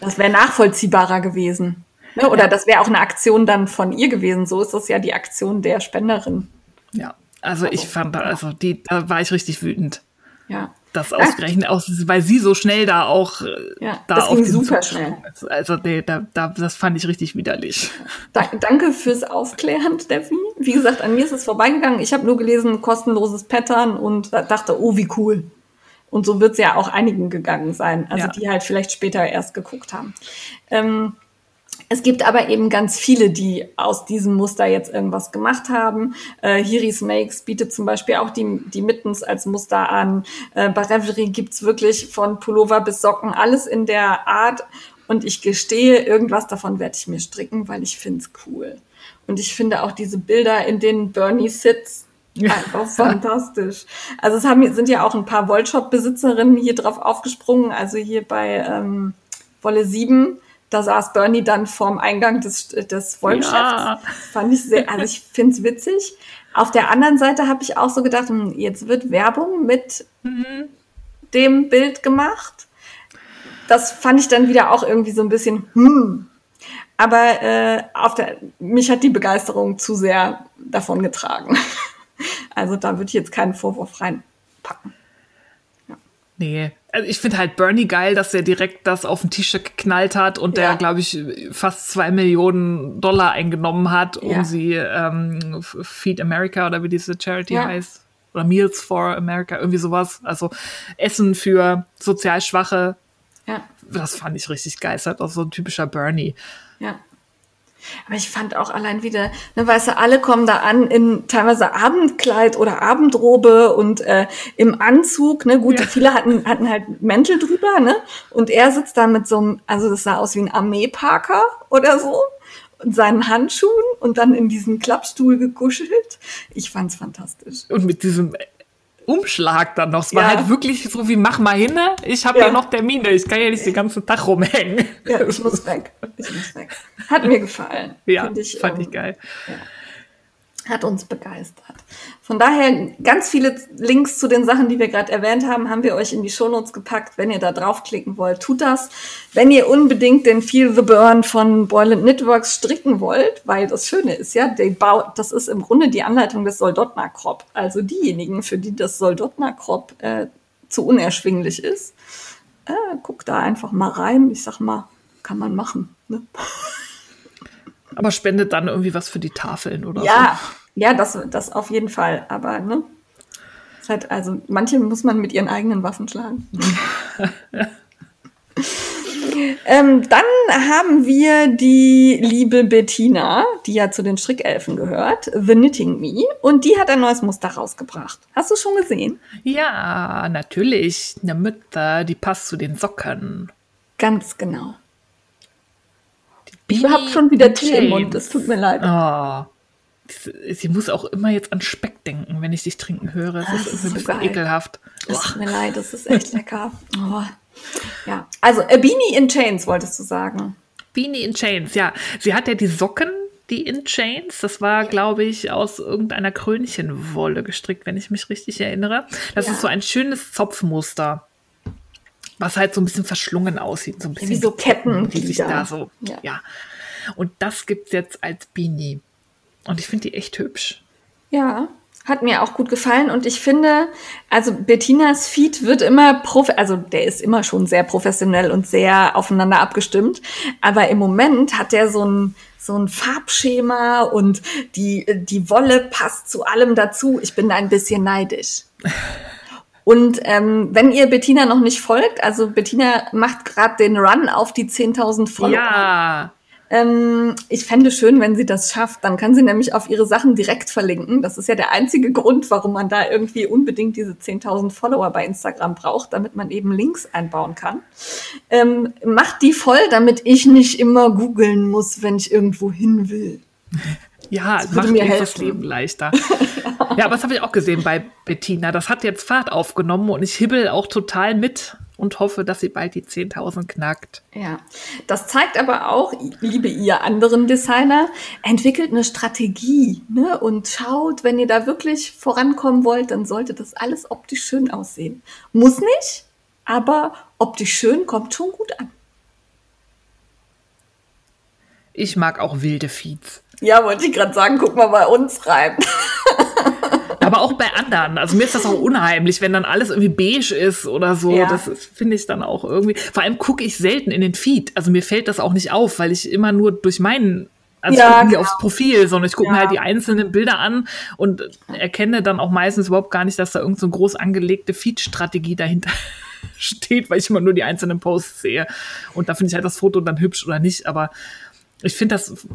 das wäre nachvollziehbarer gewesen. Ne? Oder ja. das wäre auch eine Aktion dann von ihr gewesen. So ist das ja die Aktion der Spenderin. Ja, also, also ich fand, also die, da war ich richtig wütend. Ja das ausgerechnet aus, weil sie so schnell da auch äh, ja, da das ging super Zug schnell. Also nee, da, da, das fand ich richtig widerlich. Da, danke fürs Aufklären, Steffi. Wie gesagt, an mir ist es vorbeigegangen. Ich habe nur gelesen, kostenloses Pattern und dachte, oh, wie cool. Und so wird es ja auch einigen gegangen sein, also ja. die halt vielleicht später erst geguckt haben. Ähm, es gibt aber eben ganz viele, die aus diesem Muster jetzt irgendwas gemacht haben. Äh, Hiris Makes bietet zum Beispiel auch die, die Mittens als Muster an. Äh, bei Revelry gibt's wirklich von Pullover bis Socken alles in der Art. Und ich gestehe, irgendwas davon werde ich mir stricken, weil ich find's cool. Und ich finde auch diese Bilder, in denen Bernie sitzt, einfach fantastisch. Also es haben, sind ja auch ein paar Wollshop-Besitzerinnen hier drauf aufgesprungen. Also hier bei ähm, Wolle 7 da saß Bernie dann vorm Eingang des, des Wollgeschäfts. Ja. Fand ich sehr, also ich finde es witzig. Auf der anderen Seite habe ich auch so gedacht, hm, jetzt wird Werbung mit mhm. dem Bild gemacht. Das fand ich dann wieder auch irgendwie so ein bisschen, hm. Aber äh, auf der, mich hat die Begeisterung zu sehr davon getragen. Also da würde ich jetzt keinen Vorwurf reinpacken. Nee. Also ich finde halt Bernie geil, dass er direkt das auf ein T-Shirt geknallt hat und ja. der, glaube ich, fast zwei Millionen Dollar eingenommen hat, um ja. sie ähm, Feed America oder wie diese Charity ja. heißt. Oder Meals for America, irgendwie sowas. Also Essen für sozial Schwache. Ja. Das fand ich richtig geil. Das ist halt auch so ein typischer Bernie. Ja. Aber ich fand auch allein wieder, ne, weißt du, alle kommen da an in teilweise Abendkleid oder Abendrobe und äh, im Anzug, ne, gut, ja. viele hatten, hatten halt Mäntel drüber, ne, und er sitzt da mit so einem, also das sah aus wie ein Armeeparker oder so, und seinen Handschuhen und dann in diesen Klappstuhl gekuschelt. Ich fand's fantastisch. Und mit diesem Umschlag dann noch. Es war ja. halt wirklich so wie, mach mal hin, ich habe ja. ja. noch Termine, ich kann ja nicht den ganzen Tag rumhängen. Ja, ich muss weg. Ich muss weg. Hat mir gefallen. Ja, ich, fand ähm, ich geil. Ja hat uns begeistert. Von daher ganz viele Links zu den Sachen, die wir gerade erwähnt haben, haben wir euch in die Shownotes gepackt. Wenn ihr da draufklicken wollt, tut das. Wenn ihr unbedingt den Feel the Burn von Boyland Knitworks stricken wollt, weil das Schöne ist ja, das ist im Grunde die Anleitung des Soldotna Crop. Also diejenigen, für die das Soldotna Crop äh, zu unerschwinglich ist, äh, guckt da einfach mal rein. Ich sag mal, kann man machen. Ne? Aber spendet dann irgendwie was für die Tafeln oder ja, so. Ja, das, das auf jeden Fall. Aber, ne? Halt, also, manche muss man mit ihren eigenen Waffen schlagen. ähm, dann haben wir die liebe Bettina, die ja zu den Strickelfen gehört, The Knitting Me, und die hat ein neues Muster rausgebracht. Hast du schon gesehen? Ja, natürlich. Eine Mütter, die passt zu den Socken. Ganz genau. Ich habe schon wieder Tee im Mund, es tut mir leid. Oh. Sie muss auch immer jetzt an Speck denken, wenn ich dich trinken höre. Das, das ist, ist ein bisschen geil. ekelhaft. Es tut mir leid, das ist echt lecker. Oh. Ja, also A Beanie in Chains wolltest du sagen. Beanie in Chains, ja. Sie hat ja die Socken, die in Chains. Das war, glaube ich, aus irgendeiner Krönchenwolle gestrickt, wenn ich mich richtig erinnere. Das ja. ist so ein schönes Zopfmuster was halt so ein bisschen verschlungen aussieht, so ein bisschen wie so Ketten, die sich da so, ja. ja. Und das gibt's jetzt als Beanie. Und ich finde die echt hübsch. Ja, hat mir auch gut gefallen und ich finde, also Bettinas Feed wird immer prof also der ist immer schon sehr professionell und sehr aufeinander abgestimmt, aber im Moment hat er so ein so ein Farbschema und die die Wolle passt zu allem dazu. Ich bin da ein bisschen neidisch. Und ähm, wenn ihr Bettina noch nicht folgt, also Bettina macht gerade den Run auf die 10.000 Follower. Ja. Ähm, ich fände schön, wenn sie das schafft. Dann kann sie nämlich auf ihre Sachen direkt verlinken. Das ist ja der einzige Grund, warum man da irgendwie unbedingt diese 10.000 Follower bei Instagram braucht, damit man eben Links einbauen kann. Ähm, macht die voll, damit ich nicht immer googeln muss, wenn ich irgendwo hin will. Ja, das macht mir das Leben leichter. ja, aber das habe ich auch gesehen bei Bettina. Das hat jetzt Fahrt aufgenommen und ich hibbel auch total mit und hoffe, dass sie bald die 10.000 knackt. Ja, das zeigt aber auch, liebe ihr anderen Designer, entwickelt eine Strategie ne? und schaut, wenn ihr da wirklich vorankommen wollt, dann sollte das alles optisch schön aussehen. Muss nicht, aber optisch schön kommt schon gut an. Ich mag auch wilde Feeds. Ja, wollte ich gerade sagen, guck mal bei uns rein. Aber auch bei anderen. Also mir ist das auch unheimlich, wenn dann alles irgendwie beige ist oder so. Ja. Das finde ich dann auch irgendwie. Vor allem gucke ich selten in den Feed. Also mir fällt das auch nicht auf, weil ich immer nur durch meinen also ja, ich gucke genau. aufs Profil, sondern ich gucke ja. mir halt die einzelnen Bilder an und erkenne dann auch meistens überhaupt gar nicht, dass da irgendeine so groß angelegte Feed-Strategie dahinter steht, weil ich immer nur die einzelnen Posts sehe. Und da finde ich halt das Foto dann hübsch oder nicht. Aber ich finde das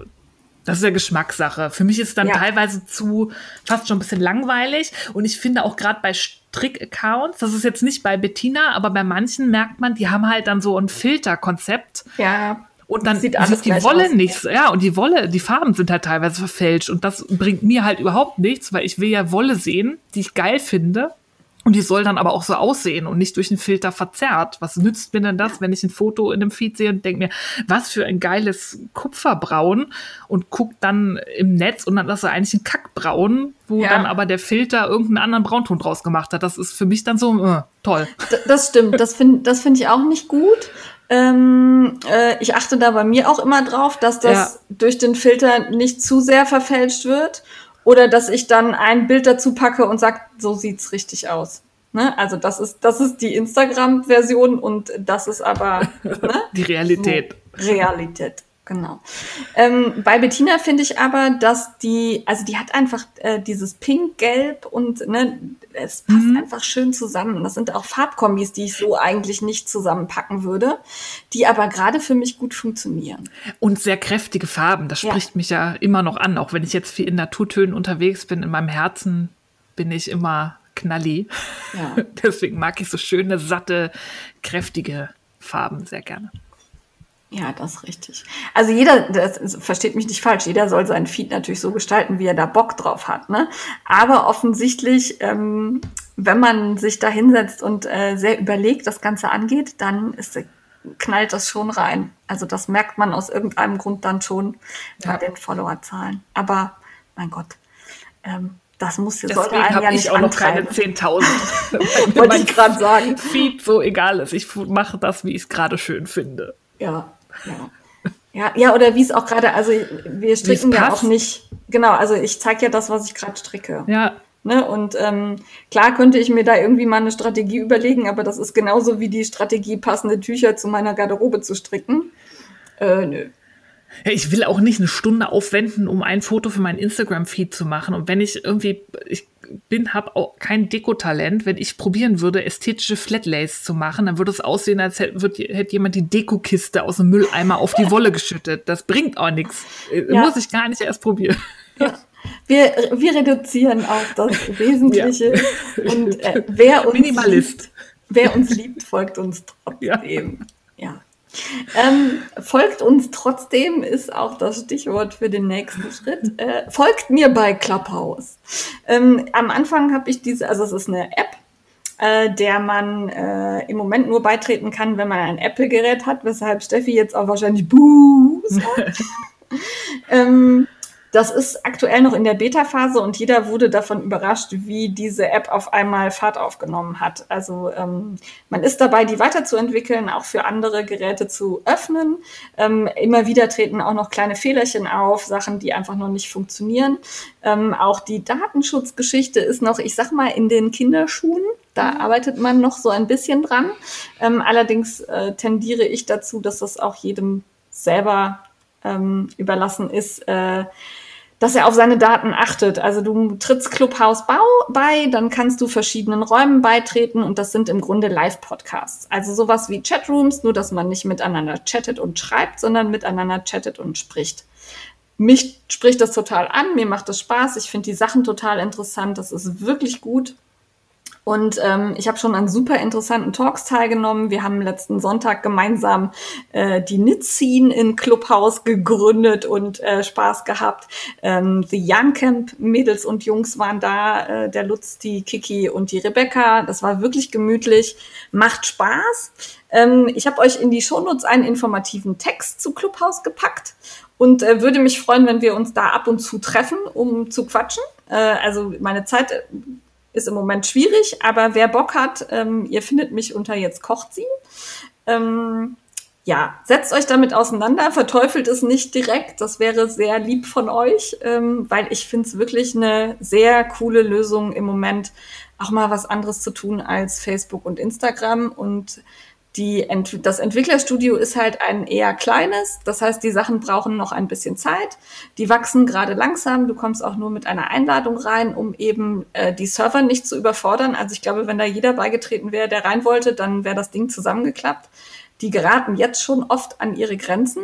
das ist ja Geschmackssache. Für mich ist es dann ja. teilweise zu fast schon ein bisschen langweilig. Und ich finde auch gerade bei Strick-Accounts, das ist jetzt nicht bei Bettina, aber bei manchen merkt man, die haben halt dann so ein Filterkonzept. Ja. Und dann Sieht alles ist die Wolle aus. nichts. Ja, und die Wolle, die Farben sind halt teilweise verfälscht. Und das bringt mir halt überhaupt nichts, weil ich will ja Wolle sehen, die ich geil finde. Und die soll dann aber auch so aussehen und nicht durch einen Filter verzerrt. Was nützt mir denn das, wenn ich ein Foto in einem Feed sehe und denke mir, was für ein geiles Kupferbraun und guck dann im Netz und dann ist er eigentlich ein Kackbraun, wo ja. dann aber der Filter irgendeinen anderen Braunton draus gemacht hat. Das ist für mich dann so äh, toll. das stimmt. Das finde das finde ich auch nicht gut. Ähm, äh, ich achte da bei mir auch immer drauf, dass das ja. durch den Filter nicht zu sehr verfälscht wird oder dass ich dann ein Bild dazu packe und sage, so sieht's richtig aus. Ne? Also das ist, das ist die Instagram-Version und das ist aber ne? die Realität. So, Realität, genau. Ähm, bei Bettina finde ich aber, dass die, also die hat einfach äh, dieses Pink-Gelb und ne, es passt mhm. einfach schön zusammen. Das sind auch Farbkombis, die ich so eigentlich nicht zusammenpacken würde, die aber gerade für mich gut funktionieren. Und sehr kräftige Farben, das spricht ja. mich ja immer noch an, auch wenn ich jetzt viel in Naturtönen unterwegs bin, in meinem Herzen bin ich immer knalli. Ja. Deswegen mag ich so schöne, satte, kräftige Farben sehr gerne. Ja, das ist richtig. Also jeder, das versteht mich nicht falsch, jeder soll seinen Feed natürlich so gestalten, wie er da Bock drauf hat. Ne? Aber offensichtlich, ähm, wenn man sich da hinsetzt und äh, sehr überlegt das Ganze angeht, dann ist, knallt das schon rein. Also das merkt man aus irgendeinem Grund dann schon ja. bei den Followerzahlen. Aber mein Gott, ähm, das muss jetzt sollte einen ja nicht ich auch antreiben. noch keine 10.000. Wollte ich gerade sagen. Feed so egal ist. Ich mache das, wie ich es gerade schön finde. Ja, ja. Ja, ja, oder wie es auch gerade, also wir stricken ja auch nicht, genau, also ich zeige ja das, was ich gerade stricke. Ja. Ne? Und ähm, klar könnte ich mir da irgendwie mal eine Strategie überlegen, aber das ist genauso wie die Strategie, passende Tücher zu meiner Garderobe zu stricken. Äh, nö. Ich will auch nicht eine Stunde aufwenden, um ein Foto für meinen Instagram-Feed zu machen. Und wenn ich irgendwie, ich bin, habe auch kein Dekotalent. Wenn ich probieren würde, ästhetische Flatlays zu machen, dann würde es aussehen, als hätte, wird, hätte jemand die Dekokiste aus dem Mülleimer auf die Wolle geschüttet. Das bringt auch nichts. Äh, ja. Muss ich gar nicht erst probieren. Ja. Wir, wir reduzieren auf das Wesentliche. Ja. Und äh, wer uns Minimalist. Liebt, wer uns liebt, folgt uns trotzdem. Ja. Ähm, folgt uns trotzdem ist auch das Stichwort für den nächsten Schritt. Äh, folgt mir bei Clubhouse. Ähm, am Anfang habe ich diese, also es ist eine App, äh, der man äh, im Moment nur beitreten kann, wenn man ein Apple-Gerät hat, weshalb Steffi jetzt auch wahrscheinlich Buh sagt. ähm, das ist aktuell noch in der Beta-Phase und jeder wurde davon überrascht, wie diese App auf einmal Fahrt aufgenommen hat. Also ähm, man ist dabei, die weiterzuentwickeln, auch für andere Geräte zu öffnen. Ähm, immer wieder treten auch noch kleine Fehlerchen auf, Sachen, die einfach noch nicht funktionieren. Ähm, auch die Datenschutzgeschichte ist noch, ich sag mal, in den Kinderschuhen. Da mhm. arbeitet man noch so ein bisschen dran. Ähm, allerdings äh, tendiere ich dazu, dass das auch jedem selber ähm, überlassen ist, äh, dass er auf seine Daten achtet. Also du trittst Clubhouse bei, dann kannst du verschiedenen Räumen beitreten und das sind im Grunde Live-Podcasts. Also sowas wie Chatrooms, nur dass man nicht miteinander chattet und schreibt, sondern miteinander chattet und spricht. Mich spricht das total an, mir macht das Spaß, ich finde die Sachen total interessant, das ist wirklich gut. Und ähm, ich habe schon an super interessanten Talks teilgenommen. Wir haben letzten Sonntag gemeinsam äh, die Nitzin in Clubhouse gegründet und äh, Spaß gehabt. Ähm, die Young Camp Mädels und Jungs waren da, äh, der Lutz, die Kiki und die Rebecca. Das war wirklich gemütlich, macht Spaß. Ähm, ich habe euch in die Shownotes einen informativen Text zu Clubhouse gepackt und äh, würde mich freuen, wenn wir uns da ab und zu treffen, um zu quatschen. Äh, also meine Zeit ist im Moment schwierig, aber wer Bock hat, ähm, ihr findet mich unter jetzt kocht sie. Ähm, ja, setzt euch damit auseinander, verteufelt es nicht direkt, das wäre sehr lieb von euch, ähm, weil ich finde es wirklich eine sehr coole Lösung im Moment, auch mal was anderes zu tun als Facebook und Instagram und die Ent das Entwicklerstudio ist halt ein eher kleines, das heißt, die Sachen brauchen noch ein bisschen Zeit. Die wachsen gerade langsam. Du kommst auch nur mit einer Einladung rein, um eben äh, die Server nicht zu überfordern. Also ich glaube, wenn da jeder beigetreten wäre, der rein wollte, dann wäre das Ding zusammengeklappt. Die geraten jetzt schon oft an ihre Grenzen.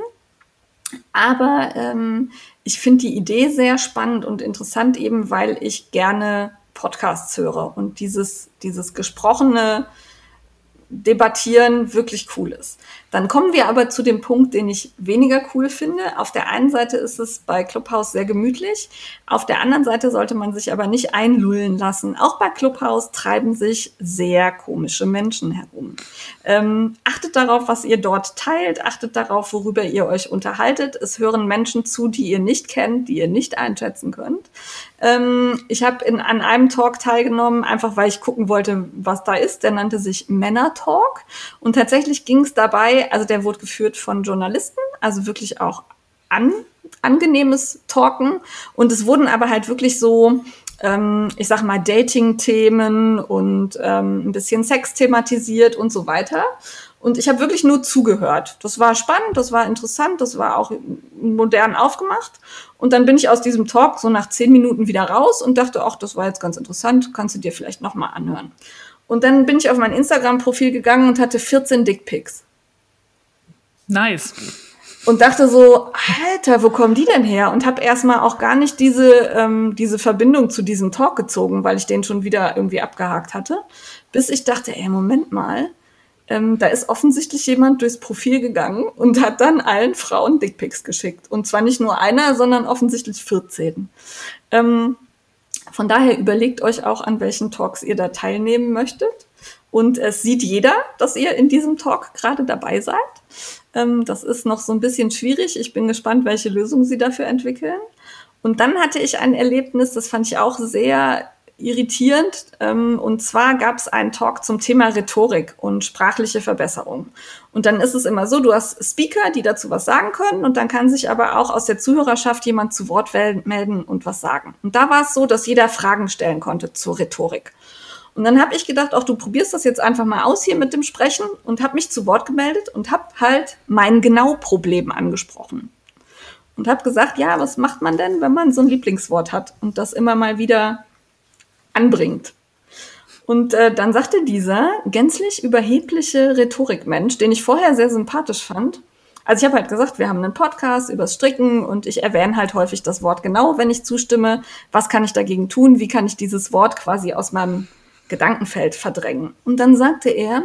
Aber ähm, ich finde die Idee sehr spannend und interessant, eben weil ich gerne Podcasts höre und dieses, dieses gesprochene Debattieren wirklich cool ist. Dann kommen wir aber zu dem Punkt, den ich weniger cool finde. Auf der einen Seite ist es bei Clubhouse sehr gemütlich, auf der anderen Seite sollte man sich aber nicht einlullen lassen. Auch bei Clubhouse treiben sich sehr komische Menschen herum. Ähm, achtet darauf, was ihr dort teilt, achtet darauf, worüber ihr euch unterhaltet. Es hören Menschen zu, die ihr nicht kennt, die ihr nicht einschätzen könnt. Ähm, ich habe an einem Talk teilgenommen, einfach weil ich gucken wollte, was da ist. Der nannte sich Männer Talk. Und tatsächlich ging es dabei, also der wurde geführt von Journalisten, also wirklich auch an, angenehmes Talken. Und es wurden aber halt wirklich so ähm, ich sag mal, Dating-Themen und ähm, ein bisschen Sex thematisiert und so weiter. Und ich habe wirklich nur zugehört. Das war spannend, das war interessant, das war auch modern aufgemacht. Und dann bin ich aus diesem Talk so nach zehn Minuten wieder raus und dachte, ach, das war jetzt ganz interessant, kannst du dir vielleicht noch mal anhören. Und dann bin ich auf mein Instagram-Profil gegangen und hatte 14 Dickpics. Nice. Und dachte so, Alter, wo kommen die denn her? Und habe erstmal auch gar nicht diese, ähm, diese Verbindung zu diesem Talk gezogen, weil ich den schon wieder irgendwie abgehakt hatte. Bis ich dachte, ey, Moment mal, ähm, da ist offensichtlich jemand durchs Profil gegangen und hat dann allen Frauen Dickpics geschickt. Und zwar nicht nur einer, sondern offensichtlich 14. Ähm, von daher überlegt euch auch, an welchen Talks ihr da teilnehmen möchtet. Und es sieht jeder, dass ihr in diesem Talk gerade dabei seid. Ähm, das ist noch so ein bisschen schwierig. Ich bin gespannt, welche Lösung sie dafür entwickeln. Und dann hatte ich ein Erlebnis, das fand ich auch sehr irritierend. Ähm, und zwar gab es einen Talk zum Thema Rhetorik und sprachliche Verbesserung. Und dann ist es immer so, du hast Speaker, die dazu was sagen können. Und dann kann sich aber auch aus der Zuhörerschaft jemand zu Wort melden und was sagen. Und da war es so, dass jeder Fragen stellen konnte zur Rhetorik. Und dann habe ich gedacht, auch du probierst das jetzt einfach mal aus hier mit dem Sprechen und habe mich zu Wort gemeldet und habe halt mein Genau-Problem angesprochen. Und habe gesagt, ja, was macht man denn, wenn man so ein Lieblingswort hat und das immer mal wieder anbringt? Und äh, dann sagte dieser gänzlich überhebliche Rhetorikmensch, den ich vorher sehr sympathisch fand, also ich habe halt gesagt, wir haben einen Podcast übers Stricken und ich erwähne halt häufig das Wort genau, wenn ich zustimme. Was kann ich dagegen tun? Wie kann ich dieses Wort quasi aus meinem Gedankenfeld verdrängen. Und dann sagte er,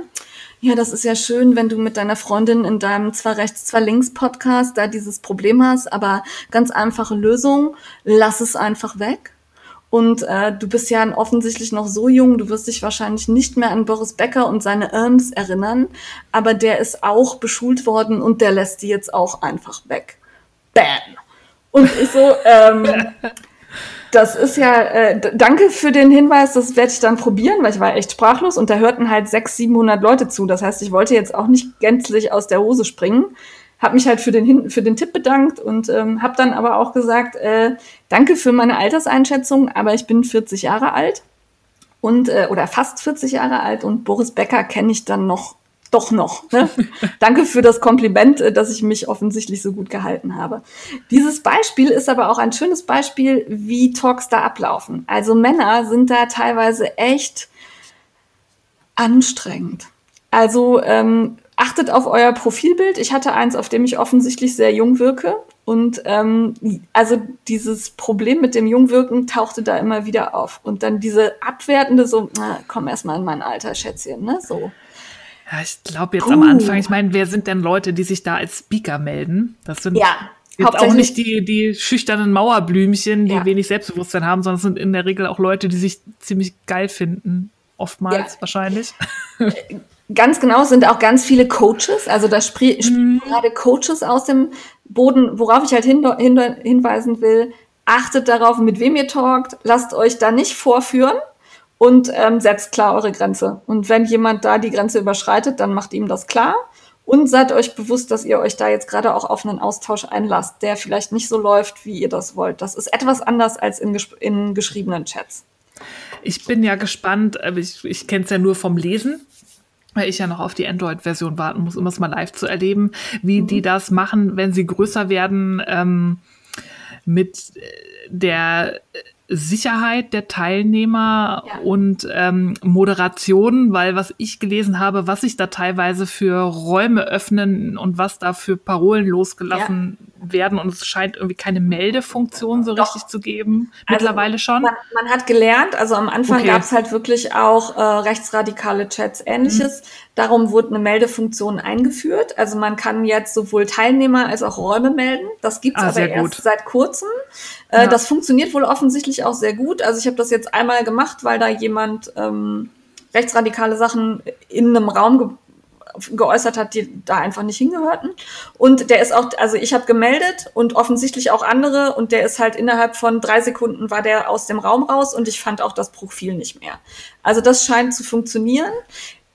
ja, das ist ja schön, wenn du mit deiner Freundin in deinem zwar rechts, zwar links Podcast da dieses Problem hast, aber ganz einfache Lösung, lass es einfach weg. Und äh, du bist ja offensichtlich noch so jung, du wirst dich wahrscheinlich nicht mehr an Boris Becker und seine Irms erinnern, aber der ist auch beschult worden und der lässt die jetzt auch einfach weg. Bam! Und ich so, ähm, Das ist ja, äh, danke für den Hinweis, das werde ich dann probieren, weil ich war echt sprachlos und da hörten halt 600, 700 Leute zu. Das heißt, ich wollte jetzt auch nicht gänzlich aus der Hose springen, habe mich halt für den, für den Tipp bedankt und ähm, habe dann aber auch gesagt, äh, danke für meine Alterseinschätzung, aber ich bin 40 Jahre alt und äh, oder fast 40 Jahre alt und Boris Becker kenne ich dann noch doch noch. Ne? Danke für das Kompliment, äh, dass ich mich offensichtlich so gut gehalten habe. Dieses Beispiel ist aber auch ein schönes Beispiel, wie Talks da ablaufen. Also Männer sind da teilweise echt anstrengend. Also ähm, achtet auf euer Profilbild. Ich hatte eins, auf dem ich offensichtlich sehr jung wirke. Und ähm, also dieses Problem mit dem Jungwirken tauchte da immer wieder auf. Und dann diese abwertende, so, na, komm erst mal in mein Alter, Schätzchen, ne? So. Ja, ich glaube jetzt Puh. am Anfang, ich meine, wer sind denn Leute, die sich da als Speaker melden? Das sind ja, jetzt auch nicht die, die schüchternen Mauerblümchen, die ja. wenig Selbstbewusstsein haben, sondern es sind in der Regel auch Leute, die sich ziemlich geil finden. Oftmals ja. wahrscheinlich. Ganz genau, sind auch ganz viele Coaches. Also da sprechen mhm. gerade Coaches aus dem Boden, worauf ich halt hin, hin, hinweisen will. Achtet darauf, mit wem ihr talkt. Lasst euch da nicht vorführen und ähm, setzt klar eure Grenze. Und wenn jemand da die Grenze überschreitet, dann macht ihm das klar. Und seid euch bewusst, dass ihr euch da jetzt gerade auch auf einen Austausch einlasst, der vielleicht nicht so läuft, wie ihr das wollt. Das ist etwas anders als in, in geschriebenen Chats. Ich bin ja gespannt, ich, ich kenne es ja nur vom Lesen, weil ich ja noch auf die Android-Version warten muss, um es mal live zu erleben, wie mhm. die das machen, wenn sie größer werden ähm, mit der Sicherheit der Teilnehmer ja. und ähm, Moderation, weil was ich gelesen habe, was sich da teilweise für Räume öffnen und was da für Parolen losgelassen ja. werden und es scheint irgendwie keine Meldefunktion so Doch. richtig zu geben. Also Mittlerweile schon. Man, man, hat gelernt, also am Anfang okay. gab es halt wirklich auch äh, rechtsradikale Chats, ähnliches. Mhm. Darum wurde eine Meldefunktion eingeführt. Also man kann jetzt sowohl Teilnehmer als auch Räume melden. Das gibt's ah, aber erst gut. seit kurzem. Äh, ja. Das funktioniert wohl offensichtlich auch sehr gut. Also ich habe das jetzt einmal gemacht, weil da jemand ähm, rechtsradikale Sachen in einem Raum ge geäußert hat, die da einfach nicht hingehörten. Und der ist auch, also ich habe gemeldet und offensichtlich auch andere und der ist halt innerhalb von drei Sekunden war der aus dem Raum raus und ich fand auch das Profil nicht mehr. Also das scheint zu funktionieren.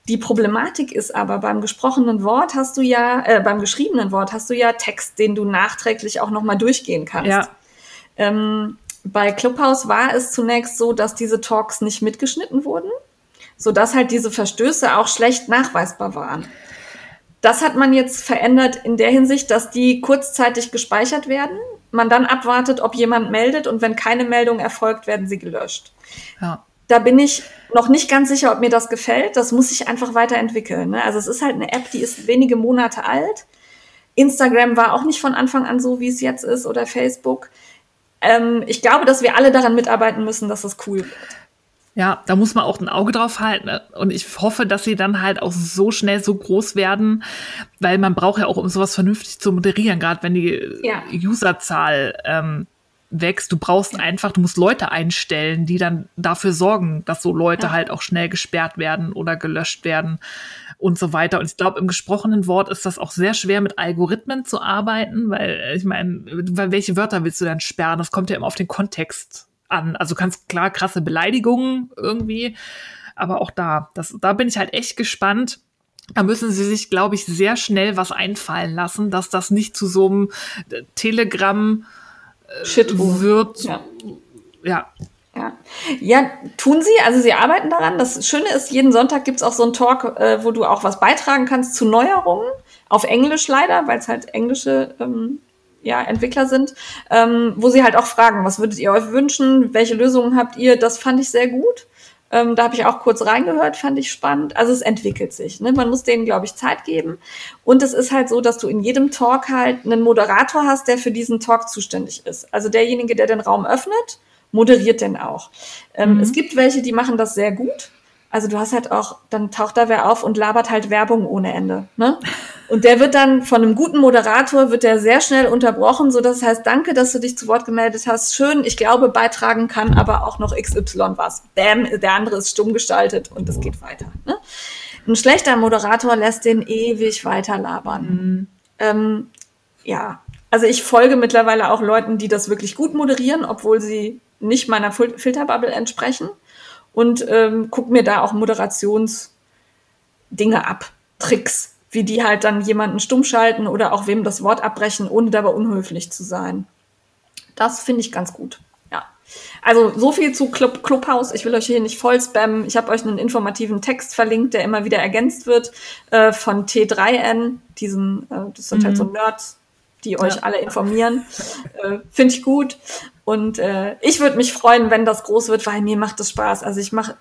Die Problematik ist aber beim gesprochenen Wort hast du ja, äh, beim geschriebenen Wort hast du ja Text, den du nachträglich auch nochmal durchgehen kannst. Ja. Ähm, bei Clubhouse war es zunächst so, dass diese Talks nicht mitgeschnitten wurden, sodass halt diese Verstöße auch schlecht nachweisbar waren. Das hat man jetzt verändert in der Hinsicht, dass die kurzzeitig gespeichert werden, man dann abwartet, ob jemand meldet und wenn keine Meldung erfolgt, werden sie gelöscht. Ja. Da bin ich noch nicht ganz sicher, ob mir das gefällt. Das muss sich einfach weiterentwickeln. Ne? Also es ist halt eine App, die ist wenige Monate alt. Instagram war auch nicht von Anfang an so, wie es jetzt ist, oder Facebook. Ähm, ich glaube, dass wir alle daran mitarbeiten müssen, dass es cool wird. Ja, da muss man auch ein Auge drauf halten. Ne? Und ich hoffe, dass sie dann halt auch so schnell so groß werden, weil man braucht ja auch, um sowas vernünftig zu moderieren, gerade wenn die ja. Userzahl ähm, wächst. Du brauchst ja. einfach, du musst Leute einstellen, die dann dafür sorgen, dass so Leute ja. halt auch schnell gesperrt werden oder gelöscht werden und so weiter. Und ich glaube, im gesprochenen Wort ist das auch sehr schwer, mit Algorithmen zu arbeiten, weil ich meine, welche Wörter willst du dann sperren? Das kommt ja immer auf den Kontext an. Also ganz klar krasse Beleidigungen irgendwie, aber auch da, das, da bin ich halt echt gespannt. Da müssen sie sich, glaube ich, sehr schnell was einfallen lassen, dass das nicht zu so einem äh, Telegram äh, Shit wird. Ja. ja. Ja. ja, tun sie. Also sie arbeiten daran. Das Schöne ist, jeden Sonntag gibt's auch so einen Talk, äh, wo du auch was beitragen kannst zu Neuerungen. Auf Englisch leider, weil es halt englische ähm, ja, Entwickler sind, ähm, wo sie halt auch fragen, was würdet ihr euch wünschen, welche Lösungen habt ihr? Das fand ich sehr gut. Ähm, da habe ich auch kurz reingehört, fand ich spannend. Also es entwickelt sich. Ne? Man muss denen, glaube ich, Zeit geben. Und es ist halt so, dass du in jedem Talk halt einen Moderator hast, der für diesen Talk zuständig ist. Also derjenige, der den Raum öffnet, moderiert den auch. Ähm, mhm. Es gibt welche, die machen das sehr gut. Also du hast halt auch, dann taucht da wer auf und labert halt Werbung ohne Ende. Ne? Und der wird dann von einem guten Moderator, wird der sehr schnell unterbrochen, so dass es heißt, danke, dass du dich zu Wort gemeldet hast. Schön, ich glaube, beitragen kann aber auch noch XY was. Bam, der andere ist stumm gestaltet und es geht weiter. Ne? Ein schlechter Moderator lässt den ewig weiter labern. Mhm. Ähm, ja, also ich folge mittlerweile auch Leuten, die das wirklich gut moderieren, obwohl sie nicht meiner Filterbubble entsprechen und ähm, guck mir da auch Moderationsdinge ab, Tricks, wie die halt dann jemanden stumm schalten oder auch wem das Wort abbrechen, ohne dabei unhöflich zu sein. Das finde ich ganz gut. Ja. Also so viel zu Club, Clubhouse. Ich will euch hier nicht voll spammen. Ich habe euch einen informativen Text verlinkt, der immer wieder ergänzt wird äh, von T3N, diesen, äh, das sind mhm. halt so. Nerds, die euch ja. alle informieren. Äh, Finde ich gut. Und äh, ich würde mich freuen, wenn das groß wird, weil mir macht das Spaß. Also ich mach,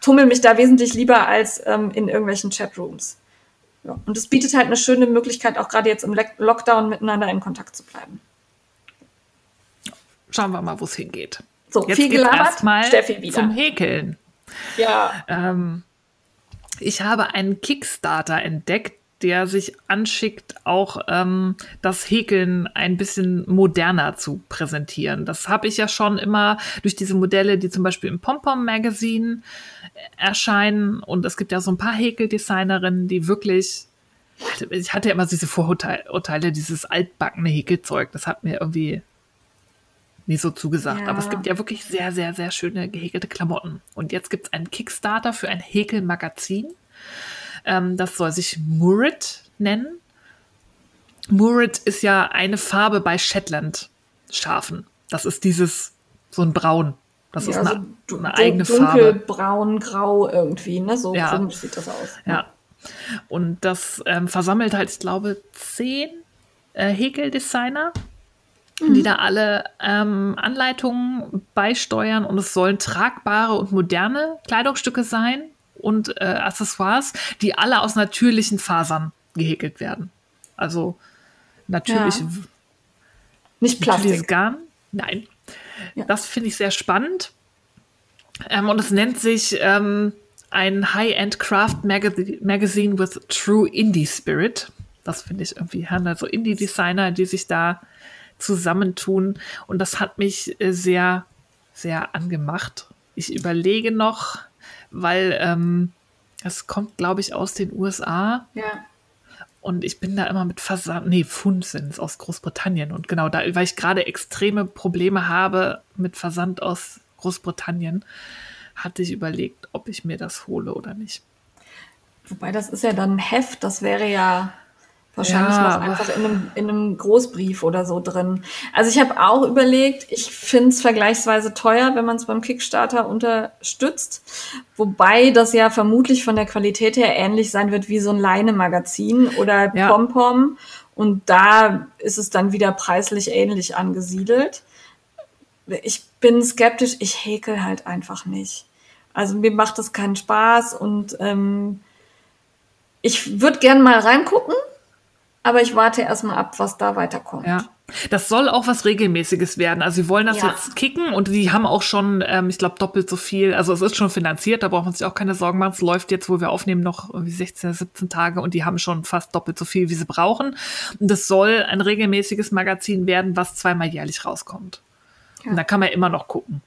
tummel mich da wesentlich lieber als ähm, in irgendwelchen Chatrooms. Ja. Und es bietet halt eine schöne Möglichkeit, auch gerade jetzt im Lockdown miteinander in Kontakt zu bleiben. Schauen wir mal, wo es hingeht. So, jetzt viel gelabert, mal Steffi wieder. Zum Häkeln. Ja. Ähm, ich habe einen Kickstarter entdeckt, der sich anschickt, auch ähm, das Häkeln ein bisschen moderner zu präsentieren. Das habe ich ja schon immer durch diese Modelle, die zum Beispiel im Pompom Magazine erscheinen. Und es gibt ja so ein paar Häkeldesignerinnen, die wirklich ich hatte ja immer diese Vorurteile, dieses altbackene Häkelzeug. Das hat mir irgendwie nicht so zugesagt. Ja. Aber es gibt ja wirklich sehr, sehr, sehr schöne gehäkelte Klamotten. Und jetzt gibt es einen Kickstarter für ein Häkelmagazin. Ähm, das soll sich Murit nennen. Murit ist ja eine Farbe bei Shetland-Schafen. Das ist dieses, so ein Braun. Das ja, ist eine, so eine eigene dunkel, Farbe. Dunkelbraun, grau irgendwie, ne? So ja. sieht das aus. Ja. ja. Und das ähm, versammelt halt, ich glaube, zehn äh, Häkeldesigner, mhm. die da alle ähm, Anleitungen beisteuern. Und es sollen tragbare und moderne Kleidungsstücke sein und äh, Accessoires, die alle aus natürlichen Fasern gehäkelt werden. Also natürlich. Ja. Nicht Plastik. Garn. Nein. Ja. Das finde ich sehr spannend. Ähm, und es nennt sich ähm, ein High-End Craft Magazine with True Indie Spirit. Das finde ich irgendwie, also Indie-Designer, die sich da zusammentun. Und das hat mich äh, sehr, sehr angemacht. Ich überlege noch, weil ähm, es kommt, glaube ich, aus den USA. Ja. Und ich bin da immer mit Versand, nee, Pfund sind es aus Großbritannien. Und genau da, weil ich gerade extreme Probleme habe mit Versand aus Großbritannien, hatte ich überlegt, ob ich mir das hole oder nicht. Wobei das ist ja dann ein Heft, das wäre ja Wahrscheinlich ja, noch einfach in einem, in einem Großbrief oder so drin. Also ich habe auch überlegt, ich finde es vergleichsweise teuer, wenn man es beim Kickstarter unterstützt. Wobei das ja vermutlich von der Qualität her ähnlich sein wird wie so ein Leine-Magazin oder ja. Pompom. Und da ist es dann wieder preislich ähnlich angesiedelt. Ich bin skeptisch, ich häkel halt einfach nicht. Also mir macht das keinen Spaß und ähm, ich würde gern mal reingucken, aber ich warte erstmal ab, was da weiterkommt. Ja. Das soll auch was Regelmäßiges werden. Also sie wollen das ja. jetzt kicken und sie haben auch schon, ähm, ich glaube, doppelt so viel. Also es ist schon finanziert, da braucht man sich auch keine Sorgen machen. Es läuft jetzt, wo wir aufnehmen, noch irgendwie 16, 17 Tage und die haben schon fast doppelt so viel, wie sie brauchen. Und das soll ein regelmäßiges Magazin werden, was zweimal jährlich rauskommt. Ja. Und da kann man immer noch gucken.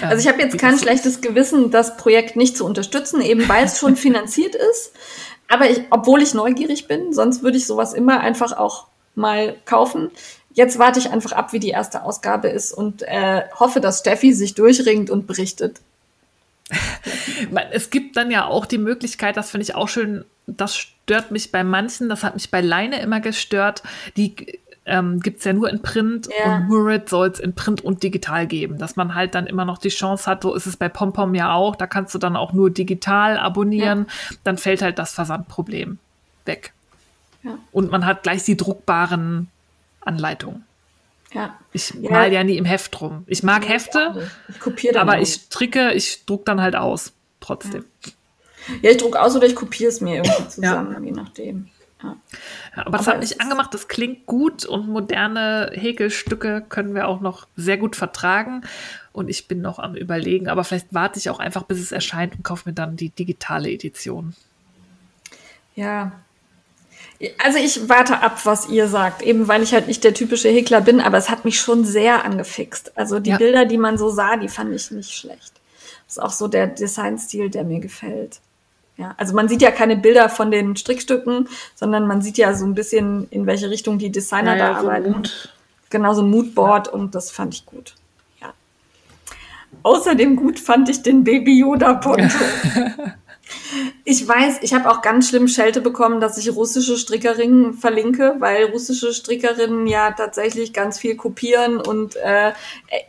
Also ich habe jetzt kein schlechtes Gewissen, das Projekt nicht zu unterstützen, eben weil es schon finanziert ist. Aber ich, obwohl ich neugierig bin, sonst würde ich sowas immer einfach auch mal kaufen. Jetzt warte ich einfach ab, wie die erste Ausgabe ist und äh, hoffe, dass Steffi sich durchringt und berichtet. Es gibt dann ja auch die Möglichkeit, das finde ich auch schön, das stört mich bei manchen, das hat mich bei Leine immer gestört, die ähm, gibt es ja nur in Print ja. und Murid soll es in Print und digital geben, dass man halt dann immer noch die Chance hat, so ist es bei PomPom ja auch, da kannst du dann auch nur digital abonnieren, ja. dann fällt halt das Versandproblem weg. Ja. Und man hat gleich die druckbaren Anleitungen. Ja. Ich mal ja nie im Heft rum. Ich mag Hefte, ich kopiere aber auch. ich stricke, ich druck dann halt aus, trotzdem. Ja, ich druck aus oder ich kopiere es mir irgendwie zusammen, je nachdem. Ja. Ja, aber das hat mich angemacht, das klingt gut und moderne Häkelstücke können wir auch noch sehr gut vertragen. Und ich bin noch am Überlegen, aber vielleicht warte ich auch einfach, bis es erscheint und kaufe mir dann die digitale Edition. Ja. Also ich warte ab, was ihr sagt, eben weil ich halt nicht der typische Häkler bin, aber es hat mich schon sehr angefixt. Also die ja. Bilder, die man so sah, die fand ich nicht schlecht. Das ist auch so der Designstil, der mir gefällt. Ja, also man sieht ja keine Bilder von den Strickstücken, sondern man sieht ja so ein bisschen, in welche Richtung die Designer ja, da so arbeiten. Mut. Genau, so ein Moodboard ja. und das fand ich gut. Ja. Außerdem gut fand ich den Baby Yoda Poncho. ich weiß, ich habe auch ganz schlimm Schelte bekommen, dass ich russische Strickerinnen verlinke, weil russische Strickerinnen ja tatsächlich ganz viel kopieren und äh,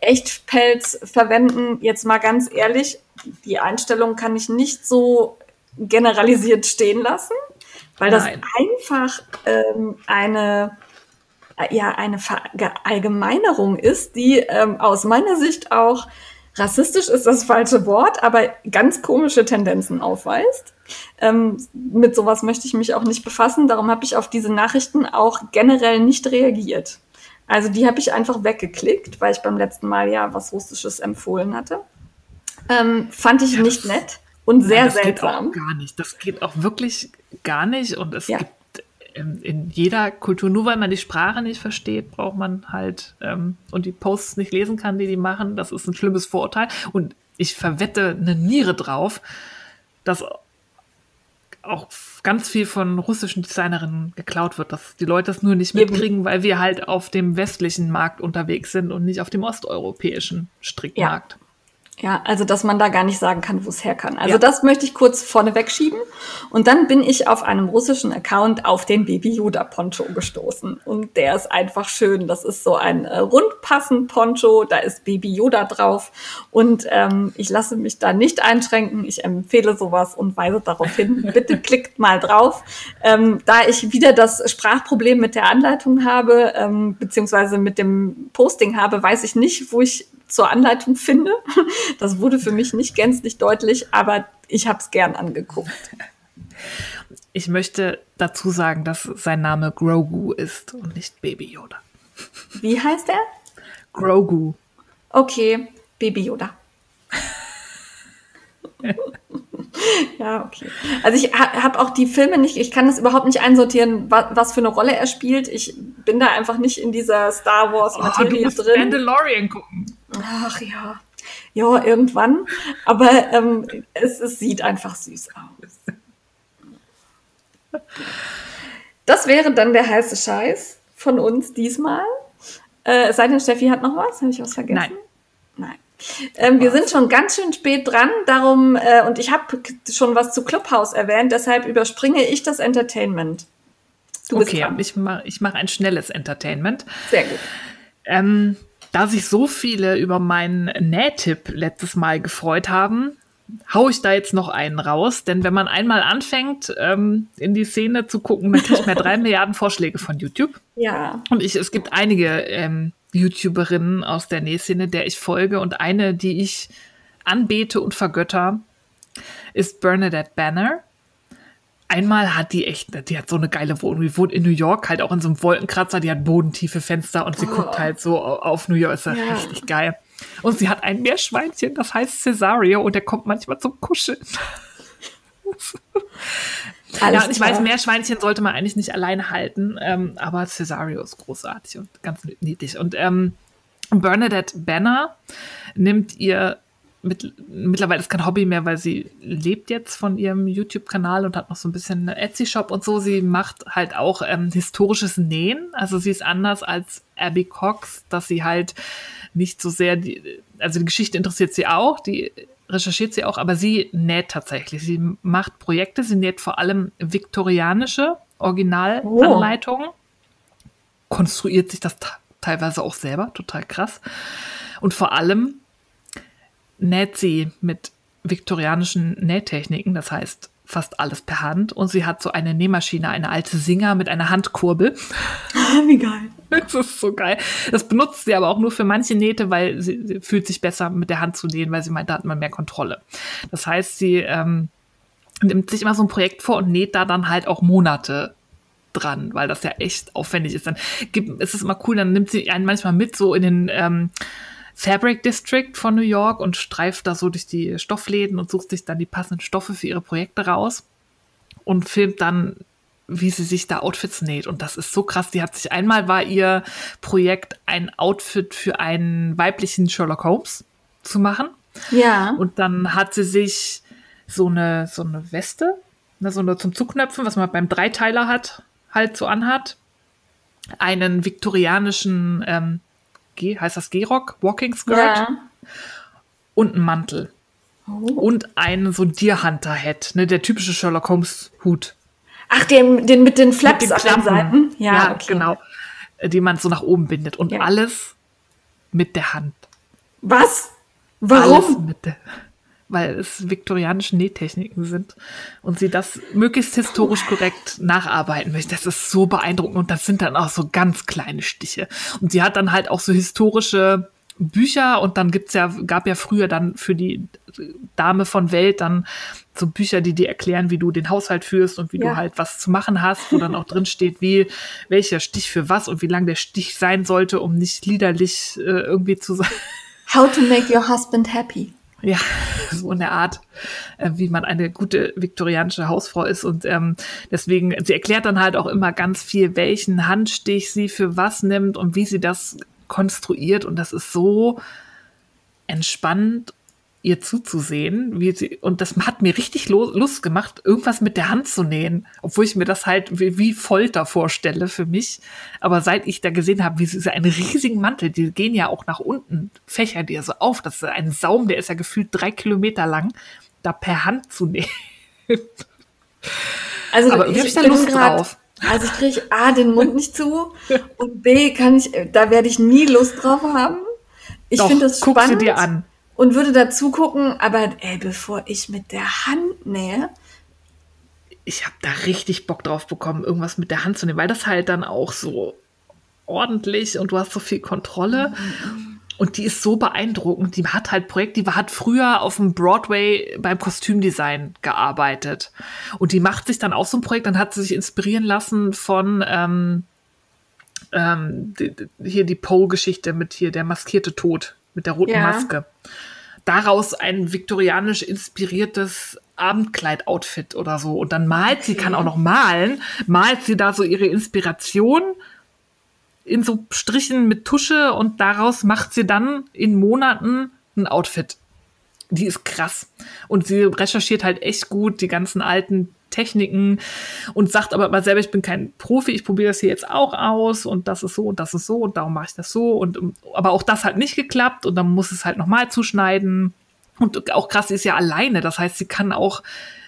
Echtpelz verwenden. Jetzt mal ganz ehrlich, die Einstellung kann ich nicht so generalisiert stehen lassen, weil Nein. das einfach ähm, eine ja eine Verallgemeinerung ist, die ähm, aus meiner Sicht auch rassistisch ist das falsche Wort, aber ganz komische Tendenzen aufweist. Ähm, mit sowas möchte ich mich auch nicht befassen. Darum habe ich auf diese Nachrichten auch generell nicht reagiert. Also die habe ich einfach weggeklickt, weil ich beim letzten Mal ja was Russisches empfohlen hatte. Ähm, fand ich nicht nett. Und sehr Nein, das seltsam. Geht auch gar nicht. Das geht auch wirklich gar nicht. Und es ja. gibt in, in, jeder Kultur, nur weil man die Sprache nicht versteht, braucht man halt ähm, und die Posts nicht lesen kann, die die machen. Das ist ein schlimmes Vorurteil. Und ich verwette eine Niere drauf, dass auch ganz viel von russischen Designerinnen geklaut wird, dass die Leute das nur nicht mitkriegen, weil wir halt auf dem westlichen Markt unterwegs sind und nicht auf dem osteuropäischen Strickmarkt. Ja. Ja, also dass man da gar nicht sagen kann, wo es her kann. Also ja. das möchte ich kurz vorne wegschieben. Und dann bin ich auf einem russischen Account auf den Baby Yoda Poncho gestoßen. Und der ist einfach schön. Das ist so ein äh, rundpassend Poncho, da ist Baby Yoda drauf. Und ähm, ich lasse mich da nicht einschränken. Ich empfehle sowas und weise darauf hin. Bitte klickt mal drauf. Ähm, da ich wieder das Sprachproblem mit der Anleitung habe, ähm, beziehungsweise mit dem Posting habe, weiß ich nicht, wo ich zur Anleitung finde. Das wurde für mich nicht gänzlich deutlich, aber ich habe es gern angeguckt. Ich möchte dazu sagen, dass sein Name Grogu ist und nicht Baby Yoda. Wie heißt er? Grogu. Okay, Baby Yoda. ja, okay. Also ich habe auch die Filme nicht, ich kann das überhaupt nicht einsortieren, was, was, für eine Rolle er spielt. Ich bin da einfach nicht in dieser Star Wars Materie oh, du drin. Mandalorian gucken. Ach ja. Ja, irgendwann. Aber ähm, es, es sieht einfach süß aus. Das wäre dann der heiße Scheiß von uns diesmal. Äh, es sei denn, Steffi hat noch was. Habe ich was vergessen? Nein. Ähm, wir sind schon ganz schön spät dran, darum, äh, und ich habe schon was zu Clubhouse erwähnt, deshalb überspringe ich das Entertainment. Du bist okay, dran. ich mache ich mach ein schnelles Entertainment. Sehr gut. Ähm, da sich so viele über meinen Nähtipp letztes Mal gefreut haben, hau ich da jetzt noch einen raus. Denn wenn man einmal anfängt, ähm, in die Szene zu gucken, dann kriegt man drei Milliarden Vorschläge von YouTube. Ja. Und ich, es gibt einige ähm, YouTuberinnen aus der Nähszene, der ich folge. Und eine, die ich anbete und vergötter, ist Bernadette Banner einmal hat die echt, die hat so eine geile Wohnung. Die wohnt in New York, halt auch in so einem Wolkenkratzer, die hat bodentiefe Fenster und sie oh. guckt halt so auf New York. Ist ja. richtig geil. Und sie hat ein Meerschweinchen, das heißt Cesario und der kommt manchmal zum Kuscheln. ja, und ich weiß, Meerschweinchen sollte man eigentlich nicht alleine halten, ähm, aber Cesario ist großartig und ganz niedlich. Und ähm, Bernadette Banner nimmt ihr mit, mittlerweile ist kein Hobby mehr, weil sie lebt jetzt von ihrem YouTube-Kanal und hat noch so ein bisschen Etsy-Shop und so. Sie macht halt auch ähm, historisches Nähen. Also sie ist anders als Abby Cox, dass sie halt nicht so sehr, die, also die Geschichte interessiert sie auch, die recherchiert sie auch, aber sie näht tatsächlich. Sie macht Projekte, sie näht vor allem viktorianische Originalanleitungen, oh. konstruiert sich das teilweise auch selber, total krass. Und vor allem näht sie mit viktorianischen Nähtechniken, das heißt fast alles per Hand. Und sie hat so eine Nähmaschine, eine alte Singer mit einer Handkurbel. Wie geil. Das ist so geil. Das benutzt sie aber auch nur für manche Nähte, weil sie, sie fühlt sich besser mit der Hand zu nähen, weil sie meint, da hat man mehr Kontrolle. Das heißt, sie ähm, nimmt sich immer so ein Projekt vor und näht da dann halt auch Monate dran, weil das ja echt aufwendig ist. Dann gibt, ist es immer cool, dann nimmt sie einen manchmal mit so in den ähm, Fabric District von New York und streift da so durch die Stoffläden und sucht sich dann die passenden Stoffe für ihre Projekte raus und filmt dann wie sie sich da Outfits näht. Und das ist so krass. Die hat sich einmal war ihr Projekt, ein Outfit für einen weiblichen Sherlock Holmes zu machen. Ja. Und dann hat sie sich so eine, so eine Weste, ne, so eine zum Zuknöpfen, was man beim Dreiteiler hat, halt so anhat. Einen viktorianischen ähm, G, heißt das G-Rock, Walking Skirt ja. und einen Mantel. Oh. Und einen so Deer Hunter Hat, ne, der typische Sherlock Holmes Hut. Ach, den, den mit den Flaps mit den an den Seiten? Ja, ja okay. genau. Die man so nach oben bindet. Und ja. alles mit der Hand. Was? Warum? Der weil es viktorianische Nähtechniken sind und sie das möglichst historisch korrekt nacharbeiten möchte. Das ist so beeindruckend und das sind dann auch so ganz kleine Stiche. Und sie hat dann halt auch so historische Bücher und dann gibt's ja, gab ja früher dann für die Dame von Welt dann so Bücher, die dir erklären, wie du den Haushalt führst und wie ja. du halt was zu machen hast, wo dann auch drin steht, wie, welcher Stich für was und wie lang der Stich sein sollte, um nicht liederlich äh, irgendwie zu sein. How to make your husband happy. Ja, so in der Art, äh, wie man eine gute viktorianische Hausfrau ist. Und ähm, deswegen, sie erklärt dann halt auch immer ganz viel, welchen Handstich sie für was nimmt und wie sie das konstruiert. Und das ist so entspannend ihr zuzusehen, wie sie, und das hat mir richtig Lust gemacht, irgendwas mit der Hand zu nähen, obwohl ich mir das halt wie, wie Folter vorstelle für mich. Aber seit ich da gesehen habe, wie sie einen riesigen Mantel, die gehen ja auch nach unten, fächern die ja so auf, das ist ein Saum, der ist ja gefühlt drei Kilometer lang, da per Hand zu nähen. Also Aber ich, ich da Lust drauf. Also ich kriege A, den Mund nicht zu und B, kann ich, da werde ich nie Lust drauf haben. Ich finde das spannend. Guck sie dir an und würde dazu gucken, aber ey, bevor ich mit der Hand nähe. Ich habe da richtig Bock drauf bekommen, irgendwas mit der Hand zu nehmen, weil das halt dann auch so ordentlich und du hast so viel Kontrolle. Mhm. Und die ist so beeindruckend. Die hat halt Projekt, die hat früher auf dem Broadway beim Kostümdesign gearbeitet. Und die macht sich dann auch so ein Projekt, dann hat sie sich inspirieren lassen von ähm, ähm, die, hier die Pole-Geschichte mit hier der maskierte Tod mit der roten ja. Maske. Daraus ein viktorianisch inspiriertes Abendkleid-Outfit oder so. Und dann malt okay. sie, kann auch noch malen, malt sie da so ihre Inspiration in so Strichen mit Tusche und daraus macht sie dann in Monaten ein Outfit. Die ist krass. Und sie recherchiert halt echt gut die ganzen alten Techniken und sagt aber mal selber, ich bin kein Profi, ich probiere das hier jetzt auch aus und das ist so und das ist so und darum mache ich das so und aber auch das hat nicht geklappt und dann muss es halt nochmal zuschneiden und auch krass, sie ist ja alleine, das heißt, sie kann auch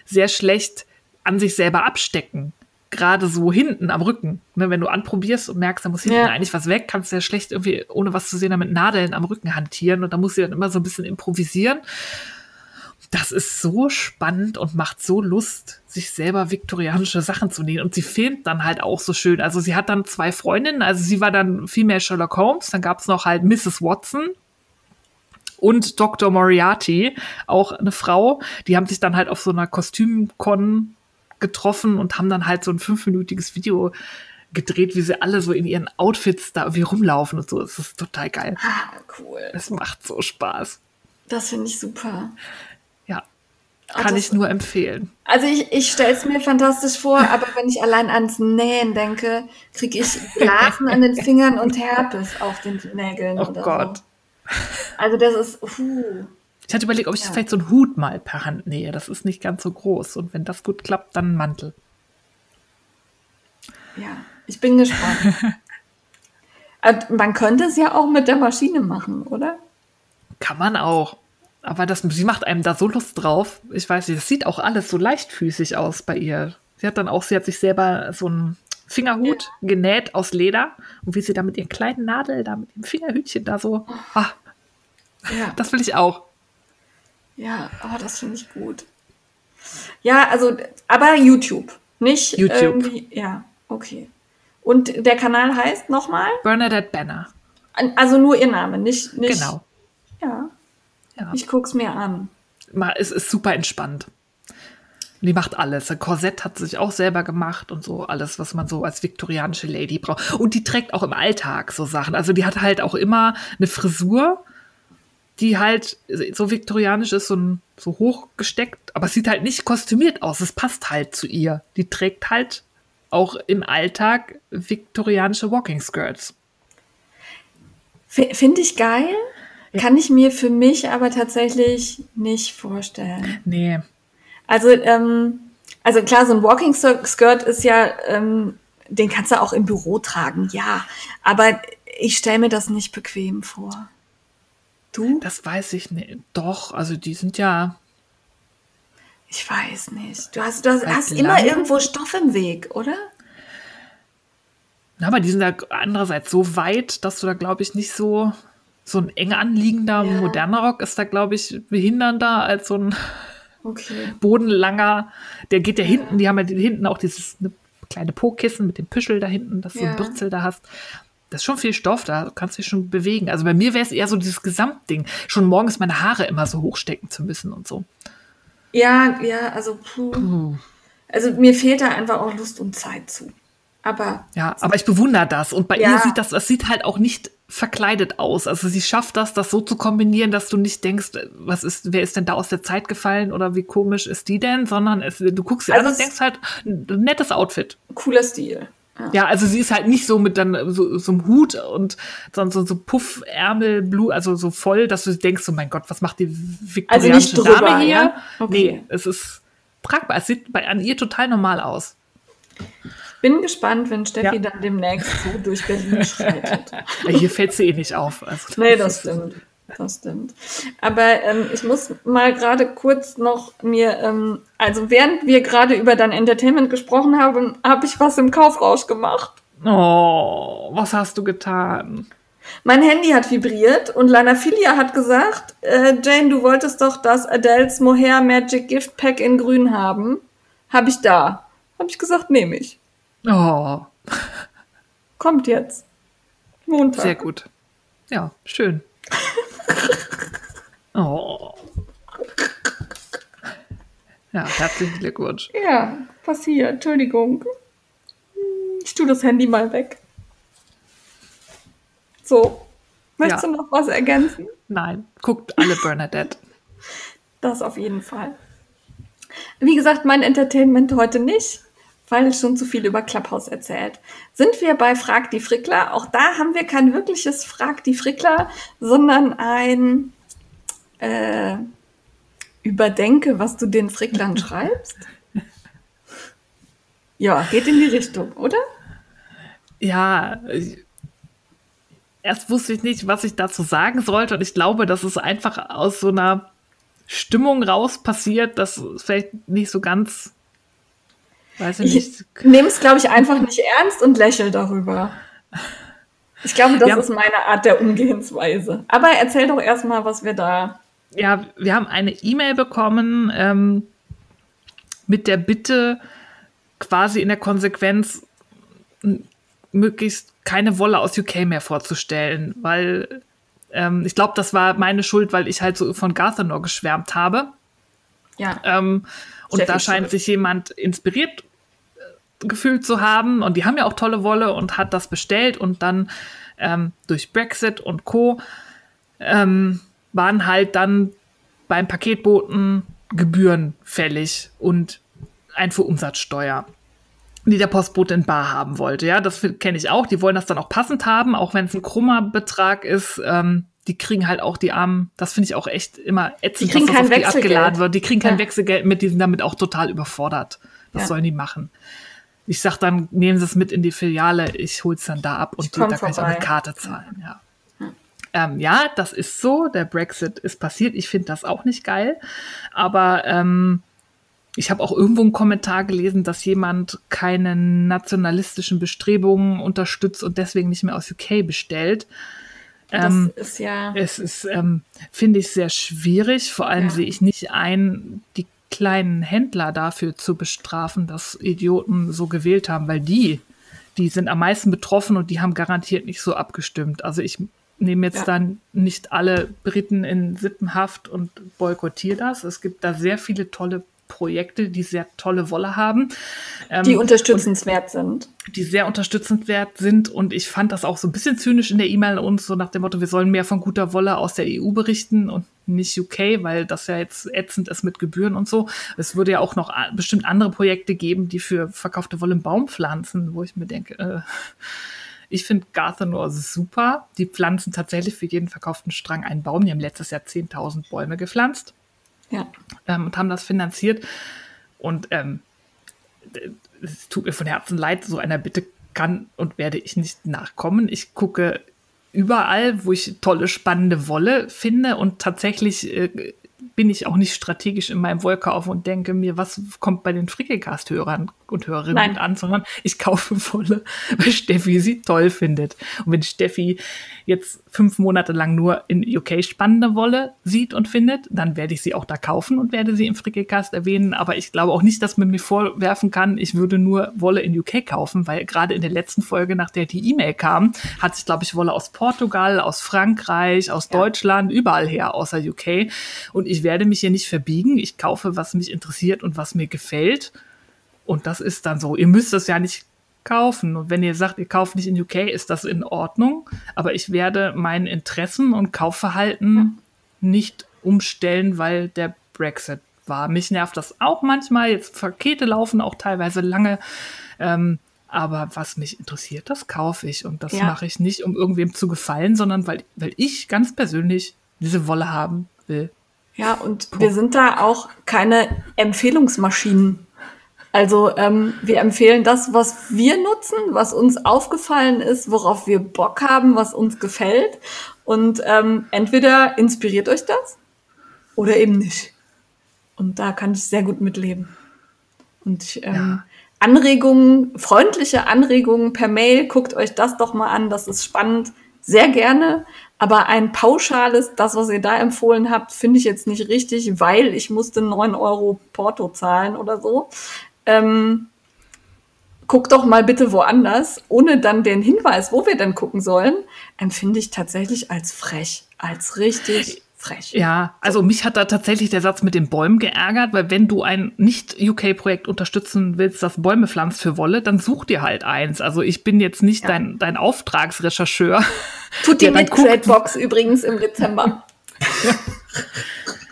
sehr schlecht an sich selber abstecken. Gerade so hinten am Rücken. Ne, wenn du anprobierst und merkst, da muss hinten Ja. eigentlich was weg, kannst du ja schlecht irgendwie, ohne was zu sehen, da mit Nadeln am Rücken hantieren. Und da musst du dann immer so ein bisschen improvisieren. Das ist so spannend und macht so Lust, sich selber viktorianische Sachen zu nähen. Und sie filmt dann halt auch so schön. Also sie hat dann zwei Freundinnen, also sie war dann viel mehr Sherlock Holmes, dann gab es noch halt Mrs. Watson, und Dr. Moriarty, auch eine Frau, die haben sich dann halt auf so einer Kostümkon getroffen und haben dann halt so ein fünfminütiges Video gedreht, wie sie alle so in ihren Outfits da irgendwie rumlaufen und so. Das ist total geil. Ah, cool. Es macht so Spaß. Das finde ich super. Ja, Ah, kann das- ich nur empfehlen. Also ich, ich stelle es mir fantastisch vor, aber wenn ich allein ans Nähen denke, kriege ich Blasen an den Fingern und Herpes auf den Nägeln. Oh Gott. So. Also das ist, puh. Ich hatte überlegt, ob ich Ja. vielleicht so einen Hut mal per Hand nähe. Das ist nicht ganz so groß. Und wenn das gut klappt, dann einen Mantel. Ja, ich bin gespannt. Man könnte es ja auch mit der Maschine machen, oder? Kann man auch. Aber das, sie macht einem da so Lust drauf. Ich weiß nicht, das sieht auch alles so leichtfüßig aus bei ihr. Sie hat dann auch, sie hat sich selber so einen Fingerhut genäht aus Leder. Und wie sie da mit ihren kleinen Nadeln, da mit dem Fingerhütchen da so. Ah, Ja. das will ich auch. Ja, aber das finde ich gut. Ja, also, aber YouTube, nicht YouTube. irgendwie. Ja, okay. Und der Kanal heißt nochmal? Bernadette Banner. Also nur ihr Name, nicht. nicht Genau. Ja, Ja. ich guck's mir an. Es ist super entspannt. Die macht alles. Ein Korsett hat sie sich auch selber gemacht und so alles, was man so als viktorianische Lady braucht. Und die trägt auch im Alltag so Sachen. Also die hat halt auch immer eine Frisur, die halt so viktorianisch ist, so, ein, so hochgesteckt, aber es sieht halt nicht kostümiert aus. Es passt halt zu ihr. Die trägt halt auch im Alltag viktorianische Walking Skirts. Finde ich geil, kann ich mir für mich aber tatsächlich nicht vorstellen. Nee, Also, ähm, also klar, so ein Walking Skirt ist ja, ähm, den kannst du auch im Büro tragen, ja. Aber ich stelle mir das nicht bequem vor. Du? das weiß ich nicht. Doch, also die sind ja. Ich weiß nicht. Du hast, du hast, hast immer irgendwo Stoff im Weg, oder? Na, aber die sind da andererseits so weit, dass du da, glaube ich, nicht so. So ein eng anliegender, Ja. moderner Rock ist da, glaube ich, behindernder als so ein Okay. bodenlanger. Der geht ja hinten, die haben ja hinten auch dieses ne, kleine Po-Kissen mit dem Püschel da hinten, dass du Ja. einen Bürzel da hast. Das ist schon viel Stoff, da kannst du dich schon bewegen. Also bei mir wäre es eher so dieses Gesamtding. Schon morgens meine Haare immer so hochstecken zu müssen und so. Ja, ja, also puh. Also mir fehlt da einfach auch Lust und Zeit zu. Aber Ja, aber ich bewundere das. Und bei Ja. ihr sieht das, das sieht halt auch nicht verkleidet aus. Also sie schafft das, das so zu kombinieren, dass du nicht denkst, was ist, wer ist denn da aus der Zeit gefallen oder wie komisch ist die denn, sondern es, du guckst sie Also an und denkst halt, nettes Outfit. cooler Stil. Ja. Ja, also sie ist halt nicht so mit dann so, so einem Hut und so, so, so Puffärmel, Blue, also so voll, dass du denkst, so mein Gott, was macht die viktorianische Also nicht drüber, Dame hier? ja? Okay. Nee, es ist tragbar. Es sieht bei, an ihr total normal aus. Bin gespannt, wenn Steffi Ja. dann demnächst so durch Berlin schreitet. Hier fällt sie eh nicht auf. Also, Nee, das stimmt. Das stimmt. Aber ähm, ich muss mal gerade kurz noch mir, ähm, also während wir gerade über dein Entertainment gesprochen haben, habe ich was im Kaufrausch gemacht. Oh, was hast du getan? Mein Handy hat vibriert und Lana Filia hat gesagt, äh, Jane, du wolltest doch das Adele's Mohair Magic Gift Pack in grün haben. Habe ich da. Habe ich gesagt, nehme ich. Oh, Kommt jetzt. Montag. sehr gut. Ja, schön. Oh. Ja, herzlichen Glückwunsch. Ja, passiert. Entschuldigung. Ich tue das Handy mal weg. So. Möchtest Ja. du noch was ergänzen? Nein, guckt alle Bernadette. Das auf jeden Fall. Wie gesagt, mein Entertainment heute nicht, weil schon zu viel über Clubhouse erzählt. Sind wir bei Frag die Frickler? Auch da haben wir kein wirkliches Frag die Frickler, sondern ein äh, Überdenke, was du den Fricklern schreibst. Ja, geht in die Richtung, oder? Ja, erst wusste ich nicht, was ich dazu sagen sollte. Und ich glaube, dass es einfach aus so einer Stimmung raus passiert, dass es vielleicht nicht so ganz Weiß ich nicht. Ich nehme es, glaube ich, einfach nicht ernst und lächel darüber. Ich glaube, das ja. ist meine Art der Umgehensweise. Aber erzähl doch erstmal, was wir da. Ja, wir haben eine E-Mail bekommen ähm, mit der Bitte, quasi in der Konsequenz möglichst keine Wolle aus UK mehr vorzustellen, weil ähm, ich glaube, das war meine Schuld, weil ich halt so von Garthenor geschwärmt habe. Ja. Ähm, und da scheint sich jemand inspiriert äh, gefühlt zu haben. Und die haben ja auch tolle Wolle und hat das bestellt. Und dann ähm, durch Brexit und Co. Ähm, waren halt dann beim Paketboten Gebühren fällig und ein für Umsatzsteuer, die der Postbote in Bar haben wollte. Ja, das kenne ich auch. Die wollen das dann auch passend haben, auch wenn es ein krummer Betrag ist. Ähm, die kriegen halt auch die Armen, das finde ich auch echt immer ätzend, die kriegen dass kein das auf abgeladen wird. Die kriegen kein ja. Wechselgeld mit, die sind damit auch total überfordert. Was ja. sollen die machen? Ich sag dann, nehmen Sie es mit in die Filiale, ich hol's dann da ab und die, da kann ich auch mit Karte zahlen, ja. Ja. Ähm, ja, das ist so. Der Brexit ist passiert. Ich finde das auch nicht geil. Aber ähm, ich habe auch irgendwo einen Kommentar gelesen, dass jemand keine nationalistischen Bestrebungen unterstützt und deswegen nicht mehr aus UK bestellt. Ähm, das ist ja. Es ist, ähm, finde ich, sehr schwierig. Vor allem ja. sehe ich nicht ein, die kleinen Händler dafür zu bestrafen, dass Idioten so gewählt haben, weil die, die sind am meisten betroffen und die haben garantiert nicht so abgestimmt. Also ich nehme jetzt ja. dann nicht alle Briten in Sippenhaft und boykottiere das. Es gibt da sehr viele tolle Projekte, die sehr tolle Wolle haben. Die ähm, unterstützenswert sind. Die sehr unterstützenswert sind. Und ich fand das auch so ein bisschen zynisch in der E-Mail uns, so nach dem Motto, wir sollen mehr von guter Wolle aus der EU berichten und nicht UK, weil das ja jetzt ätzend ist mit Gebühren und so. Es würde ja auch noch bestimmt andere Projekte geben, die für verkaufte Wolle einen Baum pflanzen, wo ich mir denke, äh, ich finde Garthenor super. Die pflanzen tatsächlich für jeden verkauften Strang einen Baum. Die haben letztes Jahr 10.000 Bäume gepflanzt. Ja. Ähm, und haben das finanziert. Und ähm, es tut mir von Herzen leid, so einer Bitte kann und werde ich nicht nachkommen. Ich gucke überall, wo ich tolle, spannende Wolle finde und tatsächlich äh, bin ich auch nicht strategisch in meinem Wollkauf und denke mir, was kommt bei den Frickelcast-Hörern und Hörerinnen Nein. an, sondern ich kaufe Wolle, weil Steffi sie toll findet. Und wenn Steffi jetzt fünf Monate lang nur in UK spannende Wolle sieht und findet, dann werde ich sie auch da kaufen und werde sie im Frickelcast erwähnen. Aber ich glaube auch nicht, dass man mir vorwerfen kann, ich würde nur Wolle in UK kaufen, weil gerade in der letzten Folge, nach der die E-Mail kam, hat sich, glaube ich, Wolle aus Portugal, aus Frankreich, aus ja. Deutschland, überall her, außer UK. Und ich werde mich hier nicht verbiegen. Ich kaufe, was mich interessiert und was mir gefällt. Und das ist dann so. Ihr müsst es ja nicht kaufen. Und wenn ihr sagt, ihr kauft nicht in UK, ist das in Ordnung. Aber ich werde meinen Interessen und Kaufverhalten ja. nicht umstellen, weil der Brexit war. Mich nervt das auch manchmal. Jetzt Pakete laufen auch teilweise lange. Ähm, aber was mich interessiert, das kaufe ich. Und das ja. mache ich nicht, um irgendwem zu gefallen, sondern weil, weil ich ganz persönlich diese Wolle haben will. Ja, und Punkt. wir sind da auch keine Empfehlungsmaschinen. Also ähm, wir empfehlen das, was wir nutzen, was uns aufgefallen ist, worauf wir Bock haben, was uns gefällt. Und ähm, entweder inspiriert euch das oder eben nicht. Und da kann ich sehr gut mitleben. Und ähm, ja. Anregungen, freundliche Anregungen per Mail, guckt euch das doch mal an, das ist spannend, sehr gerne. Aber ein pauschales, das, was ihr da empfohlen habt, finde ich jetzt nicht richtig, weil ich musste neun Euro Porto zahlen oder so ähm, guck doch mal bitte woanders, ohne dann den Hinweis, wo wir denn gucken sollen, empfinde ich tatsächlich als frech, als richtig frech. Ja, also mich hat da tatsächlich der Satz mit den Bäumen geärgert, weil wenn du ein Nicht-UK-Projekt unterstützen willst, das Bäume pflanzt für Wolle, dann such dir halt eins. Also ich bin jetzt nicht ja. dein, dein Auftragsrechercheur. Tut die mit Tradebox übrigens im Dezember.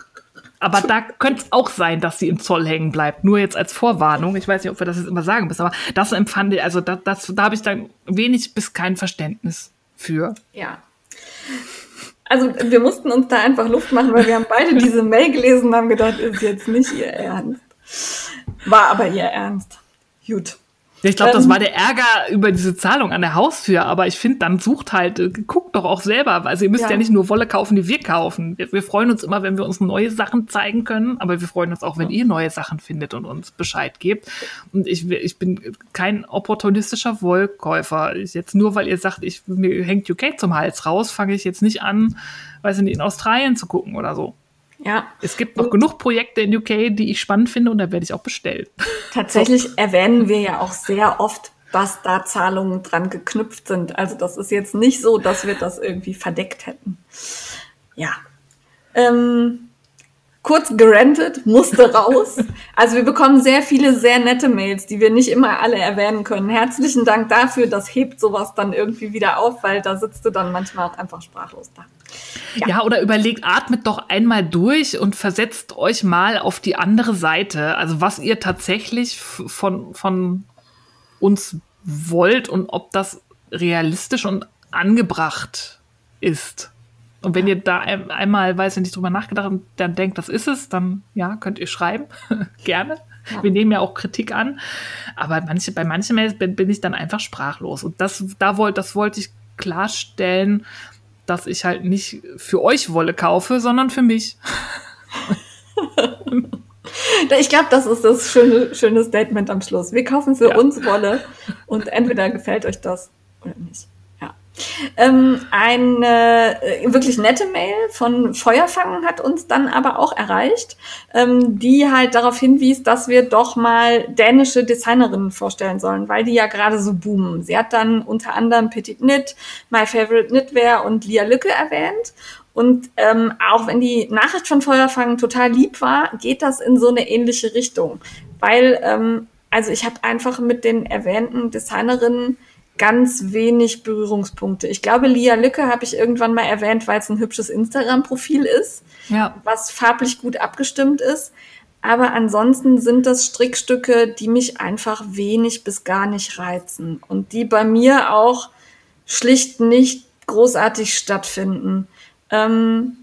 Aber da könnte es auch sein, dass sie im Zoll hängen bleibt. Nur jetzt als Vorwarnung. Ich weiß nicht, ob wir das jetzt immer sagen müssen, aber das empfand ich, also das, das, da habe ich dann wenig bis kein Verständnis für. Ja. Also wir mussten uns da einfach Luft machen, weil wir haben beide diese Mail gelesen und haben gedacht, ist jetzt nicht ihr Ernst. War aber ihr Ernst. Gut. Ich glaube, das ähm, war der Ärger über diese Zahlung an der Haustür, aber ich finde, dann sucht halt, äh, guckt doch auch selber. Also ihr müsst ja, ja nicht nur Wolle kaufen, die wir kaufen. Wir, wir, freuen uns immer, wenn wir uns neue Sachen zeigen können, aber wir freuen uns auch, wenn ihr neue Sachen findet und uns Bescheid gebt. Und ich, ich bin kein opportunistischer Wollkäufer. Ich jetzt nur, weil ihr sagt, ich, mir hängt UK zum Hals raus, fange ich jetzt nicht an, weiß ich nicht, in Australien zu gucken oder so. Ja. Es gibt noch und genug Projekte in UK, die ich spannend finde und da werde ich auch bestellen. Tatsächlich erwähnen wir ja auch sehr oft, dass da Zahlungen dran geknüpft sind. Also das ist jetzt nicht so, dass wir das irgendwie verdeckt hätten. Ja. Ähm, kurz gerantet, musste raus. Also wir bekommen sehr viele sehr nette Mails, die wir nicht immer alle erwähnen können. Herzlichen Dank dafür, das hebt sowas dann irgendwie wieder auf, weil da sitzt du dann manchmal auch einfach sprachlos da. Ja. ja, oder überlegt, atmet doch einmal durch und versetzt euch mal auf die andere Seite. Also was ihr tatsächlich von, von uns wollt und ob das realistisch und angebracht ist. Und wenn ihr da einmal, weiß ich nicht, drüber nachgedacht und dann denkt, das ist es, dann ja, könnt ihr schreiben. Gerne. Ja. Wir nehmen ja auch Kritik an. Aber manche, bei manchen Mails bin, bin ich dann einfach sprachlos. Und das, da wollt, das wollte ich klarstellen, dass ich halt nicht für euch Wolle kaufe, sondern für mich. ich glaube, das ist das schöne, schöne Statement am Schluss. Wir kaufen für ja. uns Wolle und entweder gefällt euch das oder nicht. Ähm, eine äh, wirklich nette Mail von Feuerfangen hat uns dann aber auch erreicht, ähm, die halt darauf hinwies, dass wir doch mal dänische Designerinnen vorstellen sollen, weil die ja gerade so boomen. Sie hat dann unter anderem Petit Knit, My Favorite Knitwear und Lia Lücke erwähnt. Und ähm, auch wenn die Nachricht von Feuerfangen total lieb war, geht das in so eine ähnliche Richtung. Weil, ähm, also ich habe einfach mit den erwähnten Designerinnen ganz wenig Berührungspunkte. Ich glaube, Lia Lücke habe ich irgendwann mal erwähnt, weil es ein hübsches Instagram-Profil ist, ja. was farblich gut abgestimmt ist. Aber ansonsten sind das Strickstücke, die mich einfach wenig bis gar nicht reizen und die bei mir auch schlicht nicht großartig stattfinden. Ähm,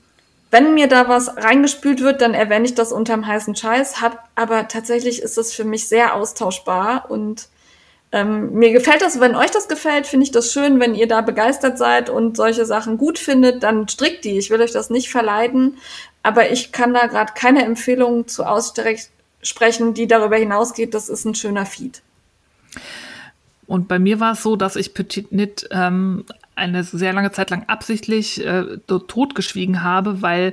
wenn mir da was reingespült wird, dann erwähne ich das unterm heißen Scheiß. Hab, aber tatsächlich ist das für mich sehr austauschbar und ähm, mir gefällt das, wenn euch das gefällt, finde ich das schön, wenn ihr da begeistert seid und solche Sachen gut findet, dann strickt die. Ich will euch das nicht verleiden, aber ich kann da gerade keine Empfehlung zu aussprechen, die darüber hinausgeht, das ist ein schöner Feed. Und bei mir war es so, dass ich Petit Knit ähm, eine sehr lange Zeit lang absichtlich äh, totgeschwiegen habe, weil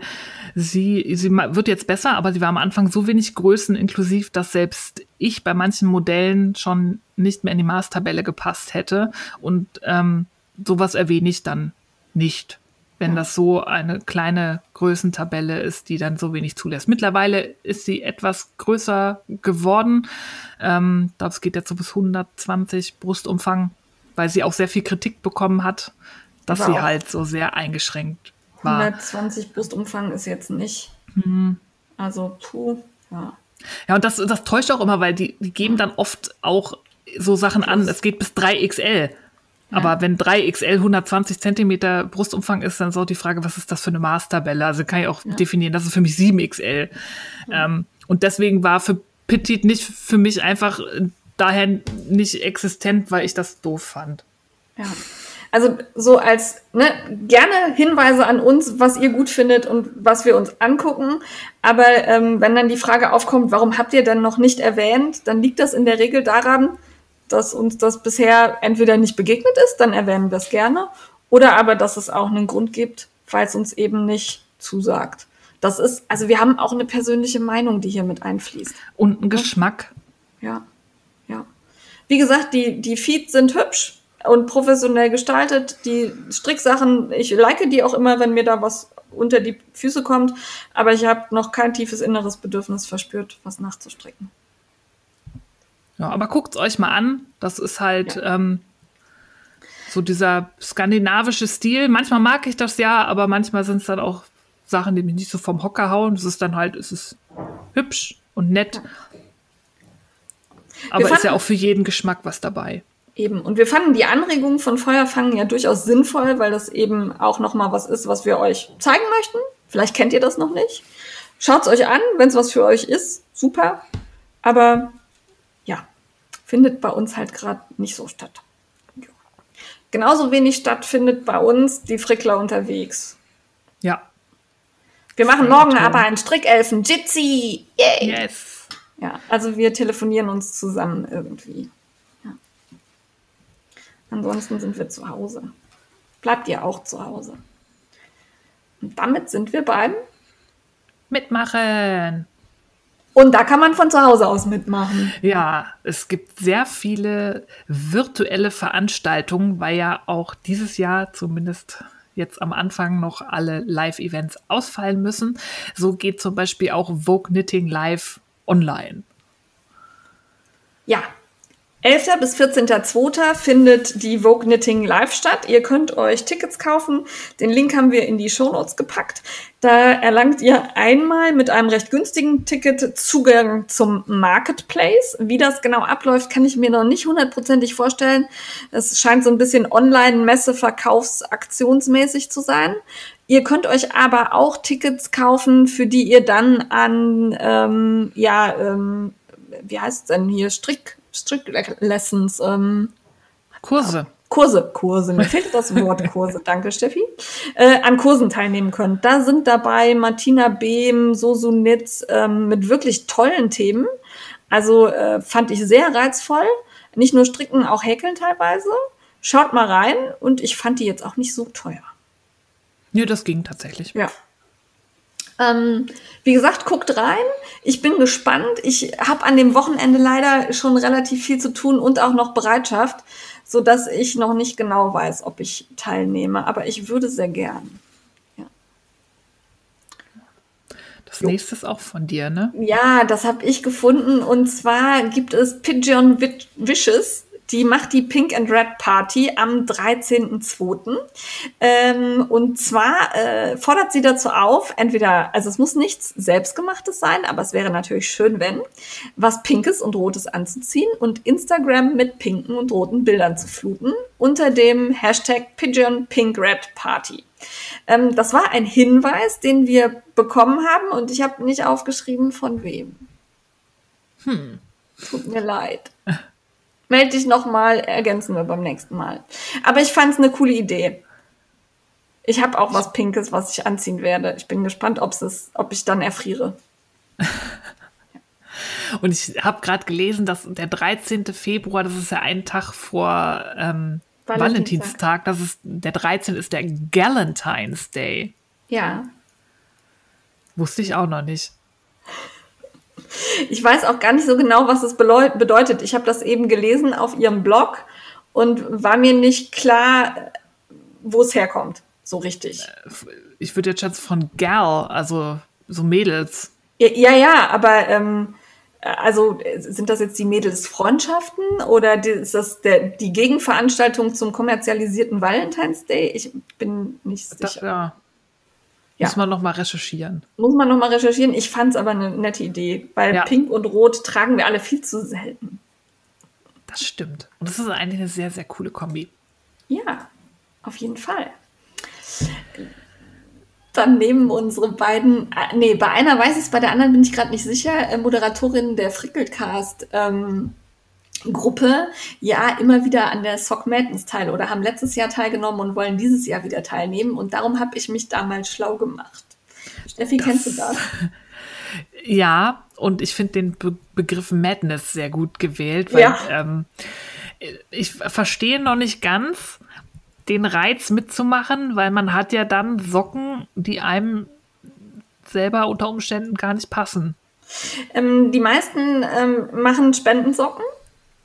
sie, sie wird jetzt besser, aber sie war am Anfang so wenig Größen inklusiv, dass selbst ich bei manchen Modellen schon nicht mehr in die Maßtabelle gepasst hätte. Und ähm, sowas erwähne ich dann nicht, wenn das so eine kleine Größentabelle ist, die dann so wenig zulässt. Mittlerweile ist sie etwas größer geworden. Ähm, das geht jetzt so bis 120 Brustumfang weil sie auch sehr viel Kritik bekommen hat, dass sie halt so sehr eingeschränkt war. 120 Brustumfang ist jetzt nicht. Mhm. Also, puh, ja. Ja, und das, das täuscht auch immer, weil die, die geben dann oft auch so Sachen an, es geht bis 3XL. Aber ja. wenn 3XL 120 Zentimeter Brustumfang ist, dann ist auch die Frage, was ist das für eine Maßtabelle? Also kann ich auch ja. definieren, das ist für mich 7XL. Ja. Ähm, und deswegen war für Petit nicht für mich einfach daher nicht existent, weil ich das doof fand. Ja. Also so als ne, gerne Hinweise an uns, was ihr gut findet und was wir uns angucken. Aber ähm, wenn dann die Frage aufkommt, warum habt ihr denn noch nicht erwähnt, dann liegt das in der Regel daran, dass uns das bisher entweder nicht begegnet ist, dann erwähnen wir es gerne, oder aber dass es auch einen Grund gibt, falls uns eben nicht zusagt. Das ist, also wir haben auch eine persönliche Meinung, die hier mit einfließt. Und einen Geschmack. Ja. Wie gesagt, die, die Feeds sind hübsch und professionell gestaltet. Die Stricksachen, ich like die auch immer, wenn mir da was unter die Füße kommt, aber ich habe noch kein tiefes inneres Bedürfnis verspürt, was nachzustricken. Ja, aber guckt es euch mal an. Das ist halt ja. ähm, so dieser skandinavische Stil. Manchmal mag ich das ja, aber manchmal sind es dann auch Sachen, die mich nicht so vom Hocker hauen. Es ist dann halt, es ist hübsch und nett. Ja. Aber ist ja auch für jeden Geschmack was dabei. Eben. Und wir fanden die Anregung von Feuerfangen ja durchaus sinnvoll, weil das eben auch nochmal was ist, was wir euch zeigen möchten. Vielleicht kennt ihr das noch nicht. Schaut es euch an, wenn es was für euch ist. Super. Aber ja, findet bei uns halt gerade nicht so statt. Genauso wenig stattfindet bei uns die Frickler unterwegs. Ja. Wir machen morgen toll. aber einen Strickelfen. Jitsi! Yay! Yes! Ja, also wir telefonieren uns zusammen irgendwie. Ansonsten sind wir zu Hause. Bleibt ihr auch zu Hause. Und damit sind wir beim Mitmachen. Und da kann man von zu Hause aus mitmachen. Ja, es gibt sehr viele virtuelle Veranstaltungen, weil ja auch dieses Jahr zumindest jetzt am Anfang noch alle Live-Events ausfallen müssen. So geht zum Beispiel auch Vogue Knitting Live online. Ja, 11. bis 14.02. findet die Vogue Knitting live statt. Ihr könnt euch Tickets kaufen. Den Link haben wir in die Shownotes gepackt. Da erlangt ihr einmal mit einem recht günstigen Ticket Zugang zum Marketplace. Wie das genau abläuft, kann ich mir noch nicht hundertprozentig vorstellen. Es scheint so ein bisschen Online-Messe-Verkaufsaktionsmäßig zu sein. Ihr könnt euch aber auch Tickets kaufen, für die ihr dann an, ähm, ja, ähm, wie heißt es denn hier, Strick Strick-Lessons. Ähm, Kurse. Kurse, Kurse, mir fehlt das Wort Kurse, danke Steffi, äh, an Kursen teilnehmen könnt. Da sind dabei Martina Behm, Sosu Nitz ähm, mit wirklich tollen Themen. Also äh, fand ich sehr reizvoll. Nicht nur stricken, auch häkeln teilweise. Schaut mal rein und ich fand die jetzt auch nicht so teuer. Nö, das ging tatsächlich. Ja. Ähm, wie gesagt, guckt rein. Ich bin gespannt. Ich habe an dem Wochenende leider schon relativ viel zu tun und auch noch Bereitschaft, so dass ich noch nicht genau weiß, ob ich teilnehme. Aber ich würde sehr gern. Ja. Das jo. nächste ist auch von dir, ne? Ja, das habe ich gefunden. Und zwar gibt es Pigeon Wishes die macht die Pink and Red Party am 13.02. Ähm, und zwar äh, fordert sie dazu auf, entweder, also es muss nichts Selbstgemachtes sein, aber es wäre natürlich schön, wenn, was Pinkes und Rotes anzuziehen und Instagram mit pinken und roten Bildern zu fluten unter dem Hashtag Pigeon Pink Red Party. Ähm, das war ein Hinweis, den wir bekommen haben und ich habe nicht aufgeschrieben, von wem. Hm. Tut mir leid. Meld dich nochmal, ergänzen wir beim nächsten Mal. Aber ich fand es eine coole Idee. Ich habe auch was Pinkes, was ich anziehen werde. Ich bin gespannt, ob's ob ich dann erfriere. Und ich habe gerade gelesen, dass der 13. Februar, das ist ja ein Tag vor ähm, Valentinstag. Valentinstag, das ist der 13. ist der Galentine's Day. Ja. Wusste ich auch noch nicht. Ich weiß auch gar nicht so genau, was es bedeutet. Ich habe das eben gelesen auf ihrem Blog und war mir nicht klar, wo es herkommt, so richtig. Ich würde jetzt schätzen von Gal, also so Mädels. Ja, ja, ja aber ähm, also sind das jetzt die Mädelsfreundschaften oder ist das der, die Gegenveranstaltung zum kommerzialisierten Valentine's Day? Ich bin nicht sicher. Das, ja. Ja. Muss man noch mal recherchieren. Muss man noch mal recherchieren. Ich fand es aber eine nette Idee, weil ja. Pink und Rot tragen wir alle viel zu selten. Das stimmt. Und das ist eigentlich eine sehr, sehr coole Kombi. Ja, auf jeden Fall. Dann nehmen unsere beiden, äh, nee, bei einer weiß ich es, bei der anderen bin ich gerade nicht sicher, äh, Moderatorin der Frickelcast, ähm, Gruppe ja immer wieder an der Sock Madness teil oder haben letztes Jahr teilgenommen und wollen dieses Jahr wieder teilnehmen. Und darum habe ich mich damals schlau gemacht. Steffi, das, kennst du das? Ja, und ich finde den Be Begriff Madness sehr gut gewählt, weil ja. ähm, ich verstehe noch nicht ganz den Reiz mitzumachen, weil man hat ja dann Socken, die einem selber unter Umständen gar nicht passen. Ähm, die meisten ähm, machen Spendensocken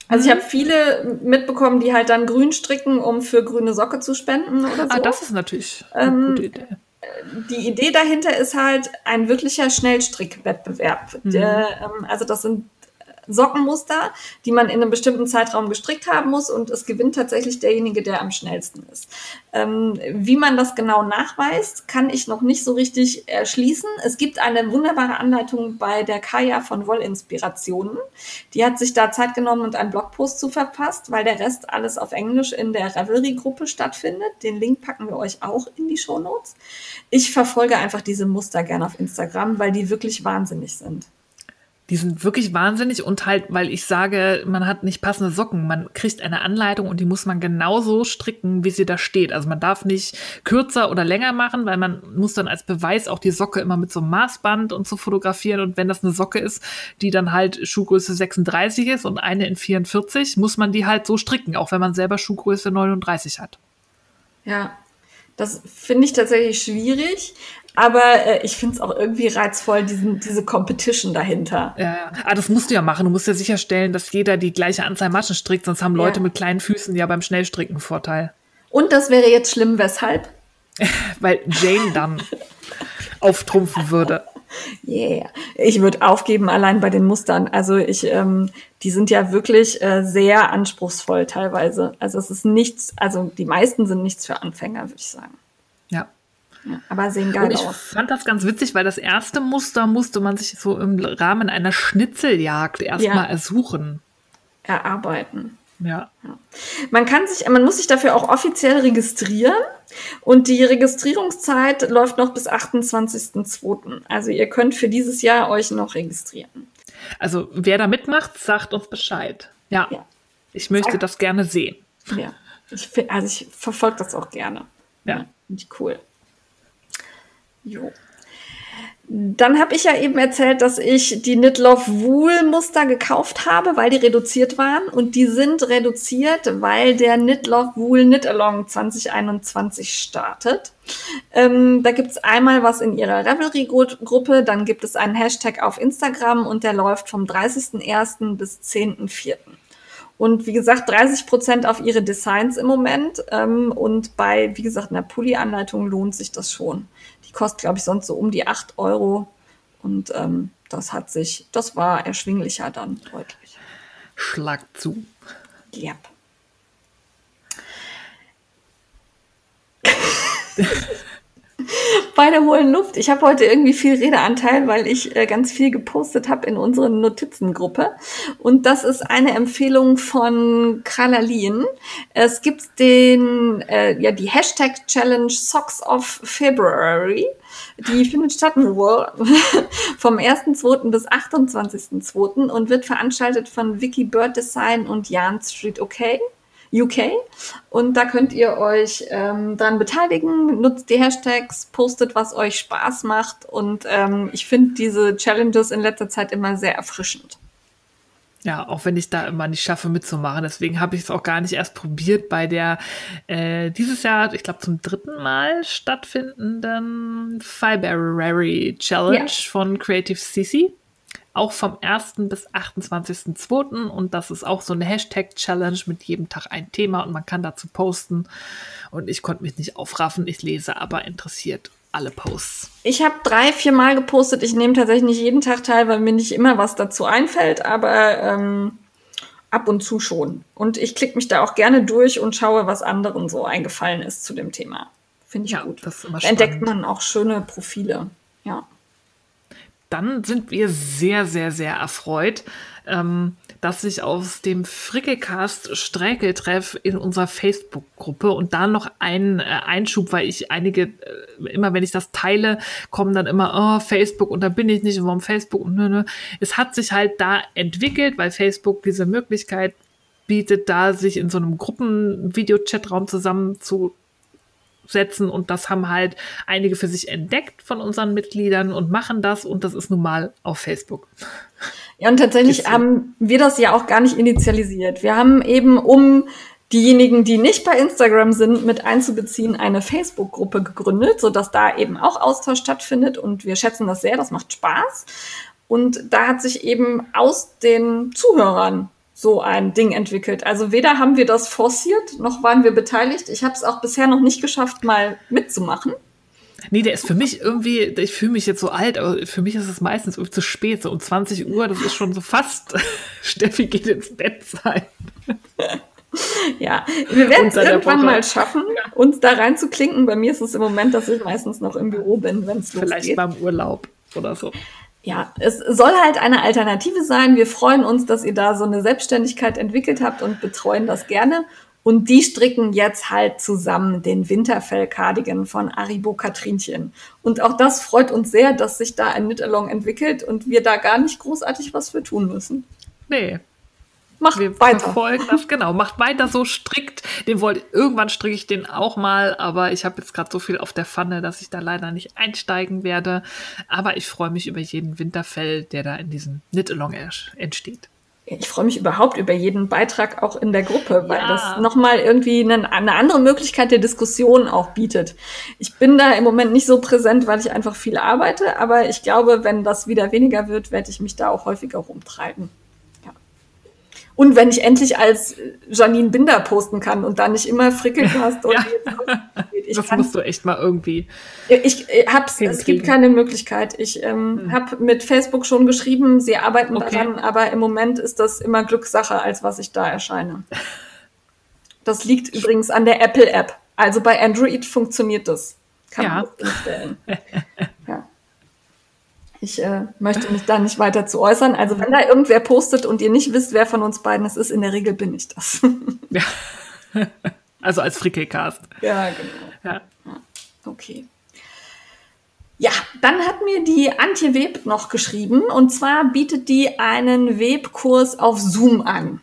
also ich habe viele mitbekommen, die halt dann grün stricken, um für grüne Socke zu spenden oder so. Ah, das ist natürlich eine ähm, gute Idee. Die Idee dahinter ist halt ein wirklicher Schnellstrickwettbewerb. Mhm. Der, ähm, also das sind Sockenmuster, die man in einem bestimmten Zeitraum gestrickt haben muss und es gewinnt tatsächlich derjenige, der am schnellsten ist. Ähm, wie man das genau nachweist, kann ich noch nicht so richtig erschließen. Es gibt eine wunderbare Anleitung bei der Kaya von Wollinspirationen. Die hat sich da Zeit genommen und einen Blogpost zu verpasst, weil der Rest alles auf Englisch in der Revelry-Gruppe stattfindet. Den Link packen wir euch auch in die Show Notes. Ich verfolge einfach diese Muster gerne auf Instagram, weil die wirklich wahnsinnig sind. Die sind wirklich wahnsinnig und halt, weil ich sage, man hat nicht passende Socken. Man kriegt eine Anleitung und die muss man genauso stricken, wie sie da steht. Also man darf nicht kürzer oder länger machen, weil man muss dann als Beweis auch die Socke immer mit so einem Maßband und so fotografieren. Und wenn das eine Socke ist, die dann halt Schuhgröße 36 ist und eine in 44, muss man die halt so stricken, auch wenn man selber Schuhgröße 39 hat. Ja, das finde ich tatsächlich schwierig. Aber äh, ich finde es auch irgendwie reizvoll, diesen, diese Competition dahinter. Ja. Ah, das musst du ja machen. Du musst ja sicherstellen, dass jeder die gleiche Anzahl Maschen strickt, sonst haben Leute ja. mit kleinen Füßen ja beim Schnellstricken Vorteil. Und das wäre jetzt schlimm, weshalb? Weil Jane dann auftrumpfen würde. Yeah. Ich würde aufgeben allein bei den Mustern. Also ich, ähm, die sind ja wirklich äh, sehr anspruchsvoll teilweise. Also es ist nichts, also die meisten sind nichts für Anfänger, würde ich sagen. Ja. Aber sehen geil und ich aus. fand das ganz witzig, weil das erste Muster musste man sich so im Rahmen einer Schnitzeljagd erstmal ja. ersuchen. Erarbeiten. Ja. ja. Man kann sich, man muss sich dafür auch offiziell registrieren und die Registrierungszeit läuft noch bis 28.02. Also ihr könnt für dieses Jahr euch noch registrieren. Also wer da mitmacht, sagt uns Bescheid. Ja. ja. Ich möchte Sag. das gerne sehen. Ja. Ich, also ich verfolge das auch gerne. Ja. ja Finde ich cool. Jo. Dann habe ich ja eben erzählt, dass ich die Knitloff Wool Muster gekauft habe, weil die reduziert waren. Und die sind reduziert, weil der Knitloff Wool Knit Along 2021 startet. Ähm, da gibt's einmal was in ihrer Revelry-Gruppe, dann gibt es einen Hashtag auf Instagram und der läuft vom 30.01. bis 10.04. Und wie gesagt, 30 Prozent auf ihre Designs im Moment. Ähm, und bei, wie gesagt, einer Pulli-Anleitung lohnt sich das schon. Die kostet, glaube ich, sonst so um die 8 Euro. Und ähm, das hat sich, das war erschwinglicher dann deutlich. Schlag zu. Yep. Beide holen Luft. Ich habe heute irgendwie viel Redeanteil, weil ich äh, ganz viel gepostet habe in unsere Notizengruppe. Und das ist eine Empfehlung von Kralalin. Es gibt den, äh, ja, die Hashtag Challenge Socks of February. Die findet statt vom 1.2. bis 28.2. und wird veranstaltet von Vicky Bird Design und Jan Street Okay. UK. Und da könnt ihr euch ähm, dran beteiligen, nutzt die Hashtags, postet, was euch Spaß macht. Und ähm, ich finde diese Challenges in letzter Zeit immer sehr erfrischend. Ja, auch wenn ich da immer nicht schaffe mitzumachen. Deswegen habe ich es auch gar nicht erst probiert bei der äh, dieses Jahr, ich glaube, zum dritten Mal stattfindenden Fiberary Challenge ja. von Creative CC auch vom 1. bis 28.02. Und das ist auch so eine Hashtag-Challenge mit jedem Tag ein Thema und man kann dazu posten. Und ich konnte mich nicht aufraffen, ich lese aber interessiert alle Posts. Ich habe drei, vier Mal gepostet. Ich nehme tatsächlich nicht jeden Tag teil, weil mir nicht immer was dazu einfällt, aber ähm, ab und zu schon. Und ich klicke mich da auch gerne durch und schaue, was anderen so eingefallen ist zu dem Thema. Finde ich ja, gut. Das ist immer da entdeckt man auch schöne Profile. Ja dann sind wir sehr, sehr, sehr erfreut, ähm, dass sich aus dem Frickelcast Sträkeltreff in unserer Facebook-Gruppe und da noch ein äh, Einschub, weil ich einige, äh, immer wenn ich das teile, kommen dann immer, oh, Facebook und da bin ich nicht und warum Facebook und nö, nö. Es hat sich halt da entwickelt, weil Facebook diese Möglichkeit bietet, da sich in so einem Gruppen-Video-Chatraum zusammen zu setzen und das haben halt einige für sich entdeckt von unseren Mitgliedern und machen das und das ist nun mal auf Facebook. Ja, und tatsächlich haben wir das ja auch gar nicht initialisiert. Wir haben eben, um diejenigen, die nicht bei Instagram sind, mit einzubeziehen, eine Facebook-Gruppe gegründet, sodass da eben auch Austausch stattfindet und wir schätzen das sehr, das macht Spaß. Und da hat sich eben aus den Zuhörern so ein Ding entwickelt. Also weder haben wir das forciert, noch waren wir beteiligt. Ich habe es auch bisher noch nicht geschafft, mal mitzumachen. Nee, der ist für mich irgendwie, ich fühle mich jetzt so alt, aber für mich ist es meistens irgendwie zu spät, so um 20 Uhr, das ist schon so fast, Steffi geht ins Bett sein. Ja, wir werden es irgendwann mal schaffen, uns da reinzuklinken. Bei mir ist es im Moment, dass ich meistens noch im Büro bin, wenn es losgeht. Vielleicht beim Urlaub oder so ja, es soll halt eine Alternative sein. Wir freuen uns, dass ihr da so eine Selbstständigkeit entwickelt habt und betreuen das gerne. Und die stricken jetzt halt zusammen den Winterfell-Cardigan von Aribo Katrinchen. Und auch das freut uns sehr, dass sich da ein Knit-Along entwickelt und wir da gar nicht großartig was für tun müssen. Nee, Macht wir weiter. verfolgen das, genau. Macht weiter so strikt. Den wollte, irgendwann stricke ich den auch mal, aber ich habe jetzt gerade so viel auf der Pfanne, dass ich da leider nicht einsteigen werde. Aber ich freue mich über jeden Winterfell, der da in diesem Knit-Along entsteht. Ich freue mich überhaupt über jeden Beitrag auch in der Gruppe, weil ja. das nochmal irgendwie eine, eine, andere Möglichkeit der Diskussion auch bietet. Ich bin da im Moment nicht so präsent, weil ich einfach viel arbeite, aber ich glaube, wenn das wieder weniger wird, werde ich mich da auch häufiger rumtreiben. Und wenn ich endlich als Janine Binder posten kann und da nicht immer Frickelcast und ja. ich Das kann, musst du echt mal irgendwie. Ich, ich hab's, es gibt keine Möglichkeit. Ich ähm, hm. habe mit Facebook schon geschrieben, sie arbeiten okay. daran, aber im Moment ist das immer Glückssache, als was ich da erscheine. Das liegt übrigens an der Apple-App. Also bei Android funktioniert das. Kann ja. man das instellen. Ich äh, möchte mich da nicht weiter zu äußern. Also wenn da irgendwer postet und ihr nicht wisst, wer von uns beiden es ist, in der Regel bin ich das. ja. Also als Frickelcast. Ja, genau. Ja. Okay. Ja, dann hat mir die Antje Web noch geschrieben und zwar bietet die einen Webkurs auf Zoom an.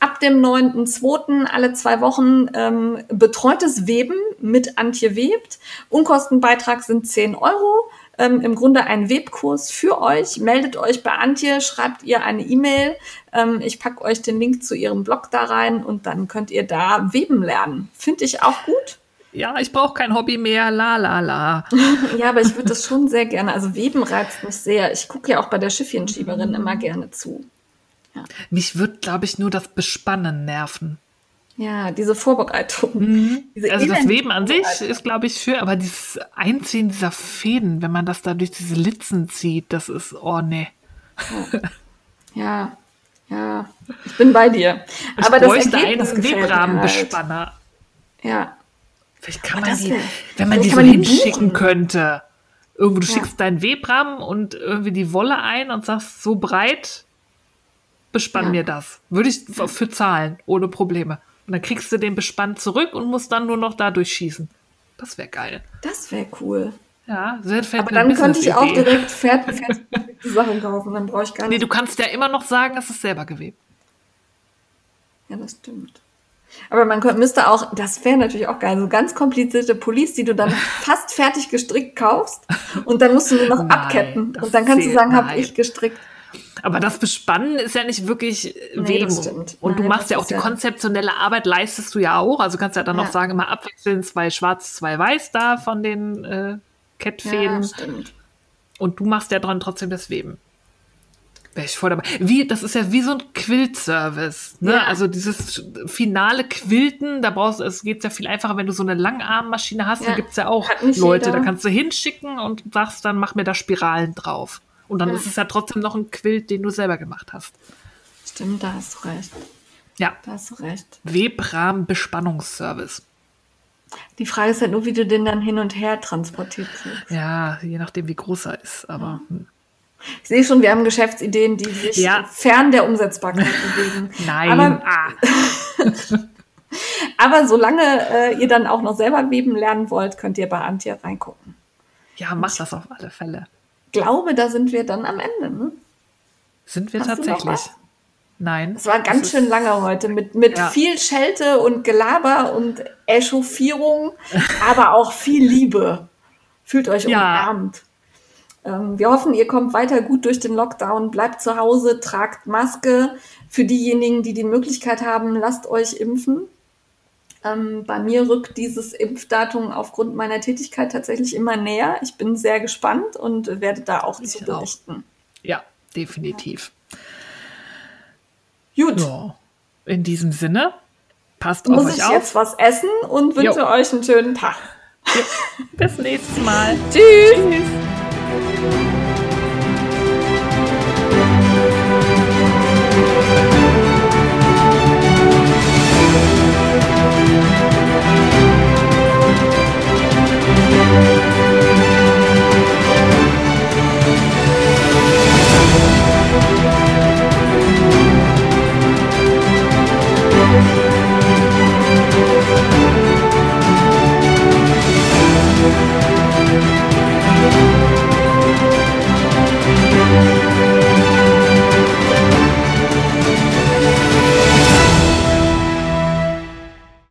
Ab dem 9.2. alle zwei Wochen ähm, betreutes Weben mit Antje Webt. Unkostenbeitrag sind 10 Euro ähm, im Grunde ein Webkurs für euch. Meldet euch bei Antje, schreibt ihr eine E-Mail. Ähm, ich packe euch den Link zu ihrem Blog da rein und dann könnt ihr da weben lernen. Finde ich auch gut. Ja, ich brauche kein Hobby mehr, la la la. ja, aber ich würde das schon sehr gerne. Also Weben reizt mich sehr. Ich gucke ja auch bei der Schiffchenschieberin immer gerne zu. Ja. Mich wird, glaube ich, nur das Bespannen nerven. Ja, diese Vorbereitung. Mhm. Diese also das Weben an sich ist, glaube ich, schön, aber dieses Einziehen dieser Fäden, wenn man das da durch diese Litzen zieht, das ist, oh ne. Ja. ja, ich bin bei dir. Ich aber das Ergebnis einen Webrahmenbespanner. Halt. Ja. Vielleicht kann man die, wenn man die so man hinschicken buchen. könnte. Irgendwo, du ja. schickst deinen Webrahmen und irgendwie die Wolle ein und sagst, so breit, bespann ja. mir das. Würde ich für zahlen, ohne Probleme. Und dann kriegst du den Bespann zurück und musst dann nur noch da durchschießen. Das wäre geil. Das wäre cool. Ja, sehr Aber dann könnte ich auch direkt fertig, fertig Sachen kaufen. Dann brauche ich gar nicht. Nee, du kannst ja immer noch sagen, es ist selber gewebt. Ja, das stimmt. Aber man könnte, müsste auch, das wäre natürlich auch geil, so ganz komplizierte Pullis, die du dann fast fertig gestrickt kaufst und dann musst du nur noch nein, abketten und dann kannst du sagen, habe ich gestrickt. Aber das Bespannen ist ja nicht wirklich nee, Weben. Und Nein, du machst ja auch die ja. konzeptionelle Arbeit, leistest du ja auch. Also kannst ja dann ja. noch sagen, immer abwechselnd zwei schwarz, zwei weiß da von den äh, Kettfäden. Ja, stimmt. Und du machst ja dran trotzdem das Weben. Wäre ich voll dabei. Wie, das ist ja wie so ein Quilt-Service. Ne? Ja. Also dieses finale Quilten, da brauchst du, es geht ja viel einfacher, wenn du so eine Langarmmaschine hast. Ja. Da gibt's ja auch Leute, jeder. da kannst du hinschicken und sagst dann, mach mir da Spiralen drauf. Und dann ja. ist es ja trotzdem noch ein Quilt, den du selber gemacht hast. Stimmt, da hast du recht. Ja. Da hast du recht. Webrahmen-Bespannungsservice. Die Frage ist halt nur, wie du den dann hin und her transportiert kriegst. Ja, je nachdem, wie groß er ist. Aber. Ja. Hm. Ich sehe schon, wir haben Geschäftsideen, die sich ja. fern der Umsetzbarkeit bewegen. Nein. Aber, ah. aber solange äh, ihr dann auch noch selber weben lernen wollt, könnt ihr bei Antje reingucken. Ja, mach das auf alle Fälle glaube, da sind wir dann am Ende. Ne? Sind wir Hast tatsächlich? Nein. Es war ganz schön lange heute mit, mit ja. viel Schelte und Gelaber und Echauffierung, aber auch viel Liebe. Fühlt euch ja. umarmt. Ähm, wir hoffen, ihr kommt weiter gut durch den Lockdown, bleibt zu Hause, tragt Maske. Für diejenigen, die die Möglichkeit haben, lasst euch impfen. Ähm, bei mir rückt dieses Impfdatum aufgrund meiner Tätigkeit tatsächlich immer näher. Ich bin sehr gespannt und werde da auch ich zu berichten. Auch. Ja, definitiv. Gut. Ja, in diesem Sinne, passt Muss auf euch ich auf. jetzt was essen und wünsche jo. euch einen schönen Tag. Ja. Bis nächstes Mal. Tschüss. Tschüss.